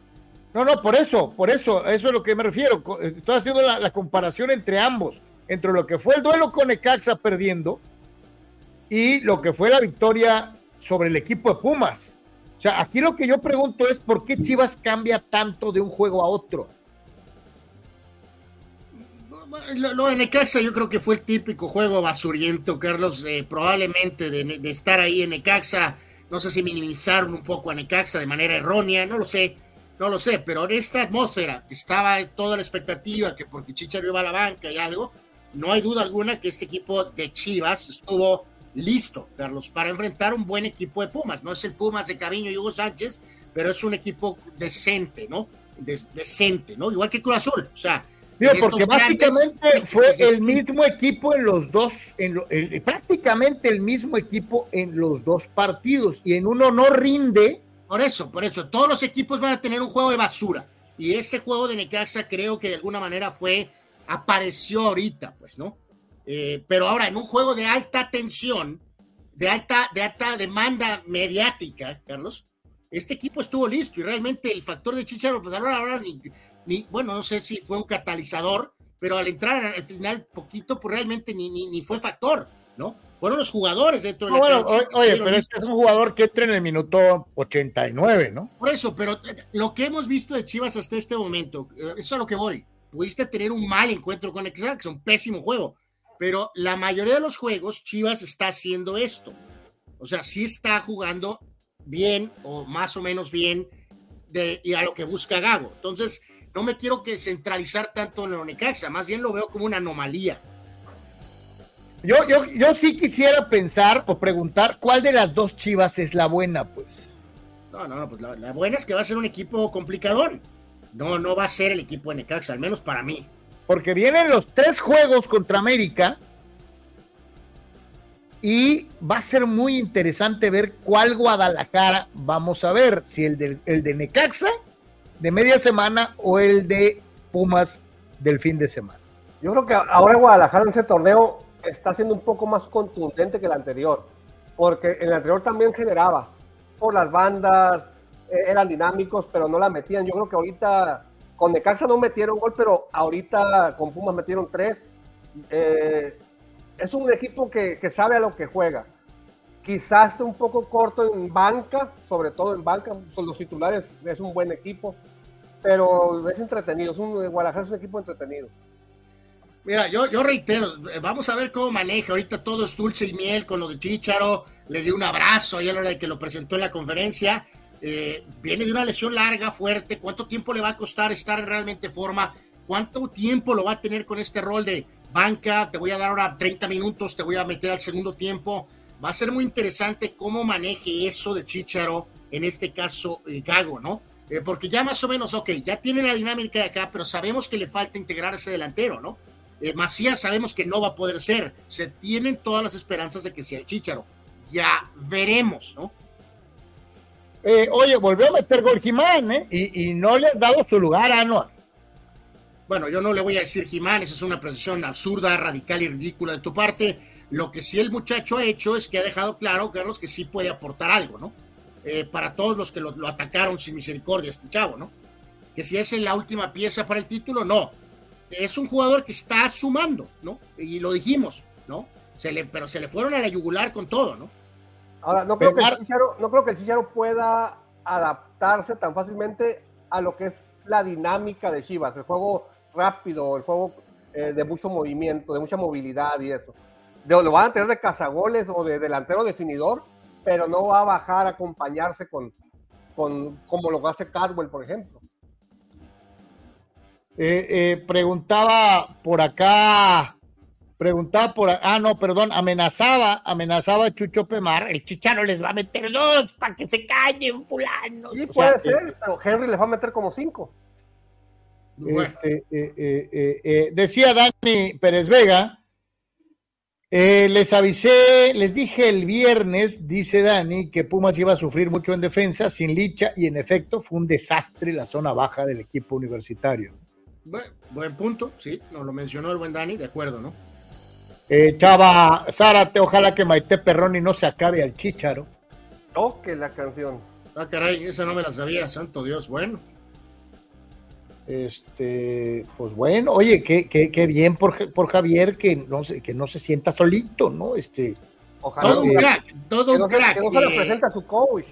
No, no, por eso, por eso, eso es lo que me refiero. Co- Estoy haciendo la, comparación entre ambos, entre lo que fue el duelo con Necaxa perdiendo y lo que fue la victoria sobre el equipo de Pumas. O sea, aquí lo que yo pregunto es por qué Chivas cambia tanto de un juego a otro. Lo, lo de Necaxa yo creo que fue el típico juego basuriento, Carlos, eh, probablemente de, de estar ahí en Necaxa, no sé si minimizaron un poco a Necaxa de manera errónea, no lo sé, no lo sé, pero en esta atmósfera que estaba toda la expectativa, que porque Chicharo iba a la banca y algo, no hay duda alguna que este equipo de Chivas estuvo listo, Carlos, para enfrentar un buen equipo de Pumas. No es el Pumas de Caviño y Hugo Sánchez, pero es un equipo decente, ¿no? Des- decente, ¿no? Igual que Cruz Azul, o sea, Digo, de estos porque básicamente fue de el mismo equipo en los dos, en lo- el- prácticamente el mismo equipo en los dos partidos y en uno no rinde. Por eso, por eso, todos los equipos van a tener un juego de basura. Y este juego de Necaxa creo que de alguna manera fue, apareció ahorita, pues, ¿no? Eh, pero ahora, en un juego de alta tensión, de alta, de alta demanda mediática, Carlos, este equipo estuvo listo y realmente el factor de Chicharo, pues ahora, ahora ni, ni- bueno, no sé si fue un catalizador, pero al entrar al final poquito, pues realmente ni, ni, ni fue factor, ¿no? Fueron los jugadores dentro de No, la bueno, cancha oye, pero este es un jugador que entra en el minuto 89, ¿no? Por eso, pero eh, lo que hemos visto de Chivas hasta este momento, eh, eso es a lo que voy. Pudiste tener un mal encuentro con es un pésimo juego, pero la mayoría de los juegos Chivas está haciendo esto. O sea, sí está jugando bien o más o menos bien de, y a lo que busca Gago. Entonces, no me quiero que centralizar tanto en lo Necaxa, más bien lo veo como una anomalía. Yo, yo, yo sí quisiera pensar o preguntar cuál de las dos chivas es la buena, pues. No, no, no, pues la, la buena es que va a ser un equipo complicador. No, no va a ser el equipo de Necaxa, al menos para mí. Porque vienen los tres juegos contra América y va a ser muy interesante ver cuál Guadalajara vamos a ver, si el de, el de Necaxa de media semana o el de Pumas del fin de semana. Yo creo que ahora Guadalajara en ese torneo está siendo un poco más contundente que el anterior, porque el anterior también generaba por las bandas, eh, eran dinámicos, pero no la metían. Yo creo que ahorita con Necaxa no metieron gol, pero ahorita con Pumas metieron tres. Eh, es un equipo que, que sabe a lo que juega. Quizás esté un poco corto en banca, sobre todo en banca, con los titulares es un buen equipo, pero es entretenido, es un, Guadalajara es un equipo entretenido. Mira, yo, yo reitero, eh, vamos a ver cómo maneja. Ahorita todo es dulce y miel con lo de Chicharo. Le dio un abrazo ahí a la hora de que lo presentó en la conferencia. Eh, viene de una lesión larga, fuerte. ¿Cuánto tiempo le va a costar estar en realmente forma? ¿Cuánto tiempo lo va a tener con este rol de banca? Te voy a dar ahora 30 minutos, te voy a meter al segundo tiempo. Va a ser muy interesante cómo maneje eso de Chicharo, en este caso eh, Gago, ¿no? Eh, porque ya más o menos, ok, ya tiene la dinámica de acá, pero sabemos que le falta integrar ese delantero, ¿no? Eh, Macías sabemos que no va a poder ser. Se tienen todas las esperanzas de que sea el Chicharo. Ya veremos, ¿no? Eh, oye, volvió a meter gol Jimán, ¿eh? Y, y no le ha dado su lugar a Anuar. Bueno, yo no le voy a decir Jiménez, es una precisión absurda, radical y ridícula de tu parte. Lo que sí el muchacho ha hecho es que ha dejado claro, Carlos, que sí puede aportar algo, ¿no? Eh, para todos los que lo, lo atacaron sin misericordia, este chavo, ¿no? Que si es la última pieza para el título, no. Es un jugador que está sumando, ¿no? Y lo dijimos, ¿no? Se le, pero se le fueron a la yugular con todo, ¿no? Ahora, no creo, que el Chicharo, no creo que el Chicharo pueda adaptarse tan fácilmente a lo que es la dinámica de Chivas, el juego rápido, el juego eh, de mucho movimiento, de mucha movilidad y eso. De- lo van a tener de cazagoles o de delantero definidor, pero no va a bajar a acompañarse con, con como lo hace Cardwell, por ejemplo. Eh, eh, preguntaba por acá, preguntaba por ah, no, perdón, amenazaba, amenazaba a Chucho Pemar, el chicharo les va a meter dos para que se callen, fulano. Sí, puede ser, pero Henry les va a meter como cinco. Este, eh, eh, eh, eh, decía Dani Pérez Vega, eh, les avisé, les dije el viernes, dice Dani, que Pumas iba a sufrir mucho en defensa, sin licha, y en efecto fue un desastre la zona baja del equipo universitario. Buen punto, sí, nos lo mencionó el buen Dani, de acuerdo, ¿no? Eh, Chava Zárate, ojalá que Maite Perroni no se acabe al chícharo. Toque la canción. Ah, caray, esa no me la sabía, santo Dios, bueno. Este, pues bueno, oye, qué, qué, qué bien por, por, Javier que no, se, que no se sienta solito, ¿no? Este, Ojalá todo un crack, todo un no, crack. Que no se le presenta a su coach.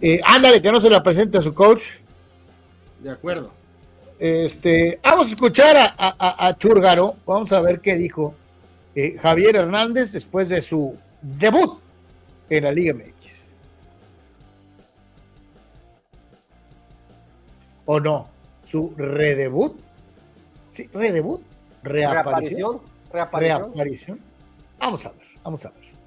Eh, ándale, que no se le presente a su coach. De acuerdo. Este, vamos a escuchar a, a, a Churgaro, vamos a ver qué dijo eh, Javier Hernández después de su debut en la Liga MX. ¿O no? ¿Su redebut? Sí, redebut. Reaparición. Reaparición. Reaparición. Vamos a ver, vamos a ver.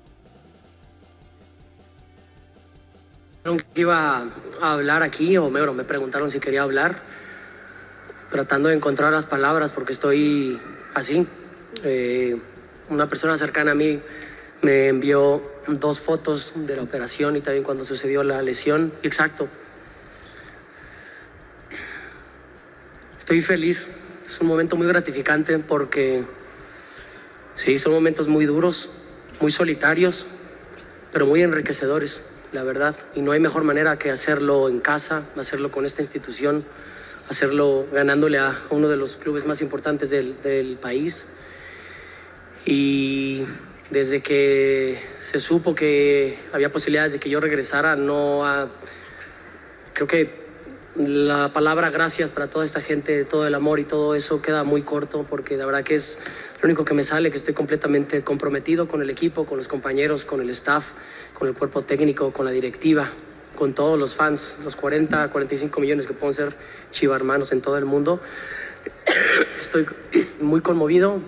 que iba a hablar aquí, o me preguntaron si quería hablar, tratando de encontrar las palabras porque estoy así. Eh, una persona cercana a mí me envió dos fotos de la operación y también cuando sucedió la lesión. Exacto. Estoy feliz, es un momento muy gratificante porque sí, son momentos muy duros, muy solitarios, pero muy enriquecedores, la verdad. Y no hay mejor manera que hacerlo en casa, hacerlo con esta institución, hacerlo ganándole a uno de los clubes más importantes del, país. Y desde que se supo que había posibilidades de que yo regresara, no ha, creo que la palabra gracias para toda esta gente, todo el amor y todo eso queda muy corto porque la verdad que es lo único que me sale, que estoy completamente comprometido con el equipo, con los compañeros, con el staff, con el cuerpo técnico, con la directiva, con todos los fans, los 40, 45 millones que pueden ser chiva hermanos en todo el mundo. Estoy muy conmovido,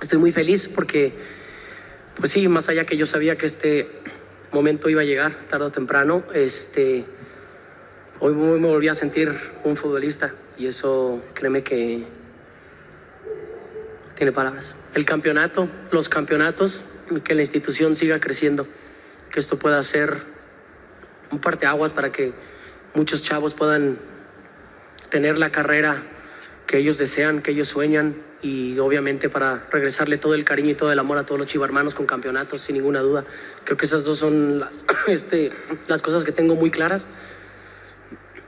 estoy muy feliz porque, pues sí, más allá que yo sabía que este momento iba a llegar tarde o temprano, este hoy me volví a sentir un futbolista y eso créeme que tiene palabras. El campeonato, los campeonatos, que la institución siga creciendo, que esto pueda ser un parteaguas para que muchos chavos puedan tener la carrera que ellos desean, que ellos sueñan y obviamente para regresarle todo el cariño y todo el amor a todos los chivarmanos con campeonatos, sin ninguna duda. Creo que esas dos son las, este, las cosas que tengo muy claras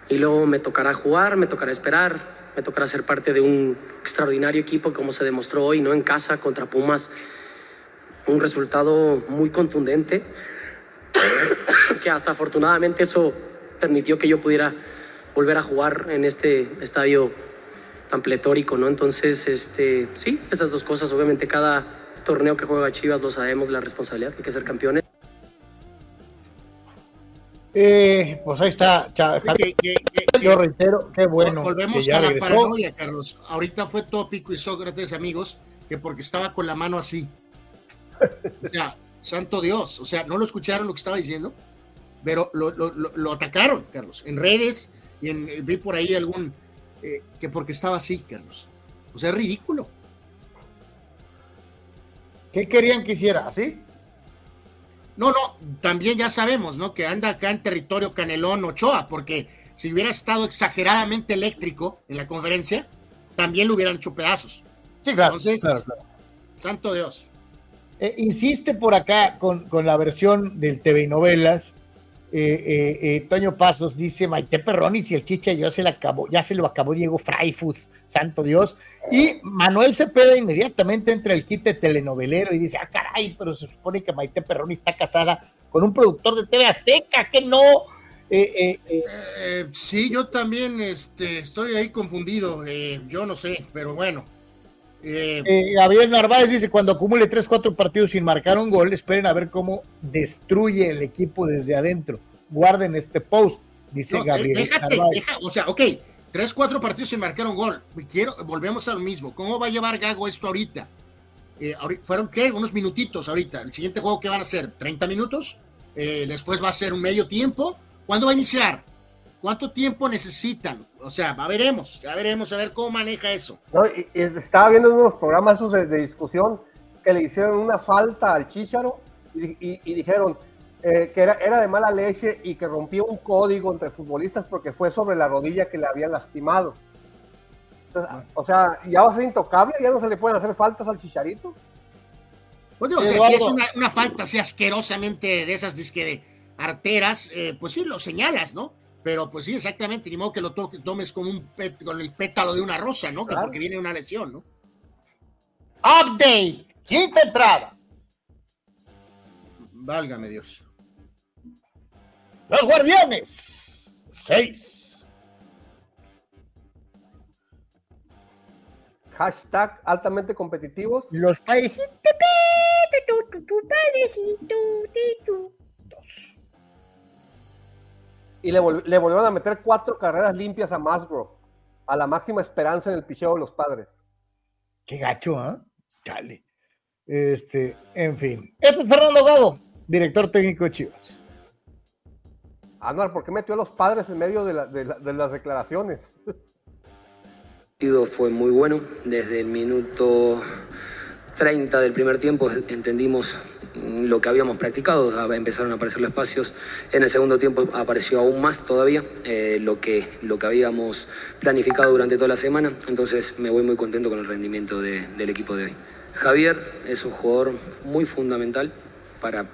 y luego me tocará jugar, me tocará esperar, me tocará ser parte de un extraordinario equipo como se demostró hoy, ¿no? En casa contra Pumas, un resultado muy contundente, que hasta afortunadamente eso permitió que yo pudiera volver a jugar en este estadio tan pletórico, ¿no? Entonces, este, sí, esas dos cosas, obviamente cada torneo que juega Chivas lo sabemos, la responsabilidad, hay que ser campeones. Eh, pues ahí está. Que, que, que, Yo reitero, qué bueno. Volvemos a la paranoia, Carlos. Ahorita fue tópico y Sócrates, amigos, que porque estaba con la mano así. O sea, santo Dios. O sea, no lo escucharon lo que estaba diciendo, pero lo, lo, lo, lo atacaron, Carlos, en redes y en, vi por ahí algún eh, que porque estaba así, Carlos. O sea, es ridículo. ¿Qué querían que hiciera? ¿Así? No, no, también ya sabemos, ¿no? Que anda acá en territorio Canelón Ochoa, porque si hubiera estado exageradamente eléctrico en la conferencia, también lo hubieran hecho pedazos. Sí, claro. Entonces, claro, claro. santo Dios. Eh, insiste por acá con, con, la versión del TV y novelas. Eh, eh, Toño Pasos dice Maite Perroni, si el chicha ya se le acabó, ya se lo acabó Diego Fraifus, santo Dios. Y Manuel Cepeda inmediatamente entra el quite telenovelero y dice, ah, caray, pero se supone que Maite Perroni está casada con un productor de TV Azteca, que no. Sí, yo también este, estoy ahí confundido, yo no sé, pero bueno. Eh, Gabriel Narváez dice: Cuando acumule 3-4 partidos sin marcar un gol, esperen a ver cómo destruye el equipo desde adentro. Guarden este post, dice no, Gabriel déjate, deja, o sea, ok, 3-4 partidos sin marcar un gol. Quiero, volvemos a lo mismo. ¿Cómo va a llevar Gago esto ahorita? Eh, fueron, ¿qué? Unos minutitos ahorita. El siguiente juego, ¿qué van a hacer? ¿30 minutos? Eh, después va a ser un medio tiempo. ¿Cuándo va a iniciar? ¿Cuánto tiempo necesitan? O sea, ya veremos, ya veremos a ver cómo maneja eso. No, y, y estaba viendo unos programas esos de, de, discusión que le hicieron una falta al Chicharo y, y, y dijeron eh, que era, era, de mala leche y que rompió un código entre futbolistas porque fue sobre la rodilla que le habían lastimado. o sea, ya va a ser intocable, ya no se le pueden hacer faltas al chicharito. Pues o sea, si es una, falta así asquerosamente de esas disque de arteras, eh, pues sí, lo señalas, ¿no? Pero pues sí, exactamente, ni modo que lo tomes con, un con el pétalo de una rosa, ¿no? Porque viene una lesión, ¿no? Update, quinta entrada. Válgame Dios. Los Guardianes, seis. Hashtag altamente competitivos. Los padrecitos, padrecito, Dos. Y le, le, volvieron a meter cuatro carreras limpias a Masgrove, a la máxima esperanza en el picheo de los padres. Qué gacho, ¿ah? ¿eh? Chale. Este, en fin. Este es Fernando Gado director técnico de Chivas. Anuar, ¿por qué metió a los padres en medio de, las declaraciones? El partido fue muy bueno. Desde el minuto 30 del primer tiempo entendimos lo que habíamos practicado, empezaron a aparecer los espacios. En el segundo tiempo apareció aún más todavía eh, lo, que, lo que habíamos planificado durante toda la semana. Entonces me voy muy contento con el rendimiento del equipo de hoy. Javier es un jugador muy fundamental para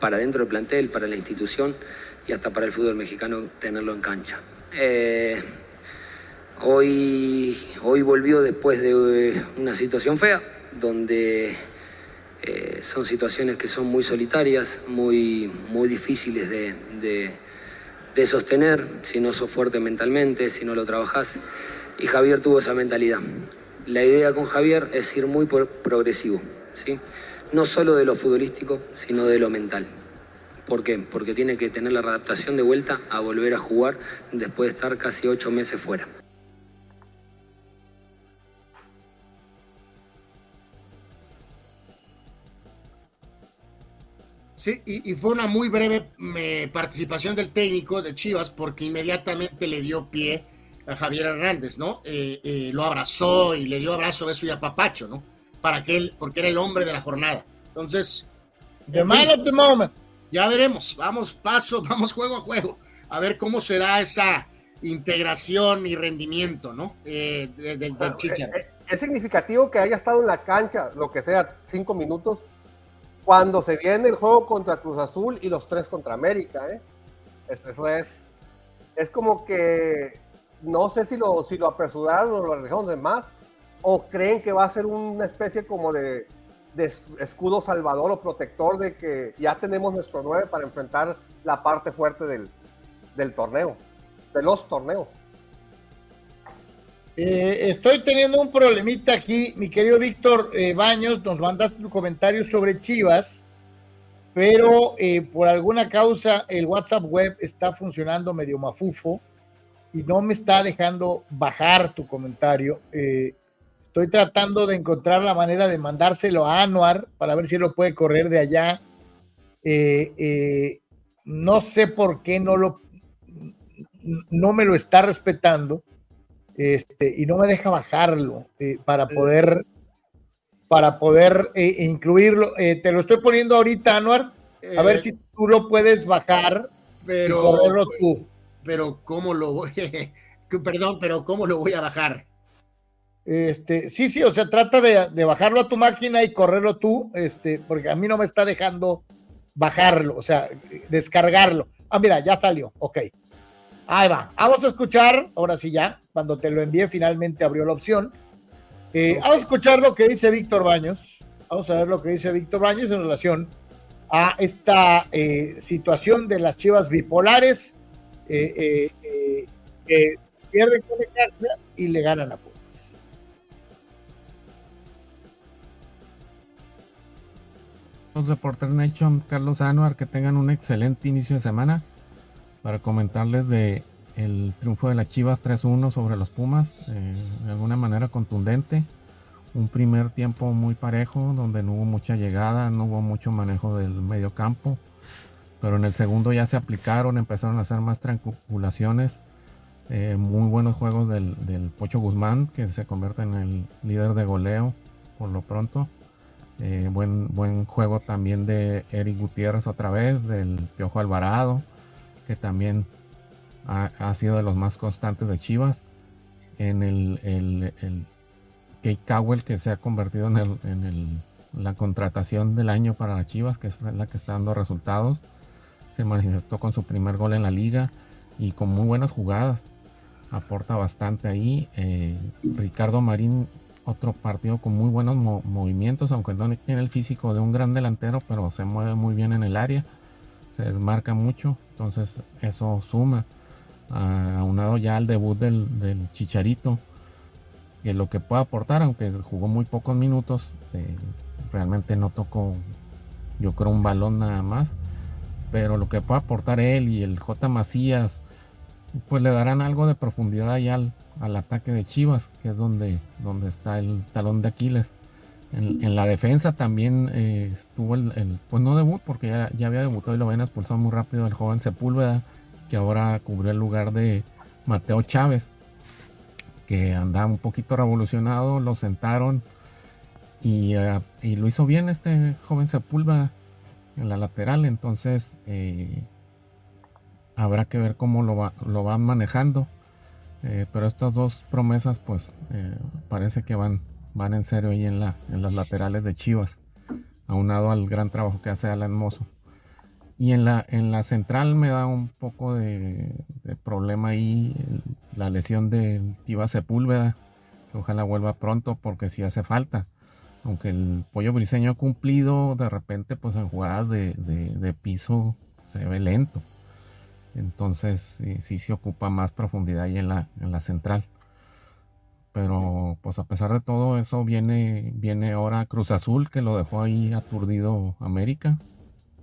para dentro del plantel, para la institución y hasta para el fútbol mexicano tenerlo en cancha. Eh, hoy, hoy volvió después de una situación fea, donde eh, son situaciones que son muy solitarias, muy, muy difíciles de, de, sostener si no sos fuerte mentalmente, si no lo trabajás. Y Javier tuvo esa mentalidad. La idea con Javier es ir muy progresivo, ¿sí? no solo de lo futbolístico, sino de lo mental. ¿Por qué? Porque tiene que tener la adaptación de vuelta a volver a jugar después de estar casi ocho meses fuera. Sí, y, fue una muy breve participación del técnico de Chivas porque inmediatamente le dio pie a Javier Hernández, ¿no? Eh, eh, lo abrazó y le dio abrazo, beso y apapacho, ¿no? para que él, porque era el hombre de la jornada. Entonces, the man of the moment. Ya veremos, vamos paso, vamos juego a juego, a ver cómo se da esa integración y rendimiento, ¿no? Eh, del, eh, eh, Es, significativo que haya estado en la cancha, lo que sea, cinco minutos, cuando se viene el juego contra Cruz Azul y los tres contra América, ¿eh? Eso es, es como que no sé si lo, apresuraron o lo arriesgaron de más, o creen que va a ser una especie como de, escudo salvador o protector de que ya tenemos nuestro 9 para enfrentar la parte fuerte del, torneo, de los torneos. Eh, estoy teniendo un problemita aquí, mi querido Víctor eh, Baños, nos mandaste tu comentario sobre Chivas, pero eh, por alguna causa el WhatsApp web está funcionando medio mafufo y no me está dejando bajar tu comentario. Estoy tratando de encontrar la manera de mandárselo a Anuar para ver si lo puede correr de allá. No sé por qué no lo no me lo está respetando este, y no me deja bajarlo eh, para poder para poder incluirlo. te lo estoy poniendo ahorita, Anuar, a ver si tú lo puedes bajar pero, y correrlo tú. Pero cómo lo voy, perdón, pero cómo lo voy a bajar. Este, sí, sí, o sea, trata de, bajarlo a tu máquina y correrlo tú, este, porque a mí no me está dejando bajarlo, o sea, descargarlo. Ah, mira, ya salió, ok. Ahí va. Vamos a escuchar, ahora sí ya, cuando te lo envié finalmente abrió la opción. Eh, vamos a escuchar lo que dice Víctor Baños. Vamos a ver lo que dice Víctor Baños en relación a esta eh, situación de las chivas bipolares eh, que pierden con y le ganan a los de Nation, Carlos Anuar, que tengan un excelente inicio de semana para comentarles de el triunfo de las Chivas 3-1 sobre los Pumas, eh, de alguna manera contundente. Un primer tiempo muy parejo, donde no hubo mucha llegada, no hubo mucho manejo del medio campo. Pero en el segundo ya se aplicaron, empezaron a hacer más triangulaciones. Eh, muy buenos juegos del, del Pocho Guzmán, que se convierte en el líder de goleo por lo pronto. Eh, buen, buen juego también de Eric Gutiérrez otra vez, del Piojo Alvarado, que también ha, sido de los más constantes de Chivas. en el, el, Kate Cowell que se ha convertido en, el, en el, la contratación del año para las Chivas, que es la que está dando resultados. Se manifestó con su primer gol en la liga y con muy buenas jugadas. Aporta bastante ahí. Eh, Ricardo Marín, otro partido con muy buenos movimientos, aunque no tiene el físico de un gran delantero, pero se mueve muy bien en el área. Se desmarca mucho, entonces eso suma. aunado ya al debut del, Chicharito, que lo que puede aportar, aunque jugó muy pocos minutos, eh, realmente no tocó, yo creo, un balón nada más. Pero lo que puede aportar él y el J. Macías, pues le darán algo de profundidad ya al, al ataque de Chivas, que es donde, donde está el talón de Aquiles. En, la defensa también eh, estuvo el, pues no debut, porque ya, ya, había debutado y lo habían expulsado muy rápido el joven Sepúlveda, que ahora cubrió el lugar de Mateo Chávez que andaba un poquito revolucionado, lo sentaron y, eh, lo hizo bien este joven Sepúlveda en la lateral, entonces eh, habrá que ver cómo lo, lo van manejando. Pero estas dos promesas, pues parece que van, van en serio ahí en, la, en las laterales de Chivas, aunado al gran trabajo que hace Alan Mozo. Y en la, en la central me da un poco de, problema ahí la lesión de Tiva Sepúlveda, que ojalá vuelva pronto porque si hace falta. Aunque el pollo briseño ha cumplido, de repente pues en jugadas de, piso se ve lento. Entonces sí, se ocupa más profundidad ahí en la, en la central. Pero pues a pesar de todo eso viene, viene ahora Cruz Azul que lo dejó ahí aturdido América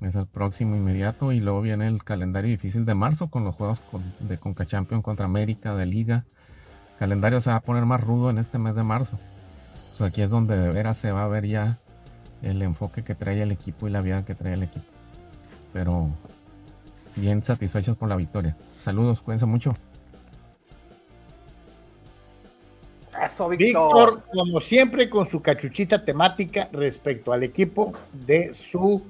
es el próximo inmediato y luego viene el calendario difícil de marzo con los juegos de Conca Champion contra América, de Liga. El calendario se va a poner más rudo en este mes de marzo. aquí es donde de veras se va a ver ya el enfoque que trae el equipo y la vida que trae el equipo. Pero bien satisfechos por la victoria. Saludos, cuídense mucho. Eso, Víctor, como siempre, con su cachuchita temática respecto al equipo de su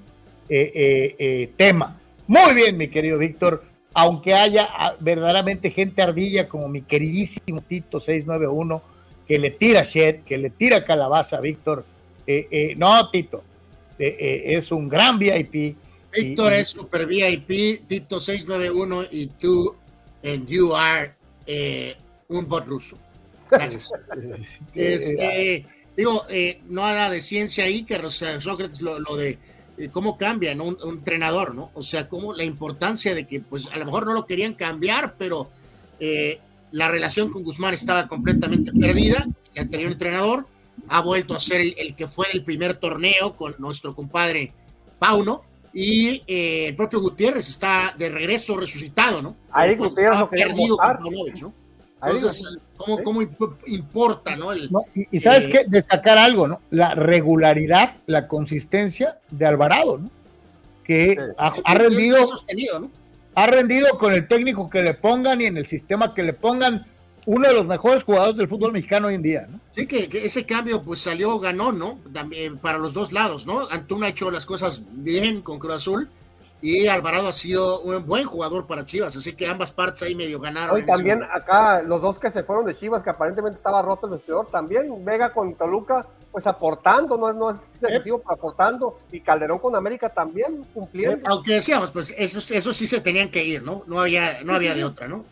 eh, eh, eh, tema. Muy bien, mi querido Víctor, aunque haya ah, verdaderamente gente ardilla como mi queridísimo Tito 691, que le tira shit, que le tira calabaza Víctor. no, Tito, es un gran VIP. Víctor es super VIP, Tito 691 y tú, and you are un bot ruso. Gracias. Este, digo, no haga de ciencia ahí, que Sócrates lo de eh, cómo cambia un, entrenador, ¿no? O sea, cómo la importancia de que, pues, a lo mejor no lo querían cambiar, pero eh, la relación con Guzmán estaba completamente perdida. El anterior entrenador ha vuelto a ser el, que fue el primer torneo con nuestro compadre Pauno. Y eh, el propio Gutiérrez está de regreso resucitado, ¿no? Ahí Gutiérrez lo perdido ¿no? Entonces, ¿cómo, importa, no? y, sabes qué, destacar algo, ¿no? La regularidad, la consistencia de Alvarado, ¿no? Que ha, rendido. Ha rendido con el técnico que le pongan y en el sistema que le pongan uno de los mejores jugadores del fútbol mexicano hoy en día, ¿no? Sí, que, ese cambio pues salió, ganó, ¿no? También para los dos lados, ¿no? Antuna ha hecho las cosas bien con Cruz Azul y Alvarado ha sido un buen jugador para Chivas, así que ambas partes ahí medio ganaron. Y también acá los dos que se fueron de Chivas, que aparentemente estaba roto el vestidor, también Vega con Toluca, pues aportando, no, no es excesivo, aportando, y Calderón con América también cumpliendo. Aunque decíamos, pues esos, eso sí se tenían que ir, ¿no? No había, no había de otra, ¿no?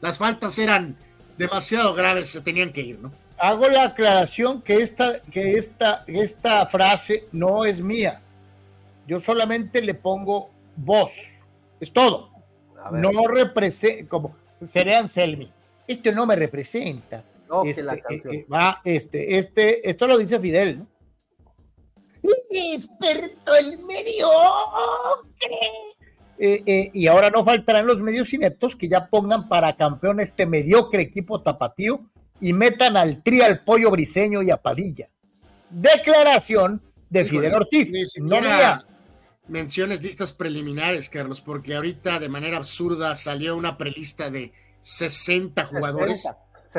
las faltas eran demasiado graves, se tenían que ir, ¿no? Hago la aclaración que esta, que esta, esta frase no es mía yo solamente le pongo voz. Es todo. No representa, como sería Anselmi. Esto no me representa. No, este, la eh, eh, va, este, este, esto lo dice Fidel, ¿no? Experto el medio. Eh, y ahora no faltarán los medios ineptos que ya pongan para campeón este mediocre equipo tapatío y metan al tri al pollo briseño y a Padilla. Declaración de Fidel Ortiz. no menciones listas preliminares, Carlos, porque ahorita de manera absurda salió una prelista de 60 jugadores.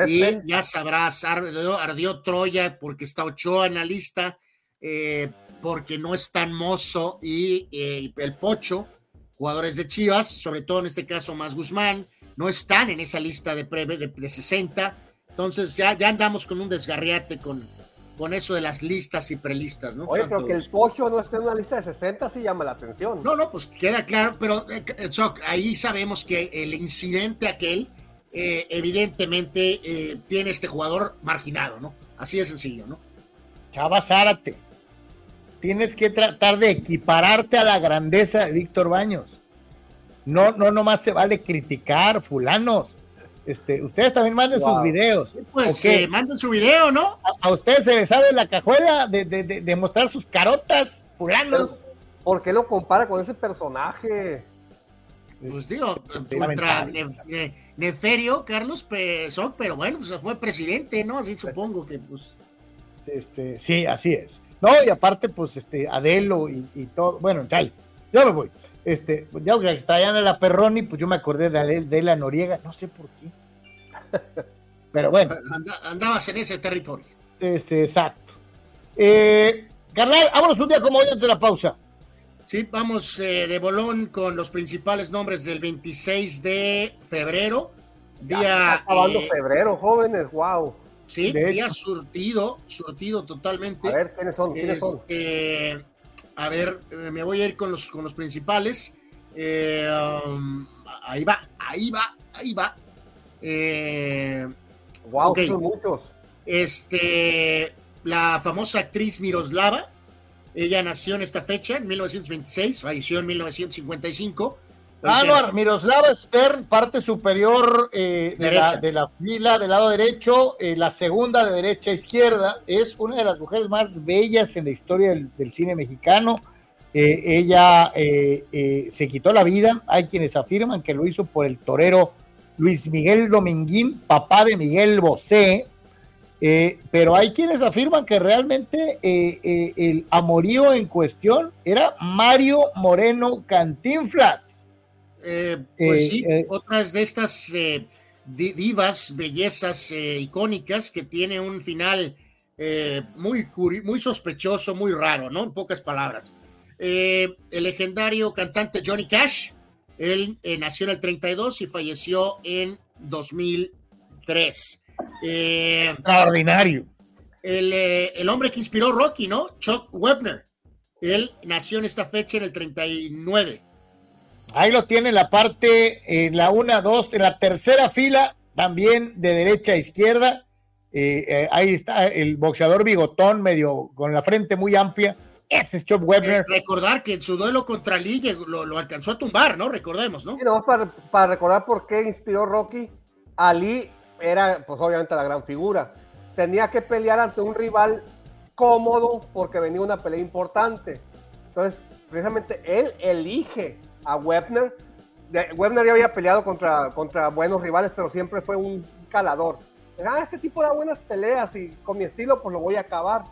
Y ya sabrás, ardió, Troya porque está Ochoa en la lista, eh, porque no están Mozo y eh, el Pocho, jugadores de Chivas, sobre todo en este caso más Guzmán, no están en esa lista de, de, de 60. Entonces ya, ya andamos con un desgarriate con, con eso de las listas y prelistas, ¿no? Oye, pero que el Pocho no esté en una lista de 60 sí llama la atención. No, no, pues queda claro, pero eh, eh, Choc, ahí sabemos que el incidente aquel eh, evidentemente eh, tiene este jugador marginado, ¿no? Así de sencillo, ¿no? Chava Zárate, tienes que tratar de equipararte a la grandeza de Víctor Baños. No, no, nomás se vale criticar, fulanos. Este, ustedes también manden sus videos. Pues eh, manden su video, ¿no? A, ustedes se les sabe la cajuela de, de, de, mostrar sus carotas, fulanos. ¿Por qué lo compara con ese personaje? Pues digo, contra Neferio, Carlos Pesón, pero bueno, pues fue presidente, ¿no? Así supongo que pues. Este, sí, así es. No, y aparte, pues, este, Adelo y, y todo. Bueno, chale, yo me voy. Este, ya que traían a la Perroni, pues yo me acordé de, de la Noriega, no sé por qué. Pero bueno. andabas en ese territorio. Este, exacto. Eh, carnal, vámonos un día como hoy antes de la pausa. Sí, vamos eh, de bolón con los principales nombres del 26 de febrero. Día. acabando eh, febrero, jóvenes, wow. Sí, día surtido, surtido totalmente. A ver, ¿quiénes son? ¿Quiénes son? A ver, eh, me voy a ir con los, con los principales. Eh, um, ahí va, ahí va, ahí va. Eh, wow, son muchos. Este, la famosa actriz Miroslava, ella nació en esta fecha, en 1926, falleció en 1955. Anuar, Miroslava Stern, parte superior eh, de, la, fila del lado derecho, eh, la segunda de derecha a izquierda, es una de las mujeres más bellas en la historia del, cine mexicano. Eh, ella se quitó la vida, hay quienes afirman que lo hizo por el torero Luis Miguel Dominguín, papá de Miguel Bosé, pero hay quienes afirman que realmente el amorío en cuestión era Mario Moreno Cantinflas eh, pues sí, eh, otras de estas eh, divas, bellezas icónicas que tiene un final muy, muy sospechoso, muy raro, ¿no? En pocas palabras. el legendario cantante Johnny Cash, él nació en el 32 y falleció en 2003. Extraordinario. El, el, hombre que inspiró Rocky, ¿no? Chuck Webner. Él nació en esta fecha en el 39. Ahí lo tiene la parte, en la una, dos, en la tercera fila, también de derecha a izquierda. Eh, eh, ahí está el boxeador bigotón, medio con la frente muy amplia. Ese es Chop Webber. Eh, recordar que en su duelo contra Lee lo, alcanzó a tumbar, ¿no? Recordemos, ¿no? Sí, no, para, para recordar por qué inspiró Rocky, Ali era, pues obviamente, la gran figura. Tenía que pelear ante un rival cómodo porque venía una pelea importante. Entonces, precisamente él elige a Webner. Webner ya había peleado contra, contra buenos rivales, pero siempre fue un calador. Ah, este tipo da buenas peleas y con mi estilo pues lo voy a acabar.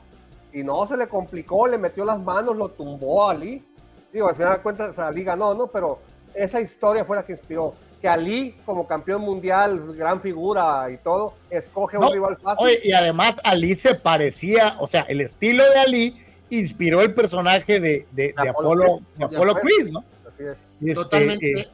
Y no, se le complicó, le metió las manos, lo tumbó a Ali. Digo, al final de cuentas Ali ganó, ¿no? Pero esa historia fue la que inspiró. Que Ali, como campeón mundial, gran figura y todo, escoge un rival fácil. y además Ali se parecía, o sea, el estilo de Ali inspiró el personaje de, de, de, Apolo, de Apolo Creed, ¿no? Este, Totalmente. Eh,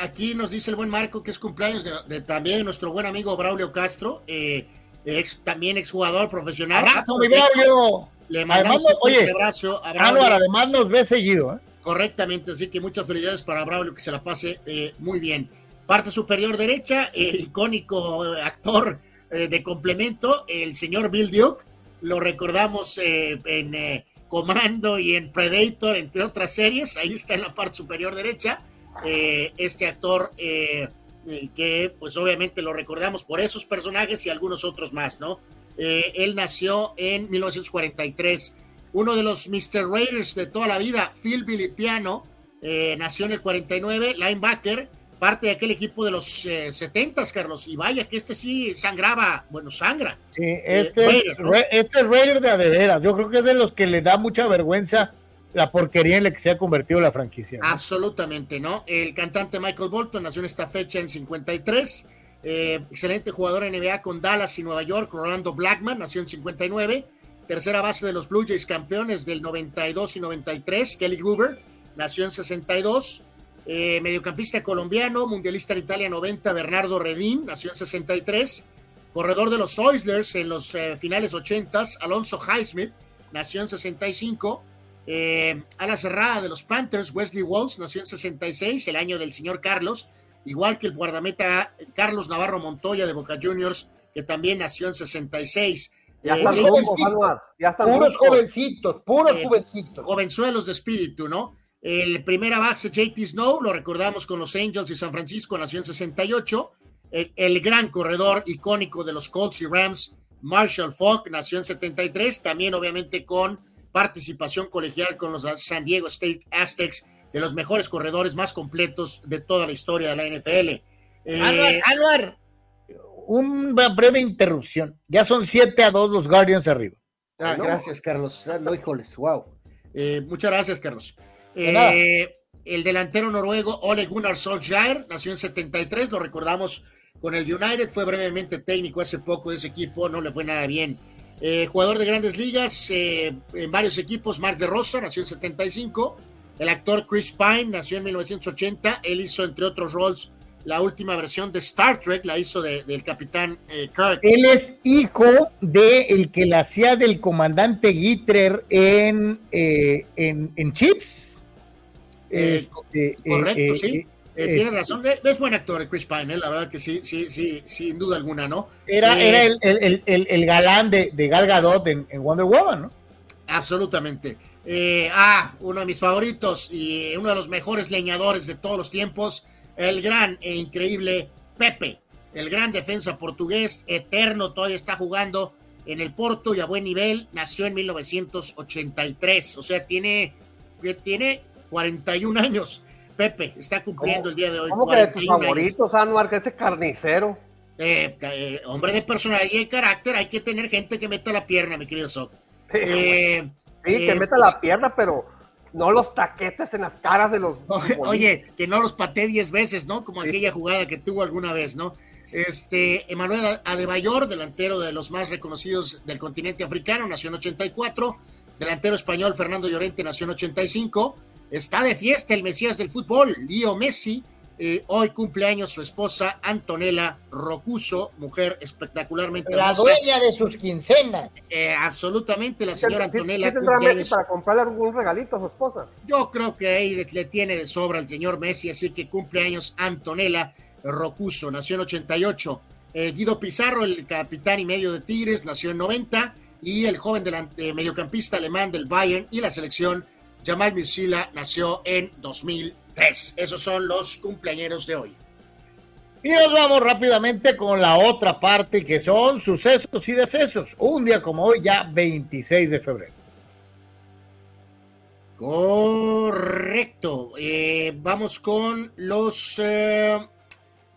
aquí nos dice el buen Marco que es cumpleaños de, también nuestro buen amigo Braulio Castro, eh, ex, también exjugador profesional. ¡Abrazo, mi Braulio! Le mandamos un fuerte abrazo a Braulio. además nos ve seguido. ¿eh? Correctamente, así que muchas felicidades para Braulio, que se la pase muy bien. Parte superior derecha, icónico actor de complemento, el señor Bill Duke. Lo recordamos en Comando y en Predator, entre otras series. Ahí está en la parte superior derecha. Eh, este actor eh, eh, que pues obviamente lo recordamos por esos personajes y algunos otros más, ¿no? él nació en 1943. Uno de los Mr. Raiders de toda la vida, Phil Vilipiano, nació en el 49, linebacker, parte de aquel equipo de los 70, Carlos. Y vaya que este sí sangraba, bueno, sangra. Sí, este, es, este es Raider de adeveras. Yo creo que es de los que le da mucha vergüenza la porquería en la que se ha convertido la franquicia. Absolutamente, ¿no? El cantante Michael Bolton nació en esta fecha en 53. Eh, excelente jugador en NBA con Dallas y Nueva York. Rolando Blackman nació en 59. Tercera base de los Blue Jays campeones del 92 y 93. Kelly Gruber nació en 62. Eh, mediocampista colombiano, mundialista en Italia 90, Bernardo Redín, nació en 63. corredor de los Oilers en los eh, finales 80, Alonso Highsmith, nació en 65. Eh, a la cerrada de los Panthers, Wesley Walls, nació en 66, el año del señor Carlos, igual que el guardameta Carlos Navarro Montoya de Boca Juniors, que también nació en 66. Ya Eh, están JT rucos, Anuar, ya están Puros rucos. jovencitos, puros Eh, jovencitos. jovenzuelos de espíritu, ¿no? El primera base, JT Snow, lo recordamos con los Angels y San Francisco, nació en 68. El, el gran corredor icónico de los Colts y Rams, Marshall Falk, nació en 73, también obviamente con participación colegial con los San Diego State Aztecs, de los mejores corredores más completos de toda la historia de la NFL. Eh, Anuar, una breve interrupción. Ya son 7 a 2 los Guardians arriba. Ah, gracias, Carlos. Ah, No, híjoles, wow. Eh, muchas gracias, Carlos. De nada. Eh, el delantero noruego Ole Gunnar Solskjaer nació en 73, lo recordamos con el United, fue brevemente técnico hace poco de ese equipo, no le fue nada bien. Eh, jugador de grandes ligas eh, en varios equipos, Mark de Rosa nació en 75. El actor Chris Pine nació en 1980. Él hizo, entre otros roles, la última versión de Star Trek, la hizo de- del capitán eh, Kirk. Él es hijo de el que la hacía del comandante Gitter en, eh, en, en Chips. Eh, Este, Correcto, eh, sí. eh, Eh, tiene es- razón, es, buen actor eh, Chris Pine, eh, la verdad que sí, sí, sí, sin duda alguna, ¿no? Era, Eh, era el, el- el- el- galán de, de Gal Gadot en, en Wonder Woman, ¿no? Absolutamente. Eh, ah, uno de mis favoritos y uno de los mejores leñadores de todos los tiempos, el gran e increíble Pepe, el gran defensa portugués, eterno, todavía está jugando en el Porto y a buen nivel, nació en 1983, o sea, tiene, tiene 41 años. Pepe está cumpliendo el día de hoy. ¿Cómo que de tus 41 años. favoritos, Anuar, que este carnicero? Eh, eh, hombre de personalidad y carácter, hay que tener gente que meta la pierna, mi querido Sok. Eh, Sí, que eh, meta pues, la pierna, pero no los taquetes en las caras de los. Oye, que no los pateé 10 veces, ¿no? Como aquella jugada que tuvo alguna vez, ¿no? Este, Emanuel Adebayor, delantero de los más reconocidos del continente africano, nació en 84. Delantero español Fernando Llorente nació en 85. Está de fiesta el Mesías del fútbol, Leo Messi. Eh, hoy cumpleaños su esposa Antonella Rocuso, mujer espectacularmente La hermosa. dueña de sus quincenas. Eh, absolutamente, la señora ¿Sí- sí Antonella tendrá Messi para comprarle algún regalito a su esposa? Yo creo que ahí le, le tiene de sobra al señor Messi, así que cumpleaños Antonella Rocuso, nació en 88. Eh, Guido Pizarro, el capitán y medio de Tigres, nació en 90. Y el joven delante, mediocampista alemán del Bayern y la selección, Jamal Musiala, nació en 2003. Esos son los cumpleañeros de hoy. Y nos vamos rápidamente con la otra parte que son sucesos y decesos. Un día como hoy, ya 26 de febrero. Correcto. Eh, vamos con los eh,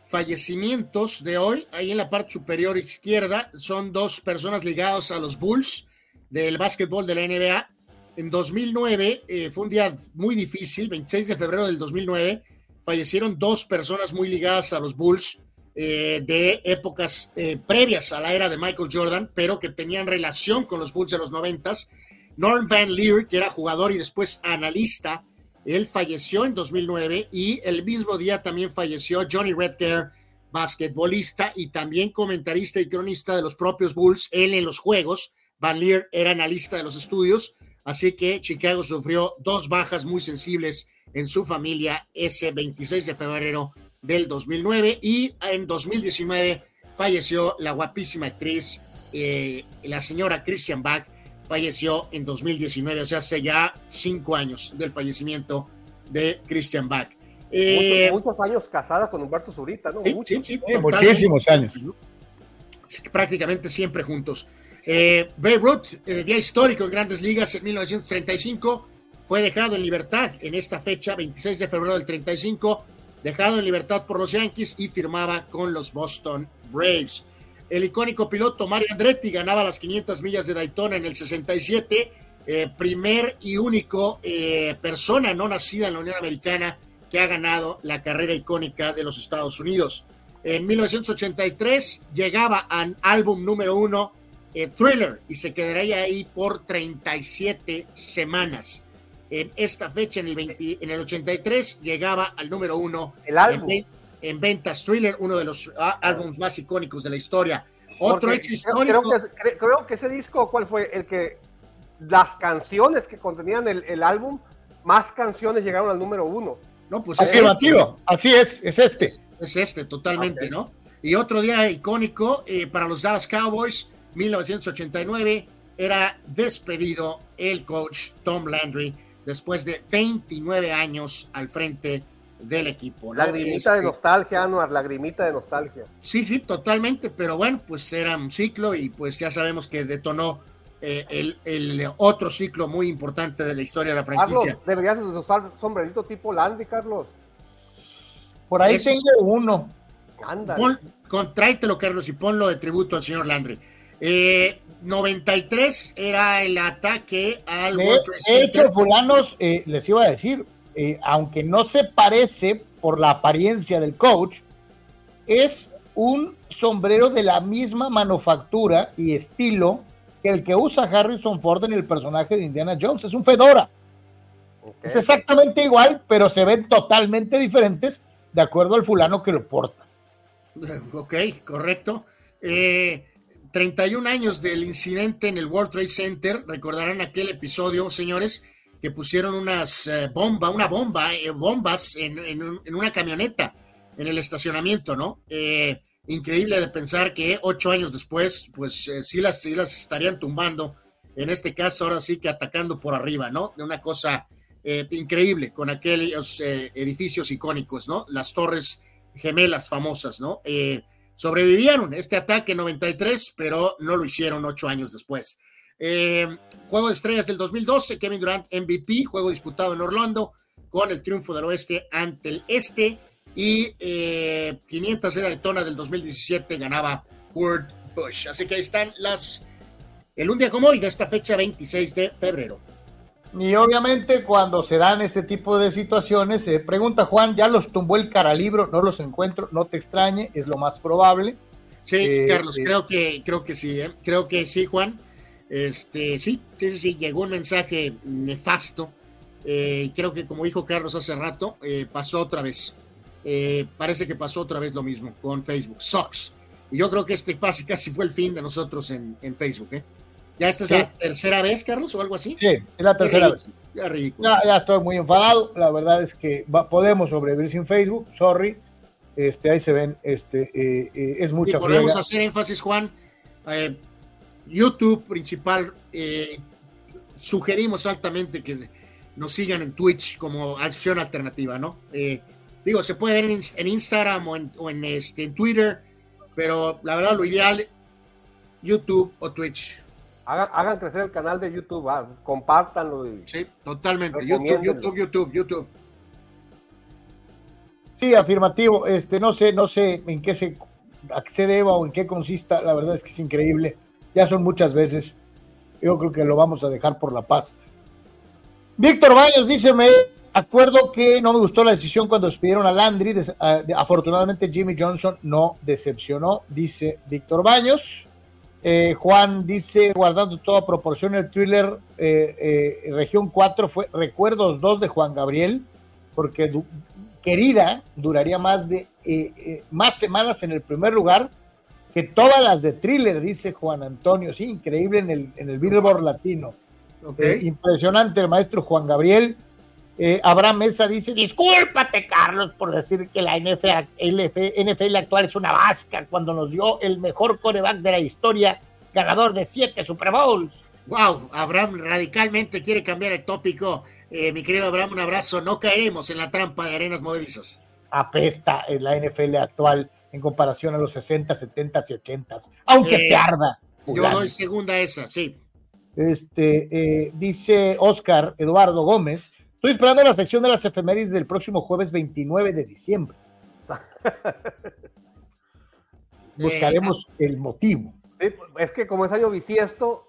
fallecimientos de hoy. Ahí en la parte superior izquierda son dos personas ligadas a los Bulls del básquetbol de la NBA. En 2009 eh, fue un día muy difícil, 26 de febrero del 2009, fallecieron dos personas muy ligadas a los Bulls eh, de épocas eh, previas a la era de Michael Jordan, pero que tenían relación con los Bulls de los noventas. Norm Van Leer, que era jugador y después analista, él falleció en 2009 y el mismo día también falleció Johnny Redcare, basquetbolista y también comentarista y cronista de los propios Bulls, él en los juegos. Van Leer era analista de los estudios, así que Chicago sufrió dos bajas muy sensibles en su familia ese 26 de febrero del 2009 y en 2019 falleció la guapísima actriz, eh, la señora Christian Bach, falleció en 2019, o sea, hace ya cinco años del fallecimiento de Christian Bach. Eh, muchos, muchos años casada con Humberto Zurita, ¿no? Sí, Muchos. sí, sí, Eh, totalmente. muchísimos años. Prácticamente siempre juntos. Eh, Babe Ruth, eh, día histórico en Grandes Ligas en 1935, fue dejado en libertad en esta fecha, 26 de febrero del 35, dejado en libertad por los Yankees y firmaba con los Boston Braves. El icónico piloto Mario Andretti ganaba las 500 millas de Daytona en el 67, eh, primer y único eh, persona no nacida en la Unión Americana que ha ganado la carrera icónica de los Estados Unidos. En 1983 llegaba al álbum número uno eh, Thriller y se quedaría ahí por 37 semanas. En esta fecha, en el, 20 en el 83, llegaba al número uno El álbum. En, en ventas Thriller, uno de los ah, álbumes más icónicos de la historia. Otro hecho histórico. Creo, que, ese disco, ¿cuál fue? El que las canciones que contenían el, álbum, más canciones llegaron al número uno. No, pues así, es este. así es, es este. Es, este, totalmente, ¿no? Y otro día icónico eh, para los Dallas Cowboys, 1989, era despedido el coach Tom Landry después de 29 años al frente del equipo. Lagrimita de este, nostalgia, Anuar, lagrimita de nostalgia. Sí, sí, totalmente, pero bueno, pues era un ciclo y pues ya sabemos que detonó eh, el, otro ciclo muy importante de la historia de la franquicia. Carlos, deberías usar sombrerito tipo Landry, Carlos. Por ahí tengo uno. Anda. Contráetelo, Carlos, y ponlo de tributo al señor Landry. Eh, 93 era el ataque al de, World fulanos, eh, les iba a decir, eh, aunque no se parece por la apariencia del coach, es un sombrero de la misma manufactura y estilo que el que usa Harrison Ford en el personaje de Indiana Jones. Es un Fedora. Es exactamente igual, pero se ven totalmente diferentes de acuerdo al fulano que lo porta. Ok, correcto. Eh, 31 años del incidente en el World Trade Center, recordarán aquel episodio, señores, que pusieron unas eh, bombas, una bomba, eh, bombas en, una camioneta en el estacionamiento, ¿no? Eh, increíble de pensar que ocho años después, pues sí, las, sí las estarían tumbando, en este caso ahora sí que atacando por arriba, ¿no? De una cosa increíble con aquellos edificios icónicos, ¿no? Las torres gemelas famosas, ¿no? Sobrevivieron este ataque 93, pero no lo hicieron ocho años después. Eh, juego de estrellas del 2012, Kevin Durant MVP, juego disputado en Orlando con el triunfo del oeste ante el este y 500 eh, de Daytona del 2017 ganaba Kurt Bush. Así que ahí están las, el un día como hoy de esta fecha 26 de febrero. Y obviamente cuando se dan este tipo de situaciones, se pregunta Juan, ya los tumbó el caralibro, no los encuentro, no te extrañe, es lo más probable. Sí, eh, Carlos, eh, creo que creo que sí, ¿eh? creo que sí, Juan. Este, sí, sí, sí, llegó un mensaje nefasto. y creo que como dijo Carlos hace rato, pasó otra vez. parece que pasó otra vez lo mismo con Facebook. Sox. Y yo creo que este casi casi fue el fin de nosotros en, en Facebook, ¿eh? ¿Ya esta es la tercera vez, Carlos, o algo así? Sí, es la tercera vez. Ya, ya, estoy muy enfadado. La verdad es que podemos sobrevivir sin Facebook. Sorry. Este, ahí se ven, este, eh, eh, es mucha y Podemos hacer énfasis, Juan. Eh, YouTube principal, sugerimos altamente que nos sigan en Twitch como acción alternativa, ¿no? digo, se puede ver en, Instagram o, en, o en, este, en Twitter, pero la verdad lo ideal, YouTube o Twitch. Hagan, crecer el canal de YouTube, ah, compártanlo. sí, totalmente. YouTube, YouTube, YouTube, YouTube. Sí, afirmativo. Este, no sé, no sé en qué se, a qué se deba o en qué consista. La verdad es que es increíble. Ya son muchas veces. Yo creo que lo vamos a dejar por la paz. Víctor Baños dice, me acuerdo que no me gustó la decisión cuando despidieron a Landry. Ah, afortunadamente Jimmy Johnson no decepcionó, dice Víctor Baños. Eh, Juan dice, guardando toda proporción, el thriller eh, eh, Región 4 fue Recuerdos 2 de Juan Gabriel, porque Querida duraría más de más semanas en el primer lugar que todas las de thriller, dice Juan Antonio. Sí, increíble en el, en el Billboard Latino. impresionante el maestro Juan Gabriel. Abraham Mesa dice, discúlpate Carlos por decir que la NFL, actual es una vasca cuando nos dio el mejor coreback de la historia, ganador de siete Super Bowls. Wow, Abraham radicalmente quiere cambiar el tópico. Eh, mi querido Abraham, un abrazo. No caeremos en la trampa de arenas movedizas. Apesta en la NFL actual en comparación a los 60, 70 y 80, aunque te eh, arda. Yo doy segunda esa, sí. Este, eh, dice Oscar Eduardo Gómez, Estoy esperando la sección de las efemérides del próximo jueves 29 de diciembre. Buscaremos eh, el motivo. es que como es año bisiesto,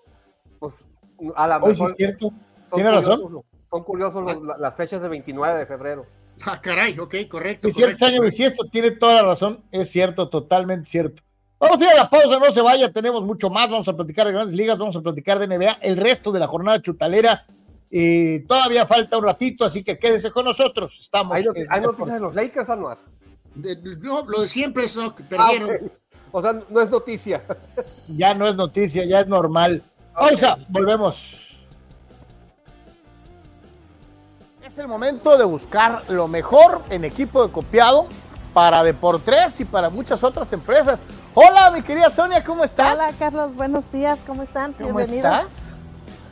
pues a la mejor. Sí es cierto. Tiene razón. Son curiosos las fechas de 29 de febrero. Ah, caray, ok, correcto. Si es año bisiesto, tiene toda la razón. Es cierto, totalmente cierto. Vamos a ir a la pausa, no se vaya, tenemos mucho más. Vamos a platicar de grandes ligas, vamos a platicar de NBA, el resto de la jornada chutalera y todavía falta un ratito, así que quédese con nosotros. Estamos. ¿Hay, noticias de los Lakers, Anuar? no, lo de siempre es que perdieron. O sea, no es noticia. Ya no es noticia, ya es normal. Pausa, volvemos. Es el momento de buscar lo mejor en equipo de copiado para Deportes y para muchas otras empresas. Hola, mi querida Sonia, ¿cómo estás? Hola, Carlos, buenos días, ¿cómo están? ¿Cómo estás?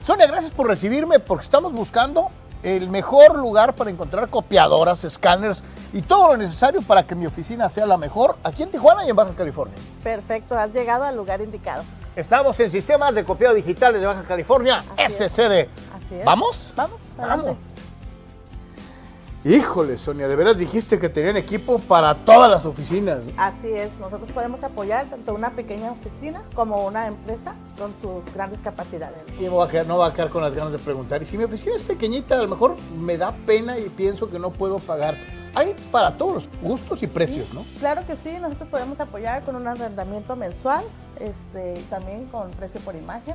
Sonia, gracias por recibirme porque estamos buscando el mejor lugar para encontrar copiadoras, escáneres y todo lo necesario para que mi oficina sea la mejor aquí en Tijuana y en Baja California. Perfecto, has llegado al lugar indicado. Estamos en Sistemas de Copiado Digitales de Baja California, SCD. Así es. ¿Vamos? Vamos, Vamos. Híjole, Sonia, de veras dijiste que tenían equipo para todas las oficinas. Así es, nosotros podemos apoyar tanto una pequeña oficina como una empresa con sus grandes capacidades. Y no va, a quedar, no va a quedar con las ganas de preguntar. Y si mi oficina es pequeñita, a lo mejor me da pena y pienso que no puedo pagar. Hay para todos los gustos y precios, ¿no? Claro que sí, nosotros podemos apoyar con un arrendamiento mensual, este, también con precio por imagen.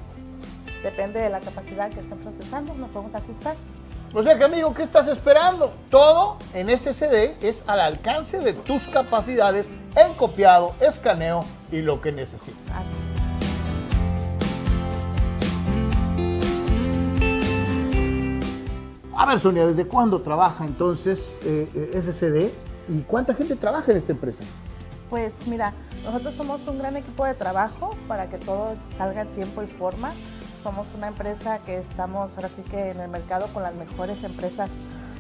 Depende de la capacidad que estén procesando, nos podemos ajustar. O sea que, amigo, ¿qué estás esperando? Todo en SSD es al alcance de tus capacidades en copiado, escaneo y lo que necesites. A ver, Sonia, ¿desde cuándo trabaja entonces eh, eh, SSD y cuánta gente trabaja en esta empresa? Pues mira, nosotros somos un gran equipo de trabajo para que todo salga en tiempo y forma. Somos una empresa que estamos ahora sí que en el mercado con las mejores empresas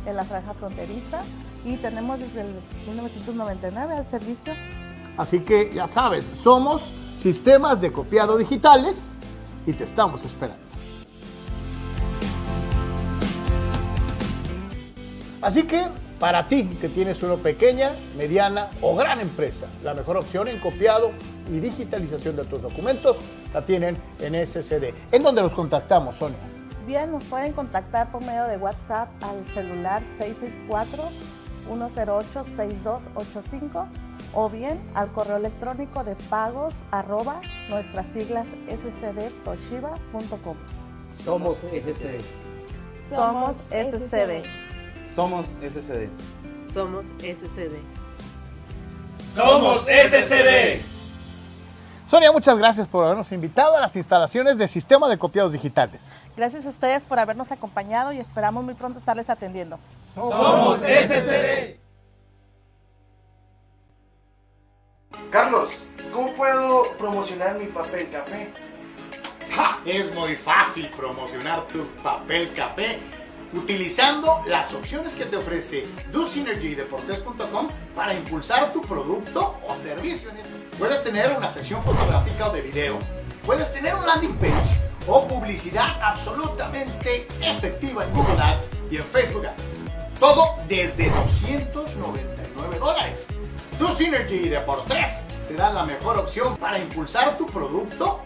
en la franja fronteriza y tenemos desde el 1999 al servicio. Así que ya sabes, somos sistemas de copiado digitales y te estamos esperando. Así que para ti que tienes una pequeña, mediana o gran empresa, la mejor opción en copiado y digitalización de tus documentos la tienen en SCD. ¿En dónde los contactamos, Sonia? Bien, nos pueden contactar por medio de WhatsApp al celular 664-108-6285 o bien al correo electrónico de pagos arroba nuestras siglas scdtoshiba.com. Somos SCD. Somos SCD. Somos SCD. Somos SCD. Somos SCD. Sonia, muchas gracias por habernos invitado a las instalaciones de Sistema de Copiados Digitales. Gracias a ustedes por habernos acompañado y esperamos muy pronto estarles atendiendo. Somos SCD. Carlos, ¿cómo puedo promocionar mi papel café? ¡Ja! Es muy fácil promocionar tu papel café utilizando las opciones que te ofrece DoSynergyDeportes.com para impulsar tu producto o servicio. Puedes tener una sección fotográfica o de video, puedes tener un landing page o publicidad absolutamente efectiva en Google Ads y en Facebook Ads. Todo desde 299 dólares. DoSynergy Deportes te da la mejor opción para impulsar tu producto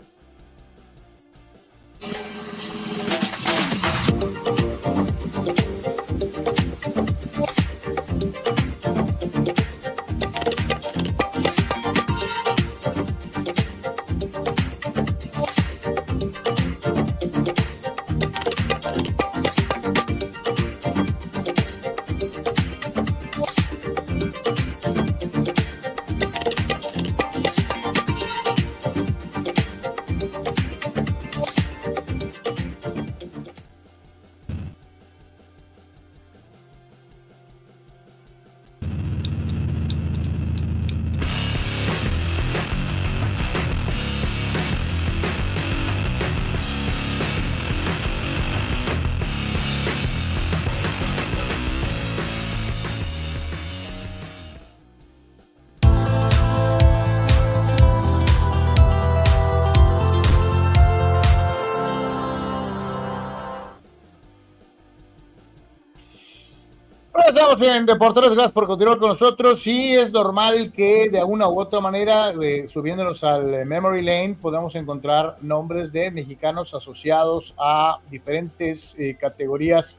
Estamos en Deportes, gracias por continuar con nosotros. Sí, es normal que de una u otra manera, eh, subiéndonos al eh, Memory Lane, podamos encontrar nombres de mexicanos asociados a diferentes eh, categorías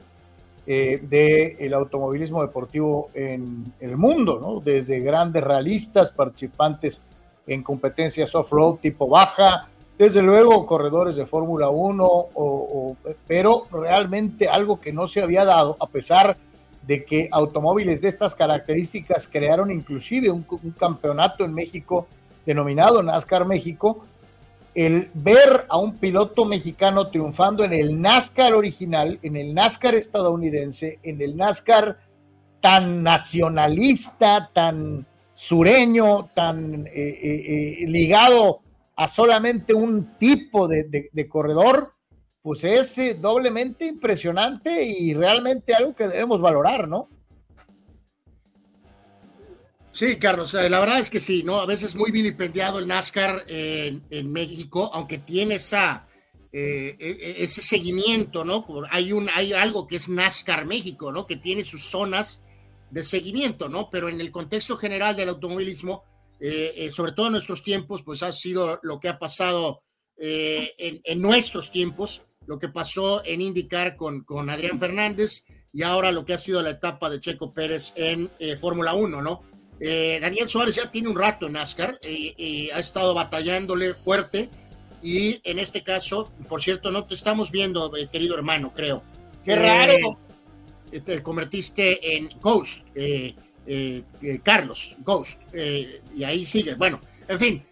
del automovilismo deportivo en el mundo. Desde grandes realistas, participantes en competencias off-road tipo baja, desde luego corredores de Fórmula 1, o- o- pero realmente algo que no se había dado, a pesar de que automóviles de estas características crearon inclusive un, campeonato en México denominado NASCAR México, el ver a un piloto mexicano triunfando en el NASCAR original, en el NASCAR estadounidense, en el NASCAR tan nacionalista, tan sureño, tan eh, eh, eh, ligado a solamente un tipo de, de corredor, pues es doblemente impresionante y realmente algo que debemos valorar, ¿no? Sí, Carlos, la verdad es que sí, ¿no? A veces muy vilipendiado el NASCAR en, México, aunque tiene esa, eh, e, e, ese seguimiento, ¿no? Hay, un, hay algo que es NASCAR México, ¿no? Que tiene sus zonas de seguimiento, ¿no? Pero en el contexto general del automovilismo, eh, eh, sobre todo en nuestros tiempos, pues ha sido lo que ha pasado en, nuestros tiempos, lo que pasó en IndyCar con, con Adrián Fernández y ahora lo que ha sido la etapa de Checo Pérez en Fórmula 1, ¿no? Eh, Daniel Suárez ya tiene un rato en NASCAR y, ha estado batallándole fuerte. Y en este caso, por cierto, no te estamos viendo, eh, querido hermano, creo. ¡Qué eh, raro! Te convertiste en Ghost, Carlos, Ghost. y ahí sigue. Bueno, en fin,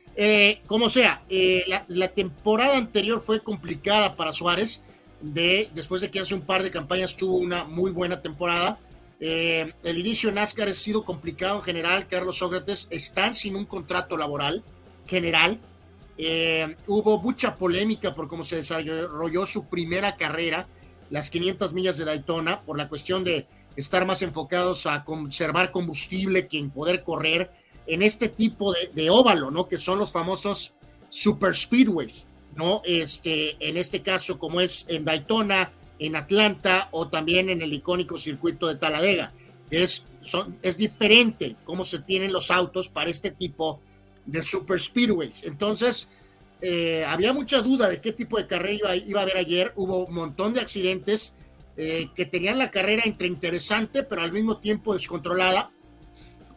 como sea, la, la, temporada anterior fue complicada para Suárez. De, después de que hace un par de campañas tuvo una muy buena temporada eh, el inicio en NASCAR ha sido complicado en general. Carlos Sócrates están sin un contrato laboral general. Eh, hubo mucha polémica por cómo se desarrolló su primera carrera, las 500 millas de Daytona, por la cuestión de estar más enfocados a conservar combustible que en poder correr en este tipo de, óvalo, ¿no? Que son los famosos super speedways, ¿no? Este, en este caso, como es en Daytona, en Atlanta o también en el icónico circuito de Taladega. Es, son, es diferente cómo se tienen los autos para este tipo de super speedways. Entonces, eh, había mucha duda de qué tipo de carrera iba, a haber ayer. Hubo un montón de accidentes eh, que tenían la carrera entre interesante, pero al mismo tiempo descontrolada.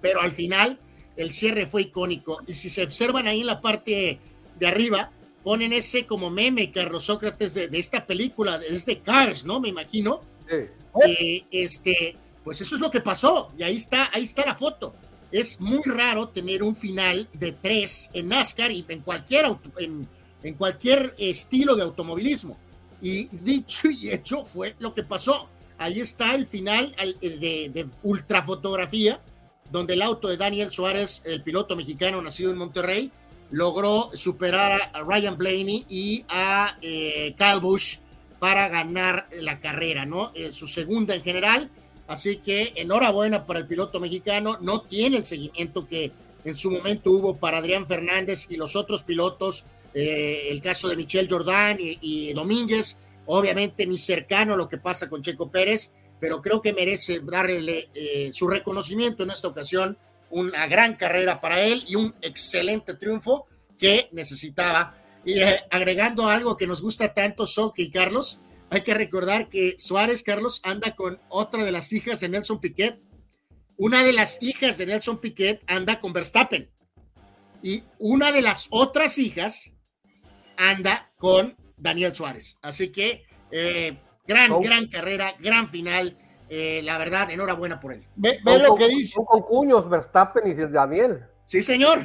Pero al final, el cierre fue icónico. Y si se observan ahí en la parte de arriba, ponen ese como meme, Carlos Sócrates, de, esta película, es de Cars, ¿no? Me imagino. Sí. este, pues eso es lo que pasó, y ahí está, ahí está la foto. Es muy raro tener un final de tres en NASCAR y en cualquier, auto, en, en cualquier estilo de automovilismo. Y dicho y hecho fue lo que pasó. Ahí está el final de, de ultrafotografía, donde el auto de Daniel Suárez, el piloto mexicano nacido en Monterrey, logró superar a Ryan Blaney y a eh, Kyle para ganar la carrera, ¿no? Eh, su segunda en general. Así que enhorabuena para el piloto mexicano. No tiene el seguimiento que en su momento hubo para Adrián Fernández y los otros pilotos. Eh, el caso de Michelle Jordan y, Domínguez. Obviamente ni cercano a lo que pasa con Checo Pérez, pero creo que merece darle su reconocimiento en esta ocasión una gran carrera para él y un excelente triunfo que necesitaba. Y eh, agregando algo que nos gusta tanto, Soki y Carlos, hay que recordar que Suárez, Carlos, anda con otra de las hijas de Nelson Piquet. Una de las hijas de Nelson Piquet anda con Verstappen. Y una de las otras hijas anda con Daniel Suárez. Así que eh, gran, gran carrera, gran final eh, la verdad, enhorabuena por él. Ve, lo que dice. Con cuños, Verstappen y Daniel. Sí, señor.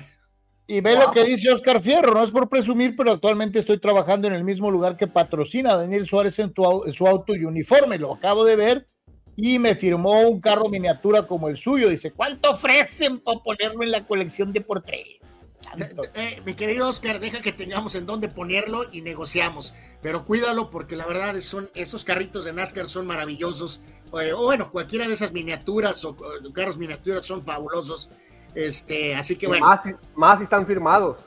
Y ve lo que dice Oscar Fierro, no es por presumir, pero actualmente estoy trabajando en el mismo lugar que patrocina a Daniel Suárez en, su auto y uniforme. Lo acabo de ver y me firmó un carro miniatura como el suyo. Dice, ¿cuánto ofrecen para ponerlo en la colección de por tres? Eh, eh, mi querido Oscar, deja que tengamos en dónde ponerlo y negociamos. Pero cuídalo porque la verdad son, esos carritos de NASCAR son maravillosos. Eh, o bueno, cualquiera de esas miniaturas o, carros miniaturas son fabulosos. Este, así que bueno. Más, si están firmados.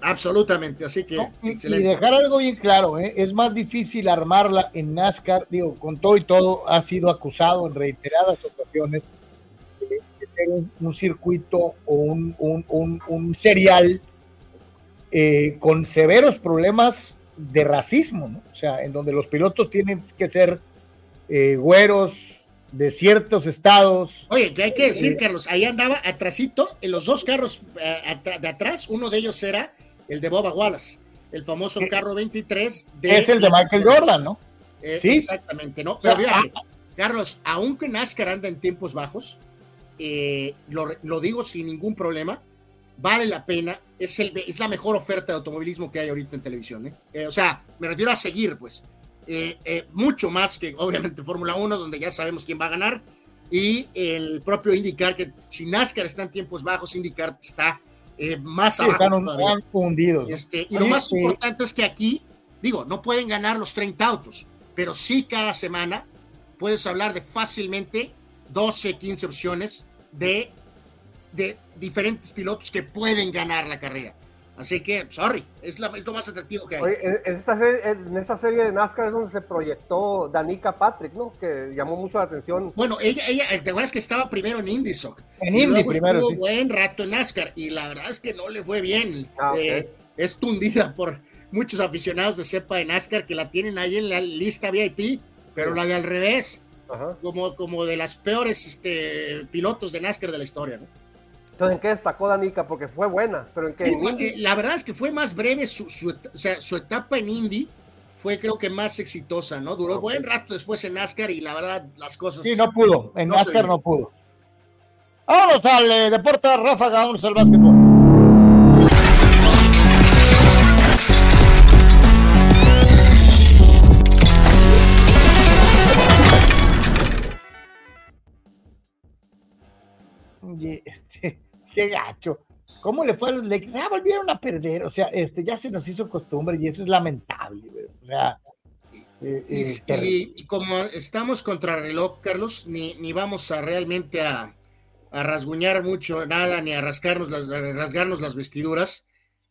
Absolutamente, así que. y, dejar algo bien claro, es más difícil armarla en NASCAR, digo, con todo y todo, ha sido acusado en reiteradas ocasiones un, circuito o un, un, un serial eh, con severos problemas de racismo, ¿no? O sea, en donde los pilotos tienen que ser eh, güeros de ciertos estados. Oye, que hay que decir, eh, Carlos, ahí andaba atrasito, en los dos carros de atrás, uno de ellos era el de Boba Wallace, el famoso carro 23 de... Es el de Michael Jordan, ¿no? sí. Exactamente, ¿no? Pero fíjate, ah, Carlos, aunque NASCAR anda en tiempos bajos, eh, lo, digo sin ningún problema, vale la pena, es, el, es la mejor oferta de automovilismo que hay ahorita en televisión. ¿eh? Eh, o sea, me refiero a seguir, pues. Eh, mucho más que obviamente Fórmula 1, donde ya sabemos quién va a ganar, y el propio IndyCar, que si NASCAR está en tiempos bajos, IndyCar está más abajo. Están hundidos. Este, y lo más importante es que aquí, digo, no pueden ganar los 30 autos, pero sí cada semana puedes hablar de fácilmente 12, 15 opciones de, de diferentes pilotos que pueden ganar la carrera. Así que, sorry, es, lo más atractivo que hay. en, esta serie, de NASCAR es donde se proyectó Danica Patrick, ¿no? Que llamó mucho la atención. Bueno, ella, ella, ¿te acuerdas que estaba primero en IndySoc? En Indy primero. Estuvo buen rato en NASCAR y la verdad es que no le fue bien. Ah, eh, es tundida por muchos aficionados de cepa de NASCAR que la tienen ahí en la lista VIP, pero la de al revés. Como, como de las peores este, pilotos de NASCAR de la historia, ¿no? Entonces, ¿en qué destacó Danica? Porque fue buena, pero ¿en qué? la verdad es que fue más breve su, o sea, su etapa en Indy fue creo que más exitosa, ¿no? Duró buen rato después en NASCAR y la verdad las cosas... Sí, no pudo, en NASCAR no pudo. Vámonos al eh, deporte ráfaga, al básquetbol. este, qué gacho. ¿Cómo le fue a los Lakers? Ah, volvieron a perder. O sea, este, ya se nos hizo costumbre y eso es lamentable. O sea, eh, eh, y, como estamos contra reloj, Carlos, ni, ni vamos a realmente a, a, rasguñar mucho nada, ni a rascarnos las, rasgarnos las vestiduras.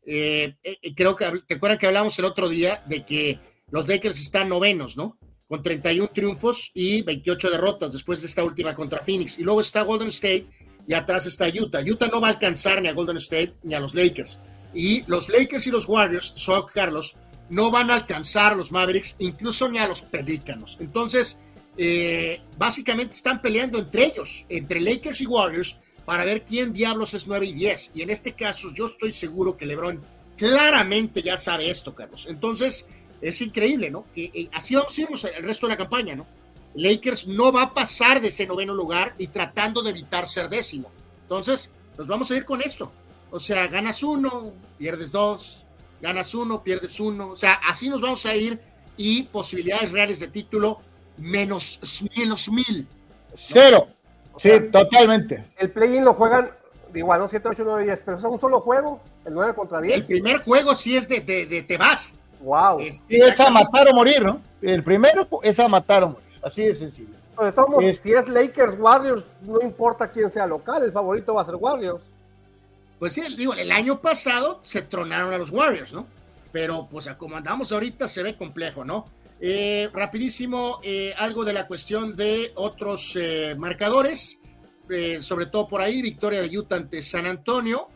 Eh, creo que, ¿te acuerdas que hablamos el otro día de que los Lakers están novenos, ¿no? Con 31 triunfos y 28 derrotas después de esta última contra Phoenix. Y luego está Golden State y atrás está Utah. Utah no va a alcanzar ni a Golden State ni a los Lakers. Y los Lakers y los Warriors, son Carlos, no van a alcanzar a los Mavericks, incluso ni a los Pelícanos. Entonces, eh, básicamente están peleando entre ellos, entre Lakers y Warriors, para ver quién diablos es 9 y 10. Y en este caso, yo estoy seguro que LeBron claramente ya sabe esto, Carlos. Entonces, es increíble, ¿no? Y, así vamos a irnos el resto de la campaña, ¿no? Lakers no va a pasar de ese noveno lugar y tratando de evitar ser décimo. Entonces, nos vamos a ir con esto. O sea, ganas uno, pierdes dos, ganas uno, pierdes uno. O sea, así nos vamos a ir y posibilidades reales de título menos, menos mil. Cero. Sí, totalmente. El play-in lo juegan igual, ¿no? 7, 8, 9, 10, pero es un solo juego, el 9 contra 10. El primer juego sí es de, de, te vas. Wow. Es, es a matar o morir, ¿no? El primero es a matar o morir. Así de sencillo. si es Lakers, Warriors, no importa quién sea local, el favorito va a ser Warriors. Pues sí, digo, el año pasado se tronaron a los Warriors, ¿no? Pero pues como andamos ahorita se ve complejo, ¿no? Eh, rapidísimo, eh, algo de la cuestión de otros eh, marcadores, sobre todo por ahí, victoria de Utah ante San Antonio,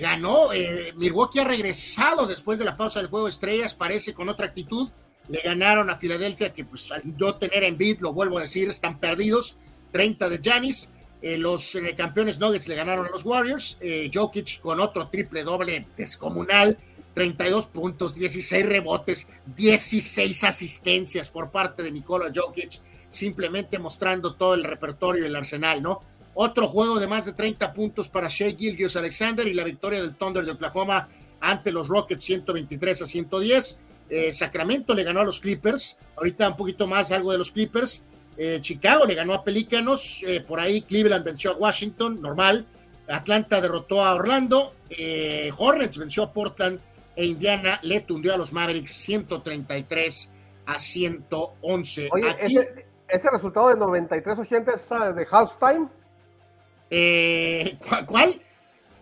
ganó, Milwaukee ha regresado después de la pausa del juego de estrellas, parece con otra actitud, le ganaron a Filadelfia, que pues al no tener en beat, lo vuelvo a decir, están perdidos, 30 de Janis. Eh, los eh, campeones Nuggets le ganaron a los Warriors. Eh, Jokic con otro triple doble descomunal, 32 puntos, 16 rebotes, 16 asistencias por parte de Nikola Jokic, simplemente mostrando todo el repertorio del arsenal, ¿no? Otro juego de más de 30 puntos para Shea Gilgios Alexander y la victoria del Thunder de Oklahoma ante los Rockets 123 a 110. Eh, Sacramento le ganó a los Clippers, ahorita un poquito más algo de los Clippers. Eh, Chicago le ganó a Pelícanos, eh, por ahí Cleveland venció a Washington, normal. Atlanta derrotó a Orlando, Hornets venció a Portland e Indiana le tundió a los Mavericks 133 a 111. Oye, ese, resultado de 93-80 es de halftime. ¿Cuál?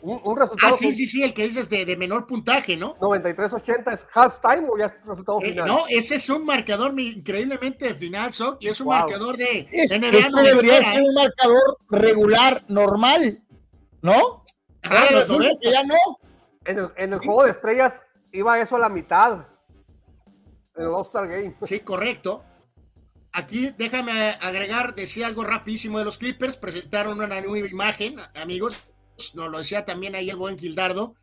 Un, resultado. Ah, sí, sí, sí, el que dices de, de menor puntaje, ¿no? 93-80 es halftime o ya es resultado eh, final. no, ese es un marcador increíbmente de final, Sock, y es un marcador de es, NBA. Ese debería ser un marcador regular, normal, ¿no? Ah, los que ya no. En el, en el juego de estrellas iba eso a la mitad. En el All-Star Game. Sí, correcto. Aquí déjame agregar, decía algo rapidísimo de los Clippers, presentaron una nueva imagen, amigos nos lo decía también ahí el buen Gildardo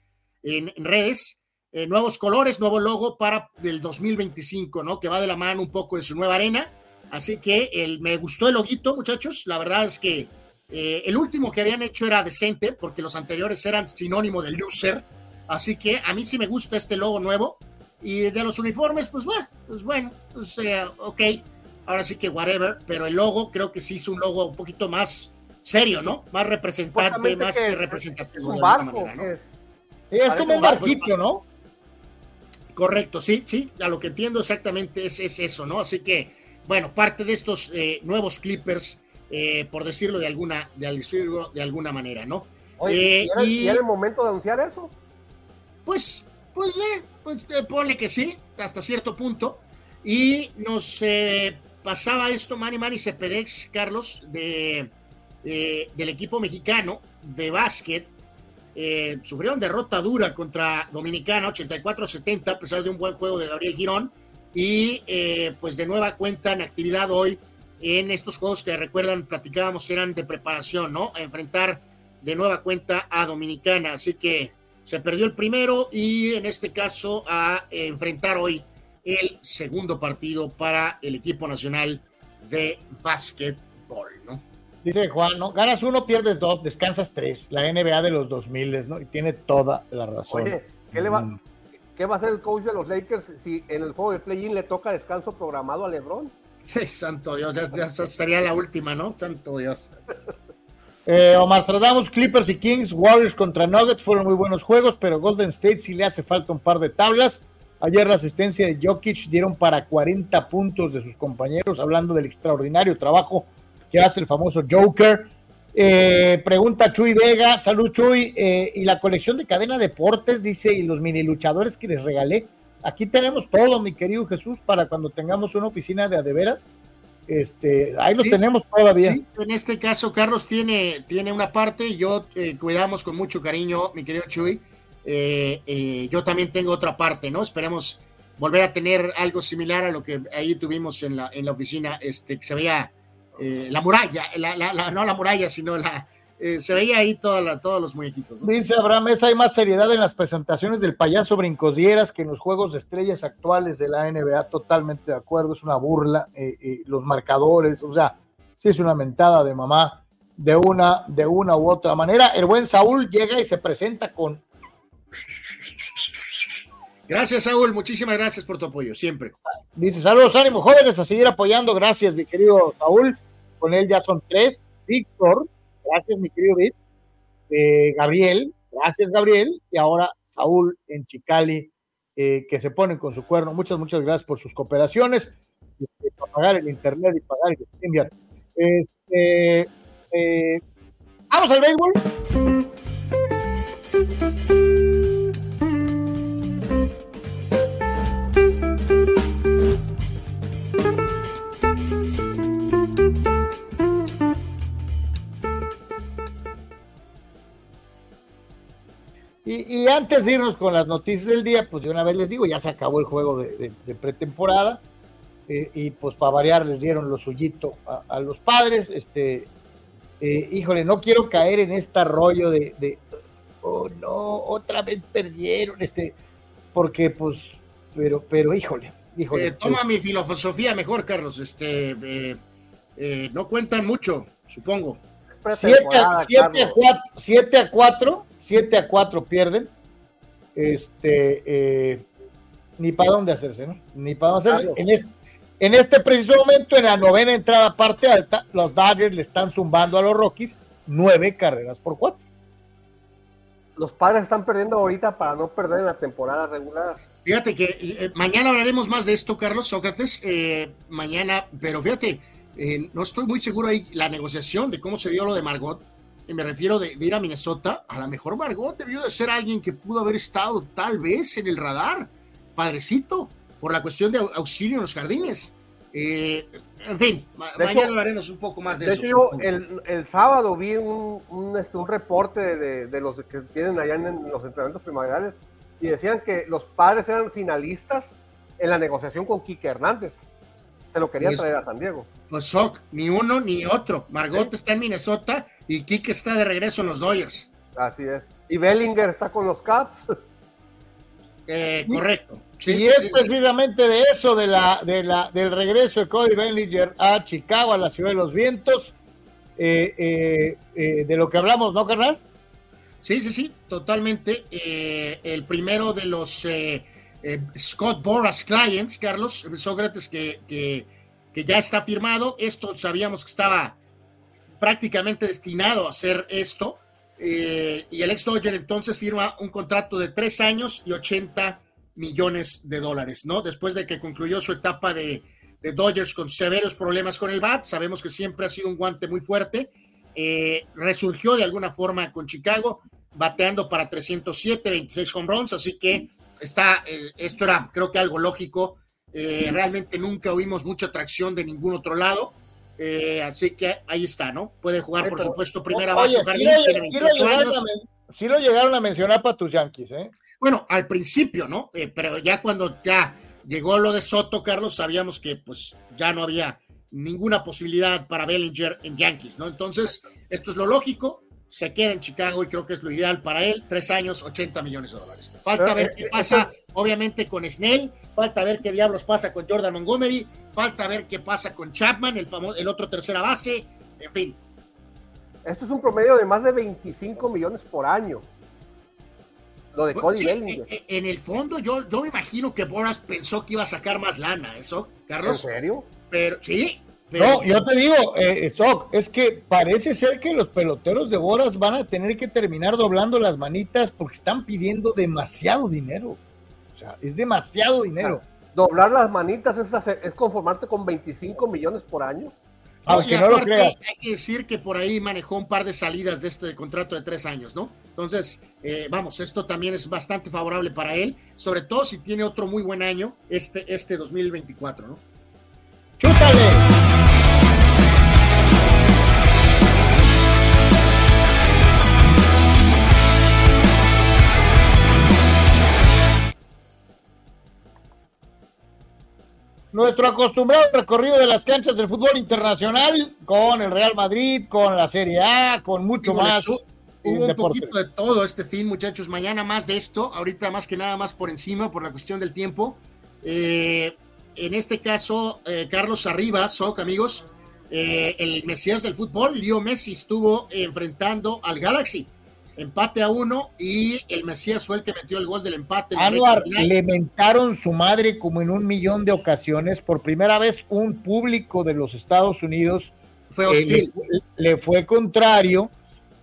en, redes, eh, nuevos colores, nuevo logo para el 2025, ¿no? Que va de la mano un poco de su nueva arena. Así que el, me gustó el loguito, muchachos. La verdad es que Eh, el último que habían hecho era decente, porque los anteriores eran sinónimo de loser. Así que a mí sí me gusta este logo nuevo. Y de los uniformes, pues bueno, pues bueno, pues, eh, ok. Ahora sí que whatever, pero el logo creo que sí es un logo un poquito más serio, ¿no? Más representante, más representativo. Es un barco, ¿no? Es, es como un barquito, ¿no? Correcto, sí, sí, a lo que entiendo exactamente es, es eso, ¿no? Así que, bueno, parte de estos eh, nuevos Clippers, eh, por decirlo de alguna, de, de alguna manera, ¿no? Oye, eh, ¿y, era, el momento de anunciar eso? Pues, pues, eh, pues ponle que sí, hasta cierto punto. Y nos pasaba esto, Manny Manny Cepedex, Carlos, de, del equipo mexicano de básquet, eh, sufrieron derrota dura contra Dominicana 84-70 a pesar de un buen juego de Gabriel Girón y eh, pues de nueva cuenta en actividad hoy en estos juegos que recuerdan platicábamos eran de preparación, ¿no? A enfrentar de nueva cuenta a Dominicana, así que se perdió el primero y en este caso a enfrentar hoy el segundo partido para el equipo nacional de básquetbol, ¿no? Dice Juan, ¿no? Ganas uno, pierdes dos, descansas tres. La NBA de los 2000, ¿no? Y tiene toda la razón. Oye, ¿qué, le va, mm. ¿qué va a hacer el coach de los Lakers si en el juego de play-in le toca descanso programado a LeBron? Sí, santo Dios, ya, sería la última, ¿no? Santo Dios. Eh, Omar Stradamus, Clippers y Kings, Warriors contra Nuggets fueron muy buenos juegos, pero Golden State sí le hace falta un par de tablas. Ayer la asistencia de Jokic dieron para 40 puntos de sus compañeros, hablando del extraordinario trabajo que hace el famoso Joker. Eh, pregunta Chuy Vega, salud Chuy, eh, y la colección de cadena deportes, dice, y los mini luchadores que les regalé. Aquí tenemos todo, mi querido Jesús, para cuando tengamos una oficina de adeveras. Este, ahí los tenemos todavía. Sí, en este caso, Carlos tiene, tiene una parte y yo eh, cuidamos con mucho cariño, mi querido Chuy. yo también tengo otra parte, ¿no? Esperemos volver a tener algo similar a lo que ahí tuvimos en la, en la oficina, este, que se veía eh, la muralla, no la muralla, sino la, eh, se veía ahí toda todos los muñequitos. Dice Abraham, es hay más seriedad en las presentaciones del payaso Brincosieras que en los juegos de estrellas actuales de la NBA, totalmente de acuerdo, es una burla, eh, los marcadores, o sea, sí es una mentada de mamá de una, de una u otra manera. El buen Saúl llega y se presenta con... Gracias, Saúl, muchísimas gracias por tu apoyo, siempre. Dice, saludos, ánimo, jóvenes, a seguir apoyando, gracias, mi querido Saúl con él ya son tres. Víctor, gracias mi querido Vic. Eh, Gabriel, gracias Gabriel. Y ahora Saúl en Chicali, eh, que se ponen con su cuerno. Muchas, muchas gracias por sus cooperaciones. Este, para pagar el internet y pagar el stream. Este, eh, vamos al béisbol. Y, antes de irnos con las noticias del día, pues de una vez les digo, ya se acabó el juego de, pretemporada. Eh, y pues para variar les dieron lo suyito a, los padres. Este, eh, híjole, no quiero caer en este rollo de, oh no, otra vez perdieron, este, porque pues, pero, pero híjole, híjole. Eh, toma mi filosofía mejor, Carlos, este, no cuentan mucho, supongo. 7 a 4 7 a 4 pierden. Este, eh, ni para dónde hacerse, ¿no? Ni para dónde hacerse. En, este, en este preciso momento, en la novena entrada parte alta, los Dodgers le están zumbando a los Rockies nueve carreras por cuatro. Los padres están perdiendo ahorita para no perder en la temporada regular. Fíjate que eh, mañana hablaremos más de esto, Carlos Sócrates. Eh, mañana, pero fíjate, no estoy muy seguro ahí la negociación de cómo se dio lo de Margot y me refiero de, ir a Minnesota, a lo mejor Margot debió de ser alguien que pudo haber estado tal vez en el radar, padrecito, por la cuestión de auxilio en los jardines. Eh, en fin, mañana hablaremos un poco más de, eso. Hecho, el, el, sábado vi un, un, este, un reporte de, de, los que tienen allá en, los entrenamientos primaverales y decían que los padres eran finalistas en la negociación con Quique Hernández. Se lo querían traer a San Diego. Pues Sock, ni uno ni otro. Margot está en Minnesota y Kike está de regreso en los Dodgers. Así es. Y Bellinger está con los Caps. Eh, correcto. y es precisamente de eso, de la, de la, del regreso de Cody Bellinger a Chicago, a la ciudad de los vientos, eh, eh, de lo que hablamos, ¿no, carnal? Sí, sí, sí, totalmente. el primero de los Scott Boras Clients, Carlos Sócrates, que, que, ya está firmado. Esto sabíamos que estaba prácticamente destinado a hacer esto. y el ex Dodger entonces firma un contrato de tres años y 80 millones de dólares, ¿no? Después de que concluyó su etapa de, de Dodgers con severos problemas con el bat, sabemos que siempre ha sido un guante muy fuerte, eh, resurgió de alguna forma con Chicago, bateando para 307, 26 home runs, así que está, eh, esto era creo que algo lógico, eh, realmente nunca oímos mucha atracción de ningún otro lado, así que ahí está, ¿no? Puede jugar, por supuesto, primera base, jardín, tiene 28 años. Sí lo llegaron a mencionar para tus Yankees, ¿eh? Bueno, al principio, ¿no? Eh, pero ya cuando ya llegó lo de Soto, Carlos, sabíamos que pues ya no había ninguna posibilidad para Bellinger en Yankees, ¿no? Entonces, esto es lo lógico, se queda en Chicago y creo que es lo ideal para él, tres años, 80 millones de dólares. Falta ver qué pasa, obviamente, con Snell, falta ver qué diablos pasa con Jordan Montgomery, falta ver qué pasa con Chapman, el, famoso, el otro tercera base, en fin, esto es un promedio de más de 25 millones por año. Lo de Cody Bellinger. Eh, eh, en el fondo, yo, yo me imagino que Boras pensó que iba a sacar más lana, ¿eso, Carlos? ¿En serio? Pero, sí. No, yo te digo, eh, es que parece ser que los peloteros de Boras van a tener que terminar doblando las manitas porque están pidiendo demasiado dinero. O sea, es demasiado dinero. doblar las manitas es, es conformarte con 25 millones por año. Aunque no lo creas. Hay que decir que por ahí manejó un par de salidas de este contrato de tres años, ¿no? Entonces, eh, vamos, esto también es bastante favorable para él, sobre todo si tiene otro muy buen año, este, este 2024, ¿no? ¡Chútale! Nuestro acostumbrado recorrido de las canchas del fútbol internacional con el Real Madrid, con la Serie A, con mucho más. Hubo un poquito de todo este fin, muchachos. Mañana más de esto, ahorita más que nada más por encima, por la cuestión del tiempo. Eh, en este caso, eh, Carlos Arriba, Soc, amigos, eh, el Mesías del fútbol, Leo Messi, estuvo enfrentando al Galaxy empate a uno y el Mesías fue el que metió el gol del empate. Anuar, le mentaron su madre como en un millón de ocasiones. Por primera vez un público de los Estados Unidos fue hostil. le, fue contrario,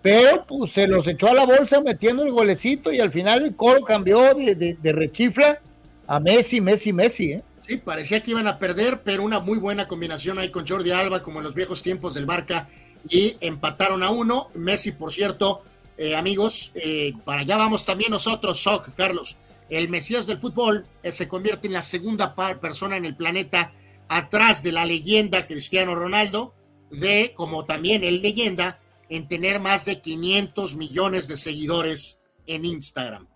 pero pues, se los echó a la bolsa metiendo el golecito y al final el coro cambió de, rechifla a Messi, Messi, Messi. ¿eh? Sí, parecía que iban a perder, pero una muy buena combinación ahí con Jordi Alba, como en los viejos tiempos del Barca, y empataron a uno. Messi, por cierto, eh, amigos, eh, para allá vamos también nosotros, Soc, Carlos. El Mesías del fútbol eh, se convierte en la segunda persona en el planeta atrás de la leyenda Cristiano Ronaldo, de como también el leyenda en tener más de 500 millones de seguidores en Instagram.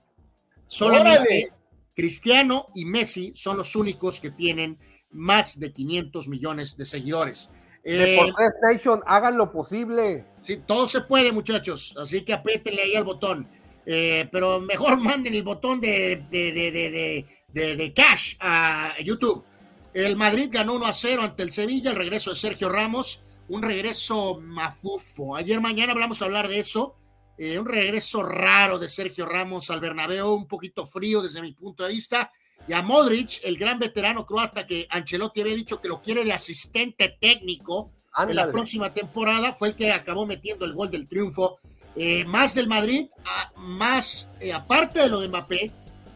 Solamente Cristiano y Messi son los únicos que tienen más de 500 millones de seguidores. Eh, Nation, hagan lo posible. Sí, todo se puede, muchachos. Así que apriétenle ahí al botón. Eh, pero mejor manden el botón de, de, cash a YouTube. El Madrid ganó 1 a 0 ante el Sevilla, el regreso de Sergio Ramos, un regreso mafufo. Ayer mañana hablamos a hablar de eso. Eh, un regreso raro de Sergio Ramos al Bernabéu, un poquito frío desde mi punto de vista y a Modric, el gran veterano croata que Ancelotti había dicho que lo quiere de asistente técnico en la próxima temporada, fue el que acabó metiendo el gol del triunfo. Eh, más del Madrid, más eh, aparte de lo de Mbappé,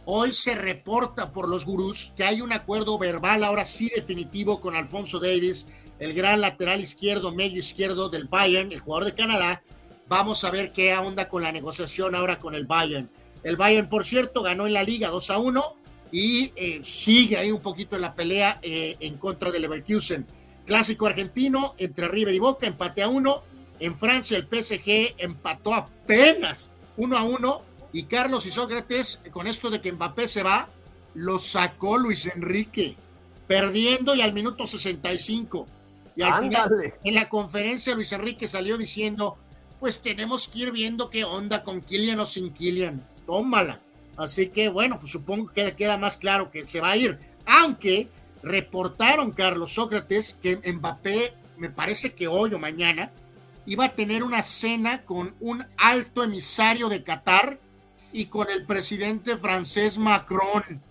hoy se reporta por los gurús que hay un acuerdo verbal ahora sí definitivo con Alfonso Davis, el gran lateral izquierdo, medio izquierdo del Bayern, el jugador de Canadá. Vamos a ver qué onda con la negociación ahora con el Bayern. El Bayern, por cierto, ganó en la liga 2 a 1 y eh, sigue ahí un poquito en la pelea eh, en contra del Leverkusen. Clásico argentino entre River y Boca, empate a uno. En Francia el PSG empató apenas uno a uno. Y Carlos y Sócrates, con esto de que Mbappé se va, lo sacó Luis Enrique, perdiendo y al minuto 65. Y al final, en la conferencia, Luis Enrique salió diciendo: Pues tenemos que ir viendo qué onda con Kylian o sin Kylian. Tómala. Así que bueno, pues supongo que queda más claro que se va a ir. Aunque reportaron, Carlos Sócrates, que Mbappé, me parece que hoy o mañana, iba a tener una cena con un alto emisario de Qatar y con el presidente francés Macron.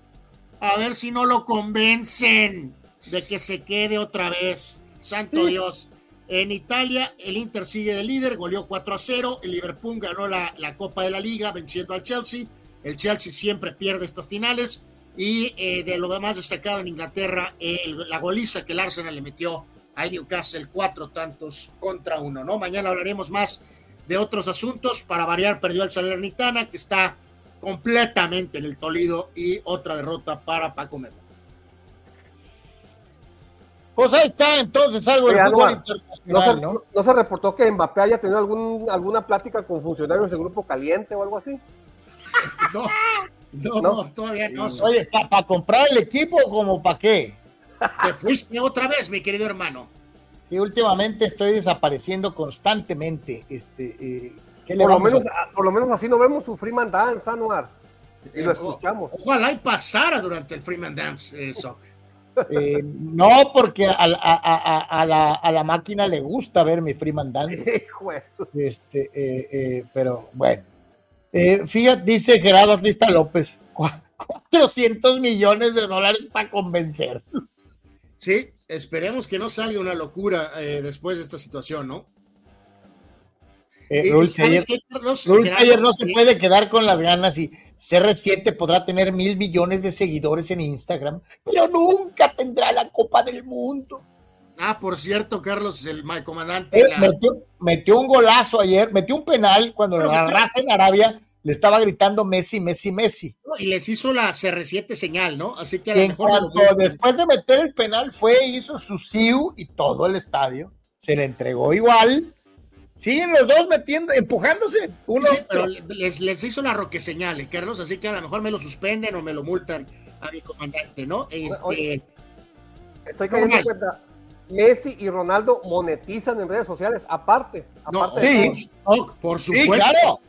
A ver si no lo convencen de que se quede otra vez. Santo Dios. En Italia, el Inter sigue de líder, goleó 4 a 0. El Liverpool ganó la, la Copa de la Liga venciendo al Chelsea. El Chelsea siempre pierde estas finales. Y eh, de lo demás destacado en Inglaterra, el- la goliza que el Arsenal le metió al Newcastle, cuatro tantos contra uno, ¿no? Mañana hablaremos más de otros asuntos. Para variar, perdió el Salernitana, que está completamente en el Toledo, y otra derrota para Paco Memo. Pues ahí está entonces algo Oye, del fútbol Anuar, no, internacional, se, ¿no? no se reportó que Mbappé haya tenido algún, alguna plática con funcionarios del Grupo Caliente o algo así? No, no, no, todavía no. Oye, ¿para comprar el equipo como para qué? Te fuiste otra vez, mi querido hermano. Sí, últimamente estoy desapareciendo constantemente. Este, eh, ¿qué le Por lo, a menos, por lo menos así no vemos su Freeman Dance, Anuar. Y lo Eh, escuchamos. Ojalá y pasara durante el Freeman Dance, eh, Soc. Eh, no, porque a, la- a- a- a- a la, a la máquina le gusta ver mi Freeman Dance. Este, eh, eh, pero bueno. Eh, fíjate, dice Gerardo Atlista López, cua- 400 millones de dólares para convencer. Sí, esperemos que no salga una locura eh, después de esta situación, ¿no? Eh. Sayer no se Sí. puede quedar con las ganas y CR7 podrá tener mil millones de seguidores en Instagram, pero nunca tendrá la Copa del Mundo. Ah, por cierto, Carlos, el ma- comandante. Eh, la- metió, metió un golazo ayer, metió un penal cuando que- raza en Arabia le estaba gritando Messi, Messi, Messi. y les hizo la CR7 señal, ¿no? Así que a lo en mejor. me lo cuanto después de meter el penal fue, hizo su siu y todo el estadio se le entregó igual. Siguen los dos metiendo, empujándose. Uno, Sí, pero les, les hizo la roque señal, eh, Carlos, así que a lo mejor me lo suspenden o me lo multan a mi comandante, ¿no? Este, Oye, Estoy cayendo en cuenta. Messi y Ronaldo monetizan en redes sociales, aparte. no, aparte todo. por, por Sí, supuesto. claro.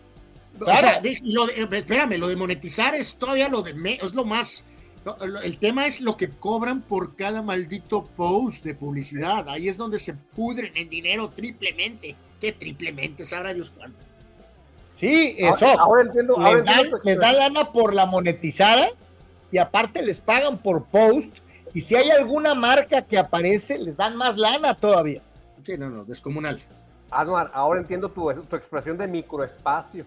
O sea, de- lo de- eh, espérame, lo de monetizar es todavía lo de me- es lo más. no, lo- el tema es lo que cobran por cada maldito post de publicidad. Ahí es donde se pudren en dinero triplemente. ¿Qué triplemente? Sabrá Dios cuánto. Sí, Ahora- eso. ahora entiendo- ahora les, dan, entiendo tu les dan expresión. lana por la monetizada y aparte les pagan por post. Y si hay alguna marca que aparece, les dan más lana todavía. Sí, no, no, descomunal. Anuar, ahora entiendo tu, tu expresión de microespacio.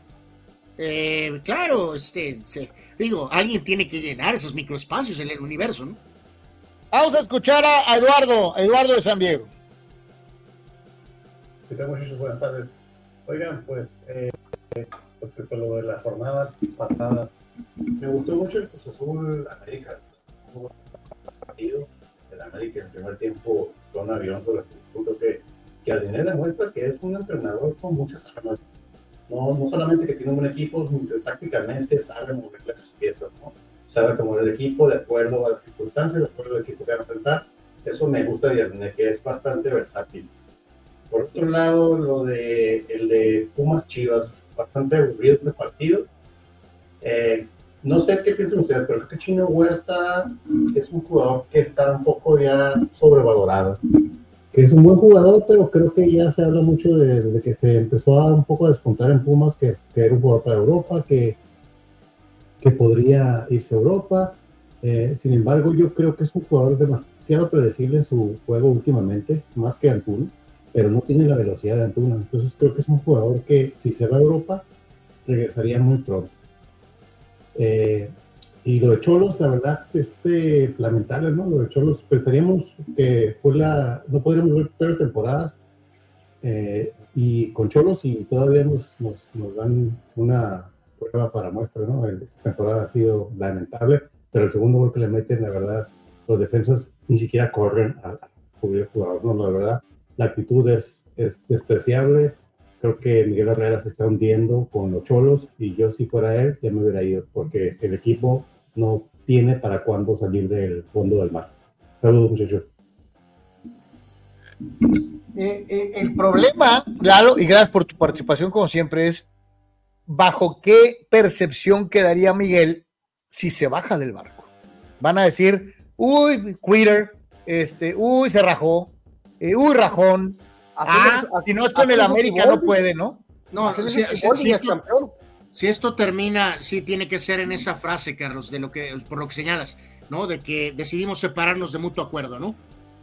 Eh, claro, este, se- digo, alguien tiene que llenar esos microespacios en el universo, ¿no? Vamos a escuchar a, a Eduardo, Eduardo de San Diego. ¿Qué tal, muchachos? Buenas tardes. Oigan, pues, eh, respecto a lo de la jornada pasada, me gustó mucho el Cruz Azul América. Partido. El América en el primer tiempo fue un avión por el Azul. Creo que, que demuestra que es un entrenador con muchas armas. No, no solamente que tiene un buen equipo, tácticamente sabe moverle sus piezas, ¿no? Sabe cómo el equipo de acuerdo a las circunstancias, de acuerdo al equipo que va a enfrentar. Eso me gusta de que es bastante versátil. Por otro lado, lo de el de Pumas Chivas, bastante aburrido este partido. Eh, no sé qué piensan ustedes, pero creo que Chino Huerta es un jugador que está un poco ya sobrevalorado. Que es un buen jugador, pero creo que ya se habla mucho de, que se empezó a un poco a despuntar en Pumas, que, que era un jugador para Europa, que, que podría irse a Europa. Eh, sin embargo, yo creo que es un jugador demasiado predecible en su juego últimamente, más que Antuna pero no tiene la velocidad de Antuna. Entonces creo que es un jugador que si se va a Europa, regresaría muy pronto. Eh, y lo de Cholos, la verdad, este, lamentable, ¿no? Lo de Cholos, pensaríamos que fue la, no podríamos ver peores temporadas eh, y con Cholos y todavía nos, nos, nos dan una prueba para muestra, ¿no? Esta temporada ha sido lamentable, pero el segundo gol que le meten, la verdad, los defensas ni siquiera corren a, a cubrir jugador, ¿no? La verdad, la actitud es, es despreciable. Creo que Miguel Herrera se está hundiendo con los cholos y yo si fuera él ya me hubiera ido porque el equipo no tiene para cuándo salir del fondo del mar. Saludos muchachos. Eh, eh, el problema, Lalo, y gracias por tu participación como siempre, es bajo qué percepción quedaría Miguel si se baja del barco. Van a decir, uy, quitter, este, uy, se rajó, eh, uy, rajón, Ah, si no es con el América, no puede, ¿no? No, si, si- si esto, si esto termina, sí tiene que ser en esa frase, Carlos, de lo que, por lo que señalas, ¿no? De que decidimos separarnos de mutuo acuerdo, ¿no?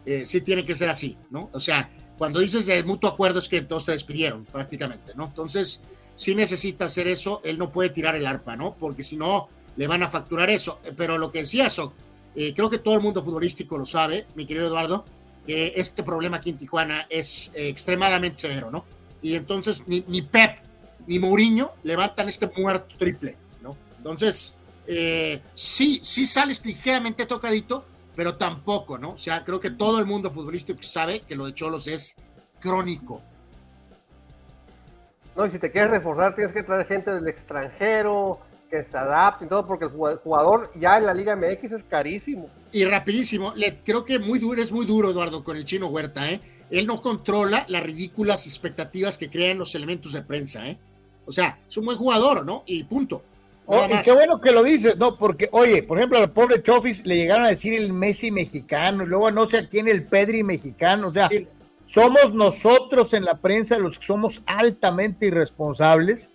Eh, sí tiene que ser así, ¿no? O sea, cuando dices de mutuo acuerdo es que todos te despidieron, prácticamente, ¿no? Entonces, sí necesita hacer eso, él no puede tirar el arpa, ¿no? Porque si no, le van a facturar eso. Pero lo que decía Sok, eh, creo que todo el mundo futbolístico lo sabe, mi querido Eduardo, este problema aquí en Tijuana es eh, extremadamente severo, ¿no? Y entonces ni, ni Pep ni Mourinho levantan este muerto triple, ¿no? Entonces, eh, sí, sí sales ligeramente tocadito, pero tampoco, ¿no? O sea, creo que todo el mundo futbolístico sabe que lo de Cholos es crónico. No, y si te quieres reforzar, tienes que traer gente del extranjero, que se adapte y todo, porque el jugad- jugador ya en la Liga MX es carísimo. Y rapidísimo, le, creo que muy duro, es muy duro, Eduardo, con el chino Huerta, ¿eh? Él no controla las ridículas expectativas que crean los elementos de prensa, ¿eh? O sea, es un buen jugador, ¿no? Y punto. Oh, y qué bueno que lo dices, ¿no? Porque, oye, por ejemplo, al pobre Chofis le llegaron a decir el Messi mexicano, y luego no sé a quién el Pedri mexicano, o sea, somos nosotros en la prensa los que somos altamente irresponsables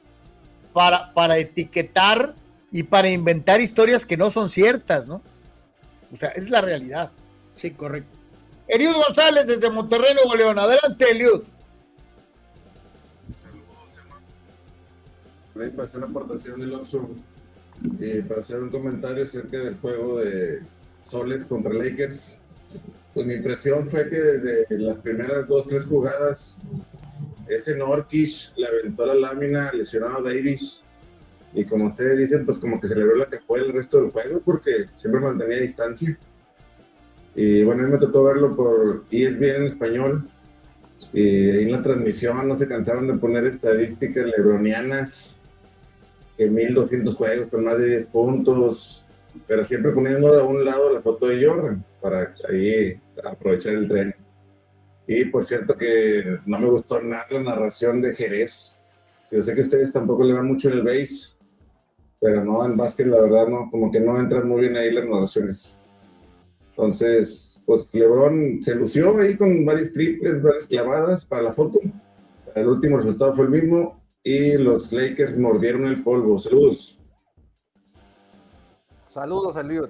para, para etiquetar y para inventar historias que no son ciertas, ¿no? O sea, es la realidad. Sí, correcto. Eliud González desde Monterrey, Nuevo León. Adelante, Eliud. Ahí para hacer la aportación del Oxxo, eh, para hacer un comentario acerca del juego de Soles contra Lakers. Pues mi impresión fue que desde las primeras dos, tres jugadas, ese Norkish le aventó la lámina, lesionado Davis. Y como ustedes dicen, pues como que se le abrió la cajuela el resto del juego porque siempre mantenía distancia. Y bueno, a mí me tocó verlo por ESPN en español. Y en la transmisión no se cansaban de poner estadísticas lebronianas, que 1200 juegos con más de 10 puntos, pero siempre poniendo a un lado la foto de Jordan para ahí aprovechar el tren. Y por cierto que no me gustó nada la narración de Jerez. Yo sé que ustedes tampoco le van mucho el base, pero no, en básquet la verdad no, como que no entran muy bien ahí las narraciones. Entonces, pues LeBron se lució ahí con varios triples, varias clavadas para la foto. El último resultado fue el mismo y los Lakers mordieron el polvo. Saludos. Saludos, Eliud.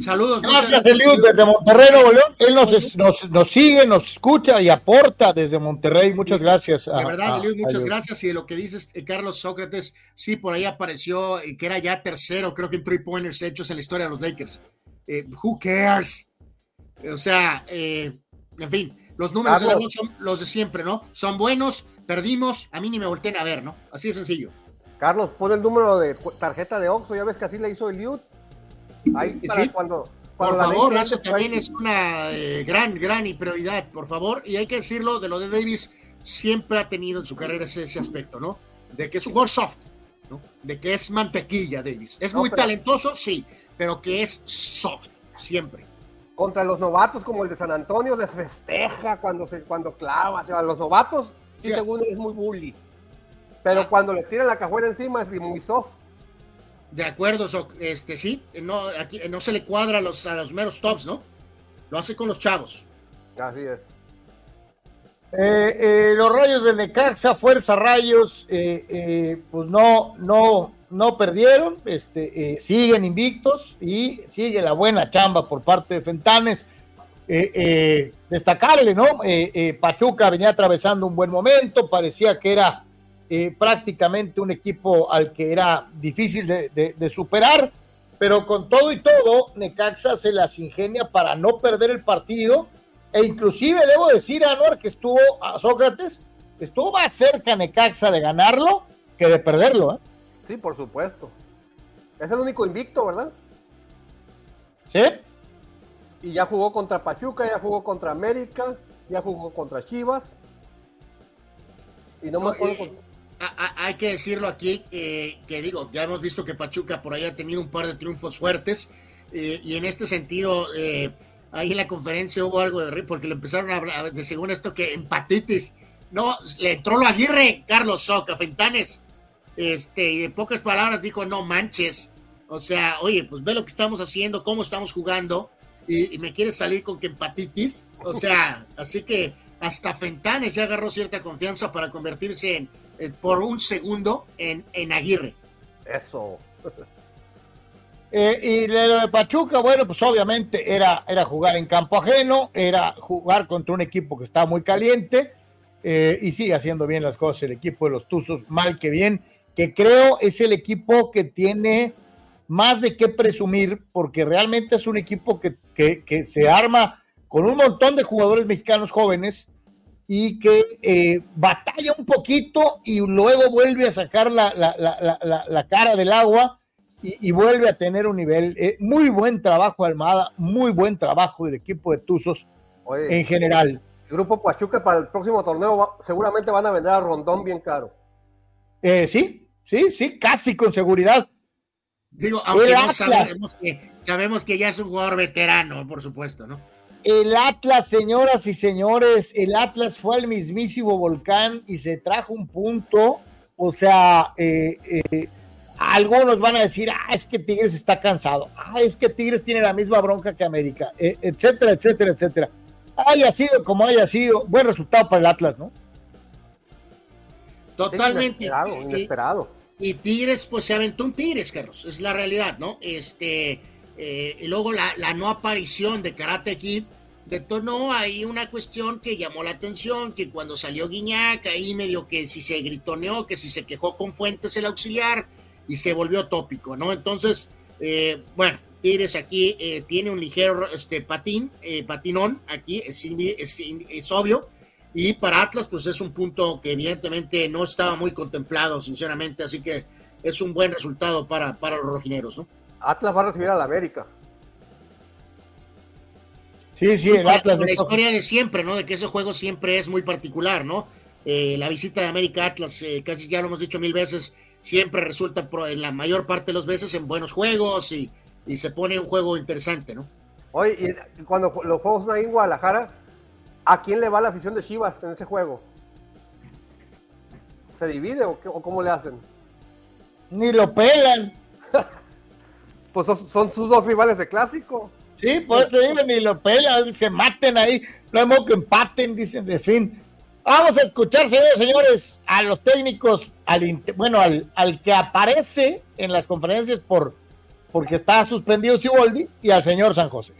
Saludos. Gracias, Eliud, desde Monterrey, Nuevo León. Él nos, nos, nos sigue, nos escucha y aporta desde Monterrey. Muchas gracias. De verdad, a- Eliud, muchas gracias. Y de lo que dices, eh, Carlos Sócrates, sí, por ahí apareció eh, que era ya tercero, creo que en three pointers hechos en la historia de los Lakers. Eh, who cares? O sea, eh, en fin, los números de. LeBron son los de siempre, ¿no? Son buenos, perdimos, a mí ni me volteen a ver, ¿no? Así de sencillo. Carlos, pon el número de tarjeta de Oxxo, ya ves que así le hizo Eliud. Ahí Sí, para sí. cuando, Por cuando favor, eso también ahí- es una eh, gran, gran prioridad, por favor. Y hay que decirlo, de lo de Davis, siempre ha tenido en su carrera ese, ese aspecto, ¿no? De que es un jugador soft, ¿no? De que es mantequilla, Davis. Es No, muy pero- talentoso, sí, pero que es soft, siempre. Contra los novatos como el de San Antonio les festeja cuando se cuando clava. O sea, los novatos, sí, según él, es muy bully. Pero cuando le tiran la cajuela encima es muy soft. De acuerdo, este sí, no, aquí, no se le cuadra a los, a los meros tops, ¿no? Lo hace con los chavos. Así es. Eh, eh, los rayos de Necaxa, Fuerza Rayos, eh, eh, pues no, no, no perdieron, este, eh, siguen invictos y sigue la buena chamba por parte de Fentanes. Eh, eh, destacarle, ¿no? Eh, eh, Pachuca venía atravesando un buen momento, parecía que era eh, prácticamente un equipo al que era difícil de, de- de superar, pero con todo y todo, Necaxa se las ingenia para no perder el partido e inclusive debo decir, Anuar, que estuvo a Sócrates, estuvo más cerca Necaxa de ganarlo que de perderlo. ¿eh? Sí, por supuesto. Es el único invicto, ¿verdad? Sí. Y ya jugó contra Pachuca, ya jugó contra América, ya jugó contra Chivas. Y no me No, acuerdo eh, con- hay que decirlo aquí, eh, que digo, ya hemos visto que Pachuca por ahí ha tenido un par de triunfos fuertes, eh, y en este sentido, eh, ahí en la conferencia hubo algo de porque le empezaron a hablar, de según esto, que empatitis. No, le entró lo Aguirre, Carlos Soca, Fentanes. Este, y en pocas palabras dijo, no manches. O sea, oye, pues ve lo que estamos haciendo, cómo estamos jugando, y, me quieres salir con que empatitis. O sea, así que hasta Fentanes ya agarró cierta confianza para convertirse en, por un segundo en, en Aguirre. Eso. Eh, y lo de Pachuca, bueno, pues obviamente era, era jugar en campo ajeno, era jugar contra un equipo que está muy caliente eh, y sigue haciendo bien las cosas el equipo de los Tuzos, mal que bien, que creo es el equipo que tiene más de qué presumir, porque realmente es un equipo que, que, que se arma con un montón de jugadores mexicanos jóvenes y que eh, batalla un poquito y luego vuelve a sacar la, la, la, la cara del agua y, y, vuelve a tener un nivel. Eh, muy buen trabajo, Almada, muy buen trabajo del equipo de Tuzos Oye, en general. El grupo Pachuca para el próximo torneo va, seguramente van a vender a Rondón bien caro. Eh, sí, sí, sí, casi con seguridad. Digo, aunque no sabemos que, sabemos que ya es un jugador veterano, por supuesto, ¿no? El Atlas, señoras y señores, el Atlas fue al mismísimo volcán y se trajo un punto. O sea, eh, eh, algunos van a decir, ah, es que Tigres está cansado, ah, es que Tigres tiene la misma bronca que América, eh, etcétera, etcétera, etcétera. Haya sido como haya sido, buen resultado para el Atlas, ¿no? Totalmente. Inesperado, inesperado. Y, y, Tigres, pues se aventó un Tigres, Carlos, es la realidad, ¿no? Este, eh, y luego la, la, no aparición de Karate Kid detonó ahí una cuestión que llamó la atención, que cuando salió Guiñac, ahí medio que si se gritoneó, que si se quejó con Fuentes el auxiliar, y se volvió tópico, ¿no? Entonces, eh, bueno, Tigres aquí eh, tiene un ligero este, patín, eh, patinón, aquí es, es, es, obvio, y para Atlas, pues es un punto que evidentemente no estaba muy contemplado, sinceramente, así que es un buen resultado para, para los rojineros, ¿no? Atlas va a recibir a la América. Sí, sí, el Atlas. La, la historia de siempre, ¿no? De que ese juego siempre es muy particular, ¿no? Eh, la visita de América Atlas, eh, casi ya lo hemos dicho mil veces, siempre resulta pro, en la mayor parte de los veces en buenos juegos y, y se pone un juego interesante, ¿no? Oye, y cuando los juegos son ahí en Guadalajara, ¿a quién le va la afición de Chivas en ese juego? ¿Se divide o, qué, o cómo le hacen? Ni lo pelan. pues son, son, sus dos rivales de clásico. Sí, pues te digo, ni lo pelan, se maten ahí, no hay modo que empaten, dicen, de fin. Vamos a escuchar, señores, señores, a los técnicos, al, bueno, al, al, que aparece en las conferencias por porque está suspendido Siboldi y al señor San José.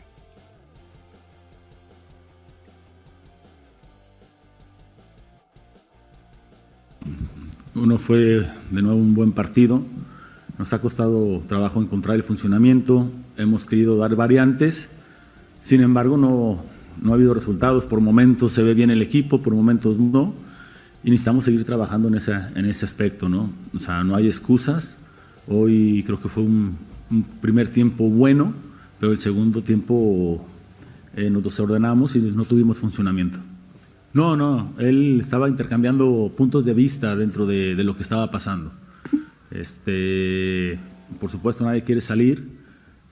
Uno fue de nuevo un buen partido. Nos ha costado trabajo encontrar el funcionamiento. Hemos querido dar variantes. Sin embargo, no, no ha habido resultados, por momentos se ve bien el equipo, por momentos no, y necesitamos seguir trabajando en, esa, en ese aspecto, ¿no? O sea, no hay excusas, hoy creo que fue un, un primer tiempo bueno, pero el segundo tiempo eh, nos desordenamos y no tuvimos funcionamiento. No, no, él estaba intercambiando puntos de vista dentro de, de lo que estaba pasando. Este, por supuesto, nadie quiere salir,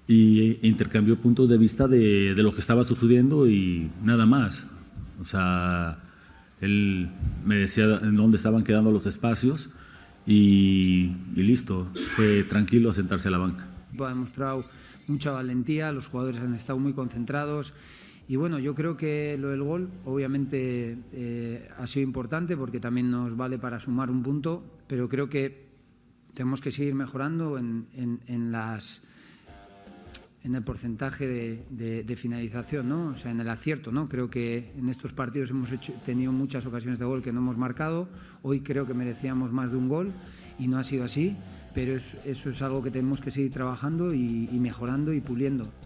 y intercambió puntos de vista de, de, lo que estaba sucediendo y nada más. O sea, él me decía en dónde estaban quedando los espacios y, y listo, fue tranquilo a sentarse a la banca. Ha demostrado mucha valentía, los jugadores han estado muy concentrados. Y bueno, yo creo que lo del gol obviamente eh, ha sido importante porque también nos vale para sumar un punto, pero creo que tenemos que seguir mejorando en, el porcentaje de, finalización, ¿no? O sea, en el acierto, ¿no? Creo que en estos partidos hemos hecho, tenido muchas ocasiones de gol que no hemos marcado. Hoy creo que merecíamos más de un gol y no ha sido así, pero es, eso es algo que tenemos que seguir trabajando y mejorando y puliendo.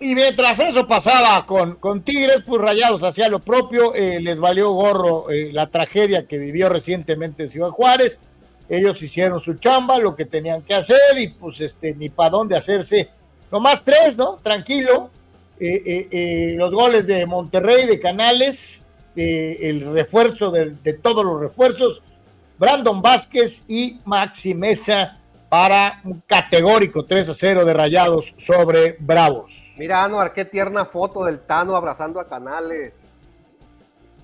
Y mientras eso pasaba con, con Tigres, pues Rayados hacía lo propio, eh, les valió gorro eh, la tragedia que vivió recientemente en Ciudad Juárez. Ellos hicieron su chamba, lo que tenían que hacer, y pues este, ni para dónde hacerse. Nomás tres, ¿no? Tranquilo. Eh, los goles de Monterrey, de Canales, el refuerzo de, de, todos los refuerzos, Brandon Vázquez y Maxi Mesa para un categórico 3 a 0 de Rayados sobre Bravos. Mira, Anuar, qué tierna foto del Tano abrazando a Canales.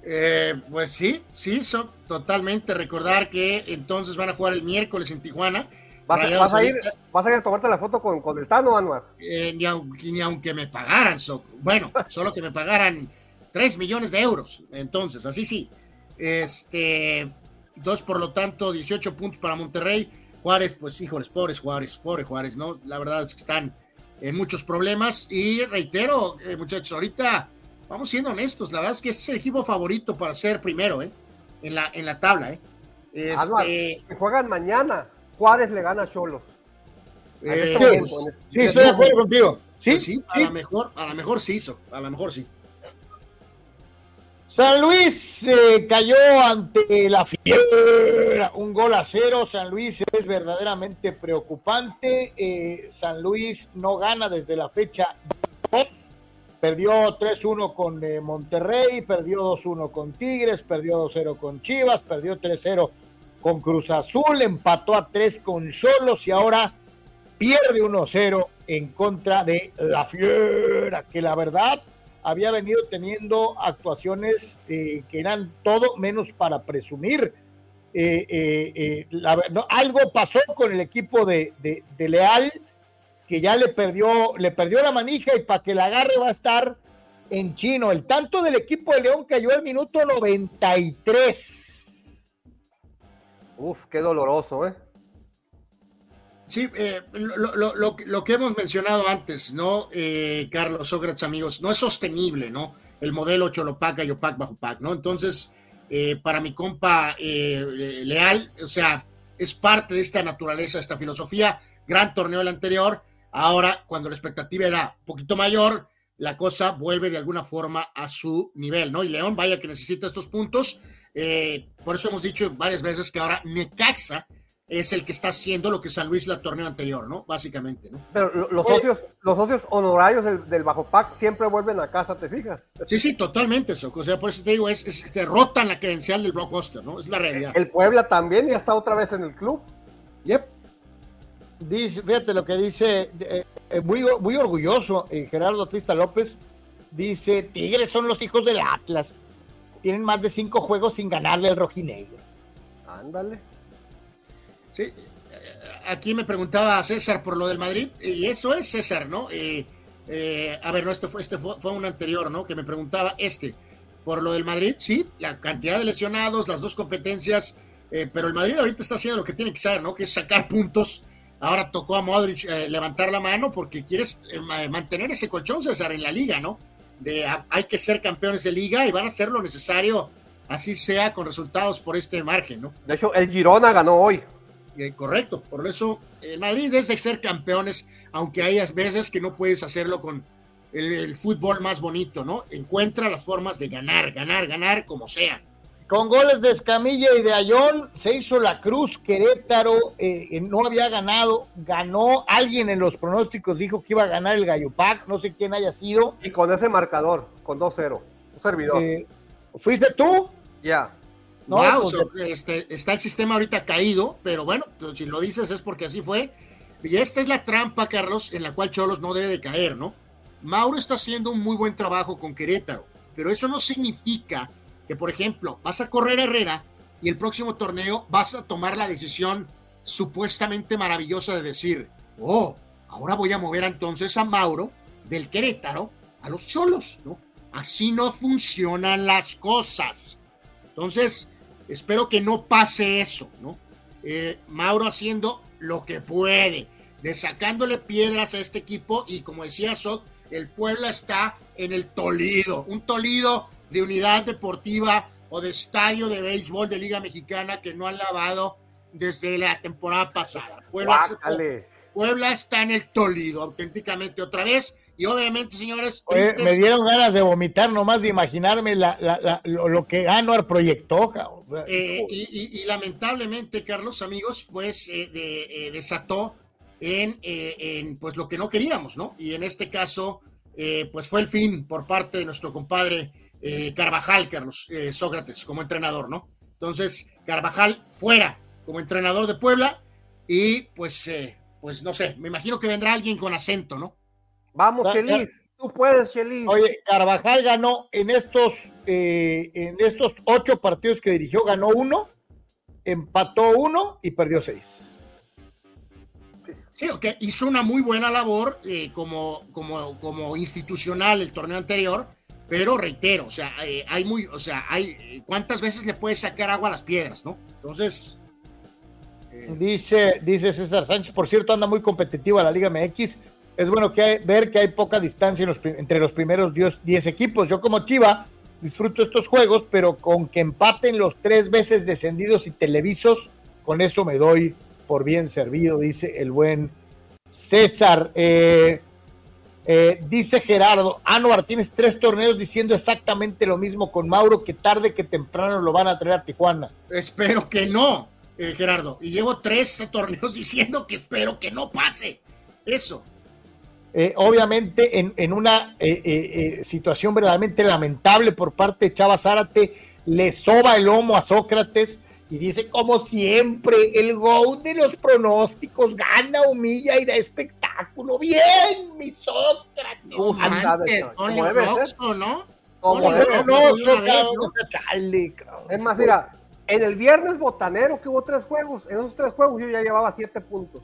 Eh, pues sí, sí, son totalmente. Recordar que entonces van a jugar el miércoles en Tijuana. ¿Vas, a, vas a ir, ¿Vas a ir a tomarte la foto con, con el Tano, Anuar? Eh, ni, aunque, ni aunque me pagaran, so, bueno, solo que me pagaran 3 millones de euros. Entonces, así sí. Este, dos por lo tanto, 18 puntos para Monterrey. Juárez, pues híjoles, pobres Juárez, pobre Juárez, ¿no? La verdad es que están en muchos problemas. Y reitero, eh, muchachos, ahorita vamos siendo honestos, la verdad es que este es el equipo favorito para ser primero, ¿eh? En la, en la tabla, ¿eh? Este... que juegan mañana. Juárez le gana a Cholos. Eh, pues, sí, estoy de acuerdo contigo. Sí, pues sí, a lo mejor, a lo mejor sí hizo, a lo mejor sí. San Luis eh, cayó ante la fiera, un gol a cero. San Luis es verdaderamente preocupante. Eh, San Luis no gana desde la fecha 2. Perdió 3-1 con eh, Monterrey, perdió 2-1 con Tigres, perdió 2-0 con Chivas, perdió 3-0 con Cruz Azul, empató a 3 con Cholos y ahora pierde 1-0 en contra de la Fiera, que la verdad había venido teniendo actuaciones eh, que eran todo menos para presumir. Eh, eh, algo pasó con el equipo de, de, Leal, que ya le perdió, le perdió la manija y para que la agarre va a estar en chino. El tanto del equipo de León cayó al minuto 93 Uf, qué doloroso, ¿eh? Sí, eh, lo, que hemos mencionado antes, ¿no? Eh, Carlos, Sócrates, amigos, no es sostenible, ¿no? El modelo Cholopaca y Opac bajo Pac, ¿no? Entonces, eh, para mi compa Leal, o sea, es parte de esta naturaleza, esta filosofía. Gran torneo el anterior. Ahora, cuando la expectativa era un poquito mayor, la cosa vuelve de alguna forma a su nivel, ¿no? Y León, vaya que necesita estos puntos eh, por eso hemos dicho varias veces que ahora Necaxa es el que está haciendo lo que San Luis la torneo anterior, ¿no? Básicamente, ¿no? Pero los socios, los socios honorarios del, Bajo Pac siempre vuelven a casa, ¿te fijas? Sí, sí, totalmente eso. O sea, por eso te digo, es, es derrotan la credencial del blockbuster, ¿no? Es la realidad. El Puebla también ya está otra vez en el club. Yep. Dice, fíjate lo que dice, eh, eh, muy, muy orgulloso Gerardo Trista López, dice, Tigres son los hijos del Atlas tienen más de cinco juegos sin ganarle al rojinegro. Ándale. Sí, aquí me preguntaba César por lo del Madrid, y eso es César, ¿no? Eh, eh, a ver, no, este, fue, este fue, un anterior, ¿no? Que me preguntaba este. Por lo del Madrid, sí, la cantidad de lesionados, las dos competencias, eh, pero el Madrid ahorita está haciendo lo que tiene que hacer, ¿no? Que es sacar puntos. Ahora tocó a Modric levantar la mano porque quieres mantener ese colchón, César, en la liga, ¿no? de hay que ser campeones de liga y van a hacer lo necesario, así sea con resultados por este margen, ¿no? De hecho, el Girona ganó hoy. Eh, correcto, por eso el Madrid es de ser campeones, aunque hay veces que no puedes hacerlo con el, fútbol más bonito, ¿no? Encuentra las formas de ganar, ganar, ganar, como sea. Con goles de Escamilla y de Ayón se hizo la cruz. Querétaro eh, no había ganado, ganó. Alguien en los pronósticos dijo que iba a ganar el Gallopac, no sé quién haya sido. Y con ese marcador, con 2-0, un servidor. Eh, ¿Fuiste tú? Ya. No, pues, este, está el sistema ahorita caído, pero bueno, si lo dices es porque así fue. Y esta es la trampa, Carlos, en la cual Cholos no debe de caer, ¿no? Mauro está haciendo un muy buen trabajo con Querétaro, pero eso no significa que, por ejemplo, vas a correr Herrera y el próximo torneo vas a tomar la decisión supuestamente maravillosa de decir, oh, ahora voy a mover entonces a Mauro del Querétaro a los Cholos, ¿no? Así no funcionan las cosas. Entonces, espero que no pase eso, ¿no? Eh, Mauro haciendo lo que puede, de sacándole piedras a este equipo y como decía Sok, el Puebla está en el Tolido, un Tolido de unidad deportiva o de estadio de béisbol de Liga Mexicana que no han lavado desde la temporada pasada. Puebla, está en el Tolido, auténticamente otra vez. Y obviamente, señores, me dieron ganas de vomitar nomás de imaginarme lo, que Anuar proyectó. Eh, y, lamentablemente, Carlos, amigos, pues eh, eh, desató en, en, pues lo que no queríamos, ¿no? Y en este caso, pues fue el fin por parte de nuestro compadre Carvajal, Carlos eh, Sócrates, como entrenador, ¿no? Entonces, Carvajal fuera como entrenador de Puebla y pues, eh, pues no sé, me imagino que vendrá alguien con acento, ¿no? Vamos, feliz. Tú puedes, Chelis. Oye, Carvajal ganó en estos, eh, en estos ocho partidos que dirigió, ganó uno, empató uno y perdió seis. Sí, ok, hizo una muy buena labor eh, como, como, como institucional el torneo anterior, pero reitero, o sea, eh, hay muy, o sea, hay, ¿cuántas veces le puedes sacar agua a las piedras, no? Entonces, Dice, dice César Sánchez, por cierto, anda muy competitiva la Liga MX. Es bueno que ver que hay poca distancia entre los primeros 10 10 equipos. Yo como Chiva disfruto estos juegos, pero con que empaten los tres veces descendidos y televisos, con eso me doy por bien servido, dice el buen César. Eh, eh, dice Gerardo, Anuar, tienes tres torneos diciendo exactamente lo mismo con Mauro, que tarde que temprano lo van a traer a Tijuana. espero que no, eh, Gerardo. Y llevo tres torneos diciendo que espero que no pase. Eso. Eh, obviamente en, en una eh, eh, eh, situación verdaderamente lamentable por parte de Chava Zárate, le soba el lomo a Sócrates y dice, como siempre, el go de los pronósticos gana, humilla y da espectáculo. Bien, mi Sócrates. Antes, un oxo, ¿no? Como ¿no? o sea, chale, cabrón. Es más, mira, en el viernes botanero que hubo tres juegos, en esos tres juegos yo ya llevaba siete puntos.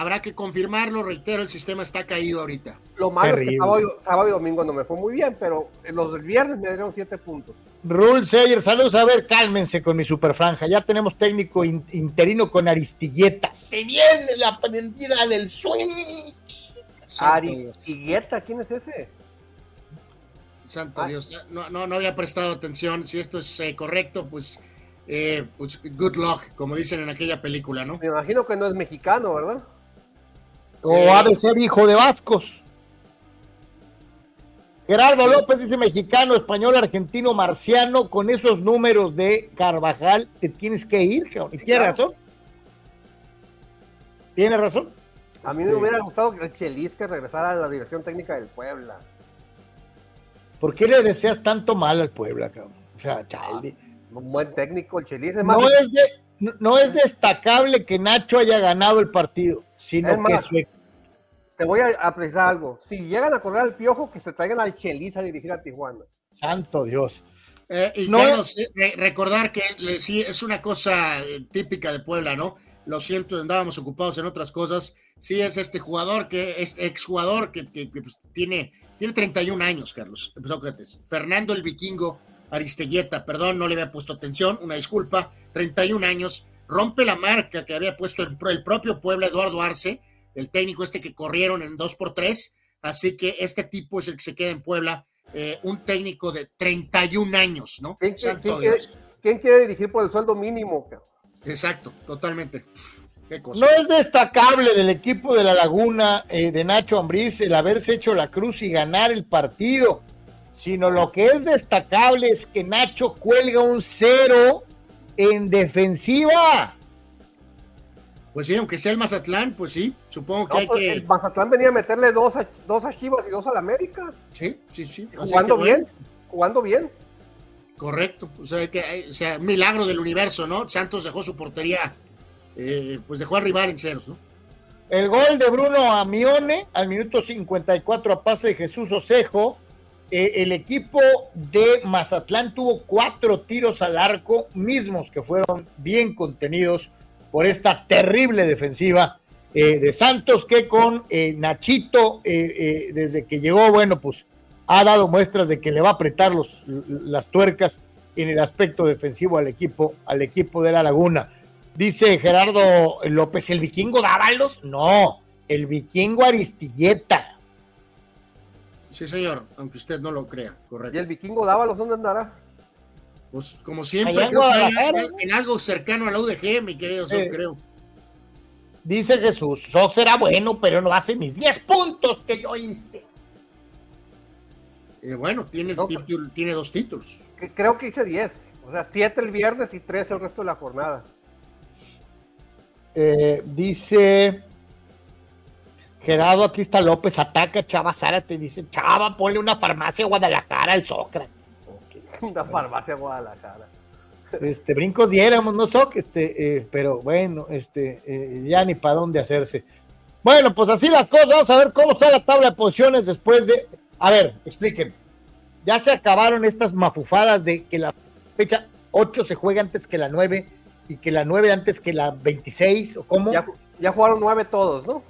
Habrá que confirmarlo, reitero, el sistema está caído ahorita. Lo malo es Terrible. que sábado, y- sábado y domingo no me fue muy bien, pero los del viernes me dieron siete puntos. Rule Sayer, saludos. A ver, cálmense con mi super franja. Ya tenemos técnico in- interino con Aristilleta. Se viene la prendida del swing. Aristilleta, ¿quién es ese? Santo Dios, no, no, no había prestado atención. Si esto es eh, correcto, pues, eh, pues good luck, como dicen en aquella película, ¿no? Me imagino que no es mexicano, ¿verdad? O ha de ser hijo de Vascos. Gerardo López dice mexicano, español, argentino, marciano. Con esos números de Carvajal, te tienes que ir, cabrón. Y tiene razón. Tiene razón. A mí Este, me hubiera gustado que el Chelis que regresara a la dirección técnica del Puebla. ¿Por qué le deseas tanto mal al Puebla, cabrón? O sea, chale. Un buen técnico, el Chelis. Es más, No es, de, no, no es destacable que Nacho haya ganado el partido, sino Es que más, su te voy a, precisar algo. Si llegan a correr al piojo, que se traigan al Chelis a dirigir a Tijuana. Santo Dios. Eh, y No Carlos, re- recordar que le- sí es una cosa eh, típica de Puebla, ¿no? Lo siento, andábamos ocupados en otras cosas. Sí es este jugador que es exjugador que, que, que, pues, tiene, tiene 31 años, Carlos. Sócrates. Fernando el Vikingo Aristelleta, perdón, no le había puesto atención, una disculpa. 31 años, rompe la marca que había puesto el, pro- el propio Puebla, Eduardo Arce, el técnico este que corrieron en 2x3. Así que este tipo es el que se queda en Puebla, eh, un técnico de 31 años, ¿no? ¿Quién, quién- Santo quién quiere, Dios. quién quiere dirigir por el sueldo mínimo? Exacto, totalmente. Qué cosa. No es destacable del equipo de la Laguna eh, de Nacho Ambriz el haberse hecho la cruz y ganar el partido, sino lo que es destacable es que Nacho cuelga un cero en defensiva. Pues sí, aunque sea el Mazatlán, pues sí, supongo que No, hay pues, que. El Mazatlán venía a meterle dos a, dos a Chivas y dos a la América. Sí, sí, sí. O sea Jugando que, bueno, bien, jugando bien. Correcto. O sea, que hay- o sea, milagro del universo, ¿no? Santos dejó su portería, eh, pues dejó arribar en ceros, ¿no? El gol de Bruno Amione al minuto 54 a pase de Jesús Osejo. Eh, el equipo de Mazatlán tuvo cuatro tiros al arco mismos que fueron bien contenidos por esta terrible defensiva eh, de Santos que con eh, Nachito desde que llegó, bueno, pues ha dado muestras de que le va a apretar los, las tuercas en el aspecto defensivo al equipo, al equipo de la Laguna. Dice Gerardo López, ¿el vikingo Dávalos? No, el vikingo Aristilleta. Sí, señor, aunque usted no lo crea, ¿Y correcto. el vikingo Dávalos dónde andará? Pues como siempre, creo que hay- en algo cercano a la UDG, mi querido, Son, Sí. creo. Dice Jesús, Sox será bueno, pero no hace mis 10 puntos que yo hice. Eh, bueno, tiene, título- tiene dos títulos. Que- Creo que hice 10. O sea, 7 el viernes y 3 el resto de la jornada. Eh, dice Gerardo, aquí está López, ataca a Chava Zárate, dice, Chava, ponle una farmacia a Guadalajara al Sócrates. Una farmacia Guadalajara. Este, brincos diéramos, no Soc, este, eh, pero bueno, este, eh, ya ni para dónde hacerse. Bueno, pues así las cosas. Vamos a ver cómo está la tabla de posiciones después de. A ver, expliquen. Ya se acabaron estas mafufadas de que la fecha 8 se juega antes que la 9 y que la 9 antes que la 26, ¿o cómo? Ya, ya jugaron 9 todos, ¿no?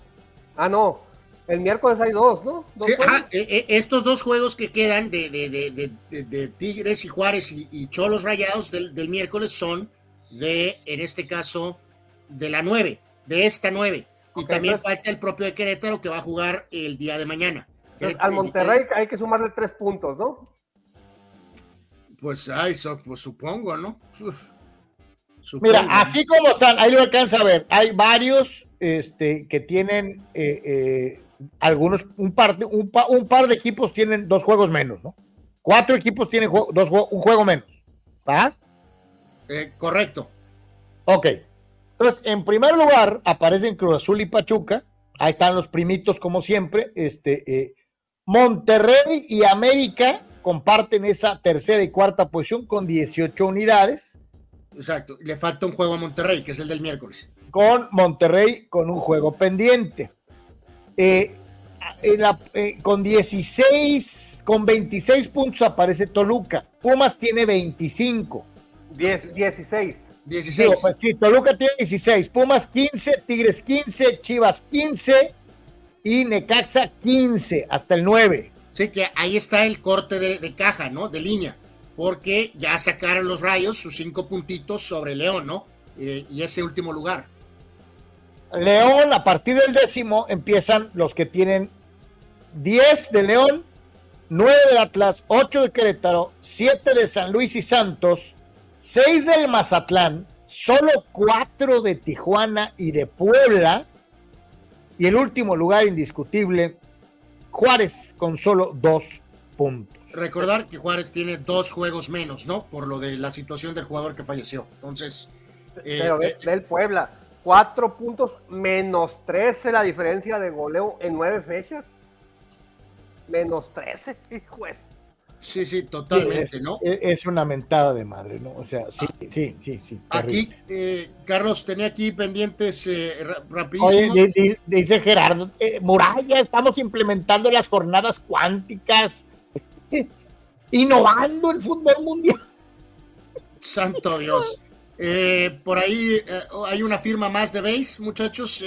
Ah, no. El miércoles hay dos, ¿no? ¿Dos sí, ajá, eh, estos dos juegos que quedan de, de, de, de Tigres y Juárez y, y Cholos Rayados del, del, miércoles son de, en este caso, de la 9, de esta 9. Y también entonces, falta el propio de Querétaro que va a jugar el día de mañana. Entonces, al Monterrey hay que sumarle tres puntos, ¿no? Pues, ay, so, pues supongo, ¿no? Uf, supongo. Mira, así como están, ahí lo alcanza a ver. Hay varios este, que tienen eh, eh, algunos, un par, de, un, pa, un, par de equipos tienen dos juegos menos, ¿no? Cuatro equipos tienen juego, dos, un juego menos. ¿Va? Eh, correcto. Ok. Entonces, en primer lugar, aparecen Cruz Azul y Pachuca. Ahí están los primitos, como siempre. Este, eh, Monterrey y América comparten esa tercera y cuarta posición con 18 unidades. Exacto. Le falta un juego a Monterrey, que es el del miércoles. Con Monterrey con un juego pendiente. Eh, la, eh, con 16, con 26 puntos aparece Toluca. Pumas tiene 25. 10, 16. 16. Sí, pues, sí, Toluca tiene 16. Pumas 15, Tigres 15, Chivas 15 y Necaxa 15 hasta el 9. Sí, que ahí está el corte de, de, caja, ¿no? De línea. Porque ya sacaron los rayos sus cinco puntitos sobre León, ¿no? Eh, y ese último lugar. León, a partir del décimo, empiezan los que tienen 10 de León, 9 del Atlas, 8 de Querétaro, 7 de San Luis y Santos, 6 del Mazatlán, solo 4 de Tijuana y de Puebla, y el último lugar indiscutible, Juárez, con solo 2 puntos. Recordar que Juárez tiene dos juegos menos, ¿no? Por lo de la situación del jugador que falleció. Entonces. Eh, Pero ve, ve el Puebla, 4 puntos menos 13 la diferencia de goleo en 9 fechas. Menos 13, hijo Sí, sí, totalmente, es, ¿no? Es una mentada de madre, ¿no? O sea, sí, ah, sí, sí, sí. Aquí, eh, Carlos, tenía aquí pendientes eh, rapidísimo. Oye, dice Gerardo, eh, Muralla, estamos implementando las jornadas cuánticas, innovando el fútbol mundial. Santo Dios. Eh, por ahí hay una firma más de base, muchachos.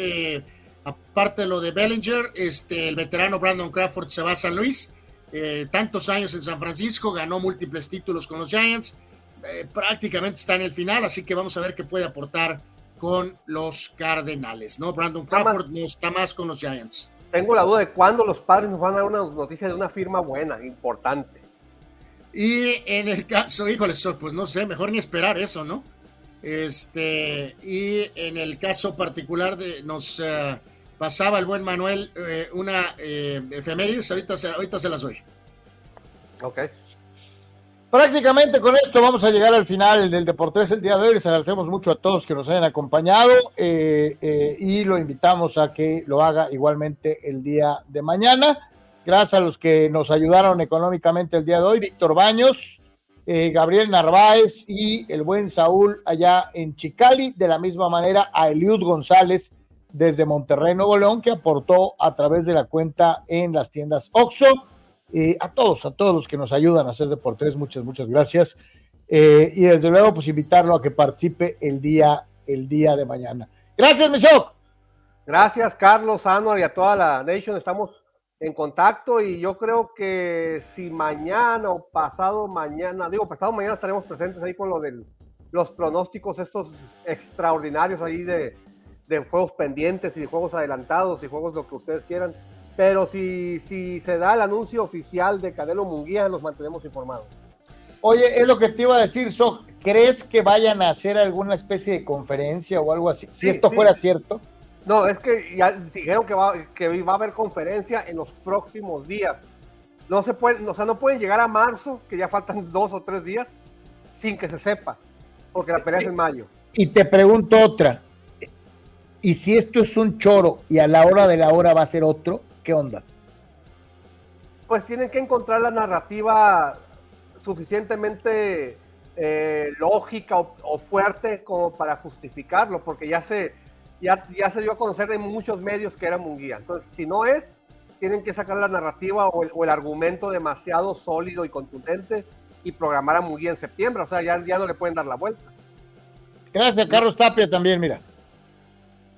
aparte de lo de Bellinger, este, el veterano Brandon Crawford se va a San Luis. Eh, tantos años en San Francisco, ganó múltiples títulos con los Giants, eh, prácticamente está en el final, así que vamos a ver qué puede aportar con los Cardenales, ¿no? Brandon Crawford no está más con los Giants. Tengo la duda de cuándo los padres nos van a dar una noticia de una firma buena, importante. Y en el caso, híjole, pues no sé, mejor ni esperar eso, ¿no? Este, y en el caso particular de nos... Uh, pasaba el buen Manuel eh, una eh, efemérides, ahorita se, ahorita se las doy. Ok. Prácticamente con esto vamos a llegar al final del Deportes el día de hoy. Les agradecemos mucho a todos que nos hayan acompañado eh, eh, y lo invitamos a que lo haga igualmente el día de mañana. Gracias a los que nos ayudaron económicamente el día de hoy, Víctor Baños, eh, Gabriel Narváez y el buen Saúl allá en Chicali. De la misma manera a Eliud González desde Monterrey, Nuevo León, que aportó a través de la cuenta en las tiendas Oxxo. Eh, a todos, a todos los que nos ayudan a hacer Deportes, muchas, muchas gracias. Eh, y desde luego, pues invitarlo a que participe el día, el día de mañana. Gracias, Misoc. Gracias, Carlos, Anuar y a toda la Nation. Estamos en contacto y yo creo que si mañana o pasado mañana, digo, pasado mañana estaremos presentes ahí con lo de los pronósticos estos extraordinarios ahí de, de juegos pendientes y juegos adelantados y juegos lo que ustedes quieran. Pero si, si se da el anuncio oficial de Canelo Munguía, nos mantenemos informados. Oye, es lo que te iba a decir, so, ¿crees que vayan a hacer alguna especie de conferencia o algo así? Si sí, esto sí. fuera cierto. No, es que ya dijeron que va, que va a haber conferencia en los próximos días. No se puede, o sea, no pueden llegar a marzo, que ya faltan dos o tres días, sin que se sepa, porque la pelea es en mayo. Y te pregunto otra, y si esto es un choro y a la hora de la hora va a ser otro, ¿qué onda? Pues tienen que encontrar la narrativa suficientemente eh, lógica o, o, fuerte como para justificarlo, porque ya se, ya, ya se dio a conocer en muchos medios que era Munguía. Entonces, si no es, tienen que sacar la narrativa o el, o el argumento demasiado sólido y contundente y programar a Munguía en septiembre. O sea, ya, ya no le pueden dar la vuelta. Gracias, Carlos Tapia también, mira.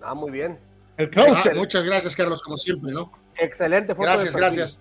Ah, muy bien. El Ah, muchas gracias, Carlos, como siempre, ¿no? Excelente foto Gracias, gracias.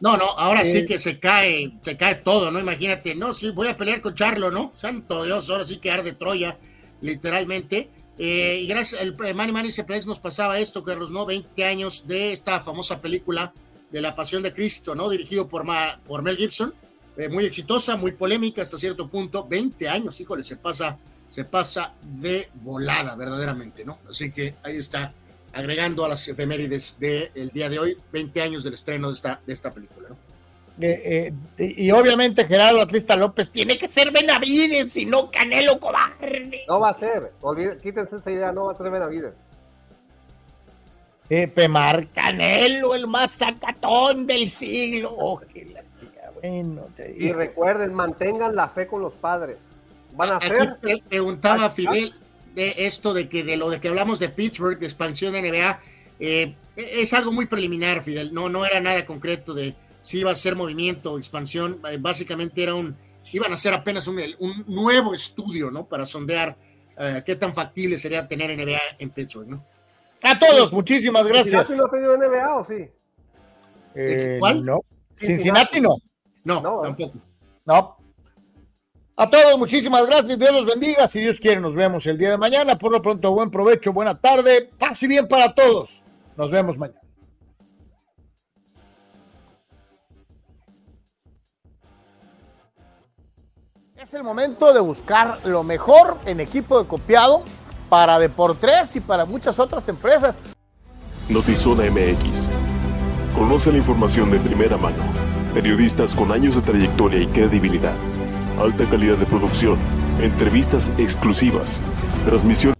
No, no, ahora sí que se cae, se cae todo, ¿no? Imagínate, no, sí, voy a pelear con Charlo, ¿no? Santo Dios, ahora sí que arde Troya, literalmente. Eh, y gracias, el Manny Manny Ceplex nos pasaba esto, Carlos, ¿no? 20 años de esta famosa película de La Pasión de Cristo, ¿no? Dirigido por, Ma- por Mel Gibson, eh, muy exitosa, muy polémica hasta cierto punto. 20 años, híjole, se pasa, se pasa de volada, verdaderamente, ¿no? Así que ahí está, agregando a las efemérides del día de hoy, 20 años del estreno de esta, de esta película, ¿no? Eh, eh, y, obviamente Gerardo Atlista López tiene que ser Benavides y no Canelo Cobarde. No va a ser. olvide- quítense esa idea, no va a ser Benavides. Eh, Pemar Canelo, el más sacatón del siglo. Oh, que la chica, bueno. Y recuerden, mantengan la fe con los padres. Van a Aquí pre- preguntaba Ah, Fidel de esto de que de lo de que hablamos de Pittsburgh, de expansión de NBA, eh, es algo muy preliminar, Fidel. No, no era nada concreto de si iba a ser movimiento o expansión. Eh, Básicamente era un, iban a hacer apenas un, un nuevo estudio, ¿no? Para sondear eh, qué tan factible sería tener NBA en Pittsburgh, ¿no? A todos, muchísimas gracias. ¿Cincinnati no ha pedido NBA o sí? Eh, ¿Cuál? No. Cincinnati no. No, tampoco. No. A todos, muchísimas gracias. Dios los bendiga. Si Dios quiere, nos vemos el día de mañana. Por lo pronto, buen provecho, buena tarde. Pase bien para todos. Nos vemos mañana. Es el momento de buscar lo mejor en equipo de copiado para Deportes y para muchas otras empresas. Notizona MX. Conoce la información de primera mano. Periodistas con años de trayectoria y credibilidad. Alta calidad de producción. Entrevistas exclusivas. Transmisión.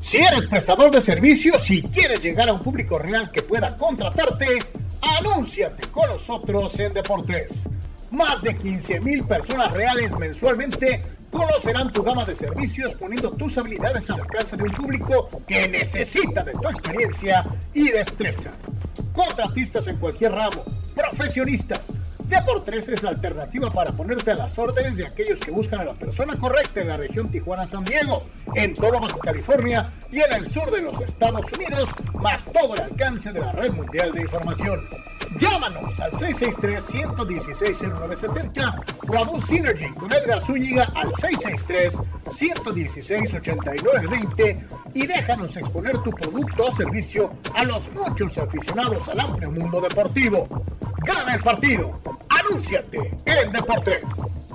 Si eres prestador de servicios y quieres llegar a un público real que pueda contratarte, anúnciate con nosotros en Deportes. Más de 15 mil personas reales mensualmente conocerán tu gama de servicios poniendo tus habilidades al alcance de un público que necesita de tu experiencia y destreza. Contratistas en cualquier ramo, profesionistas. Deportes es la alternativa para ponerte a las órdenes de aquellos que buscan a la persona correcta en la región Tijuana-San Diego, en todo Baja California y en el sur de los Estados Unidos, más todo el alcance de la red mundial de información. Llámanos al 663-116-0970 o Synergy con Edgar Zúñiga al 663-116-8920 y déjanos exponer tu producto o servicio a los muchos aficionados al amplio mundo deportivo. Gana el partido. Anúnciate en Deportes.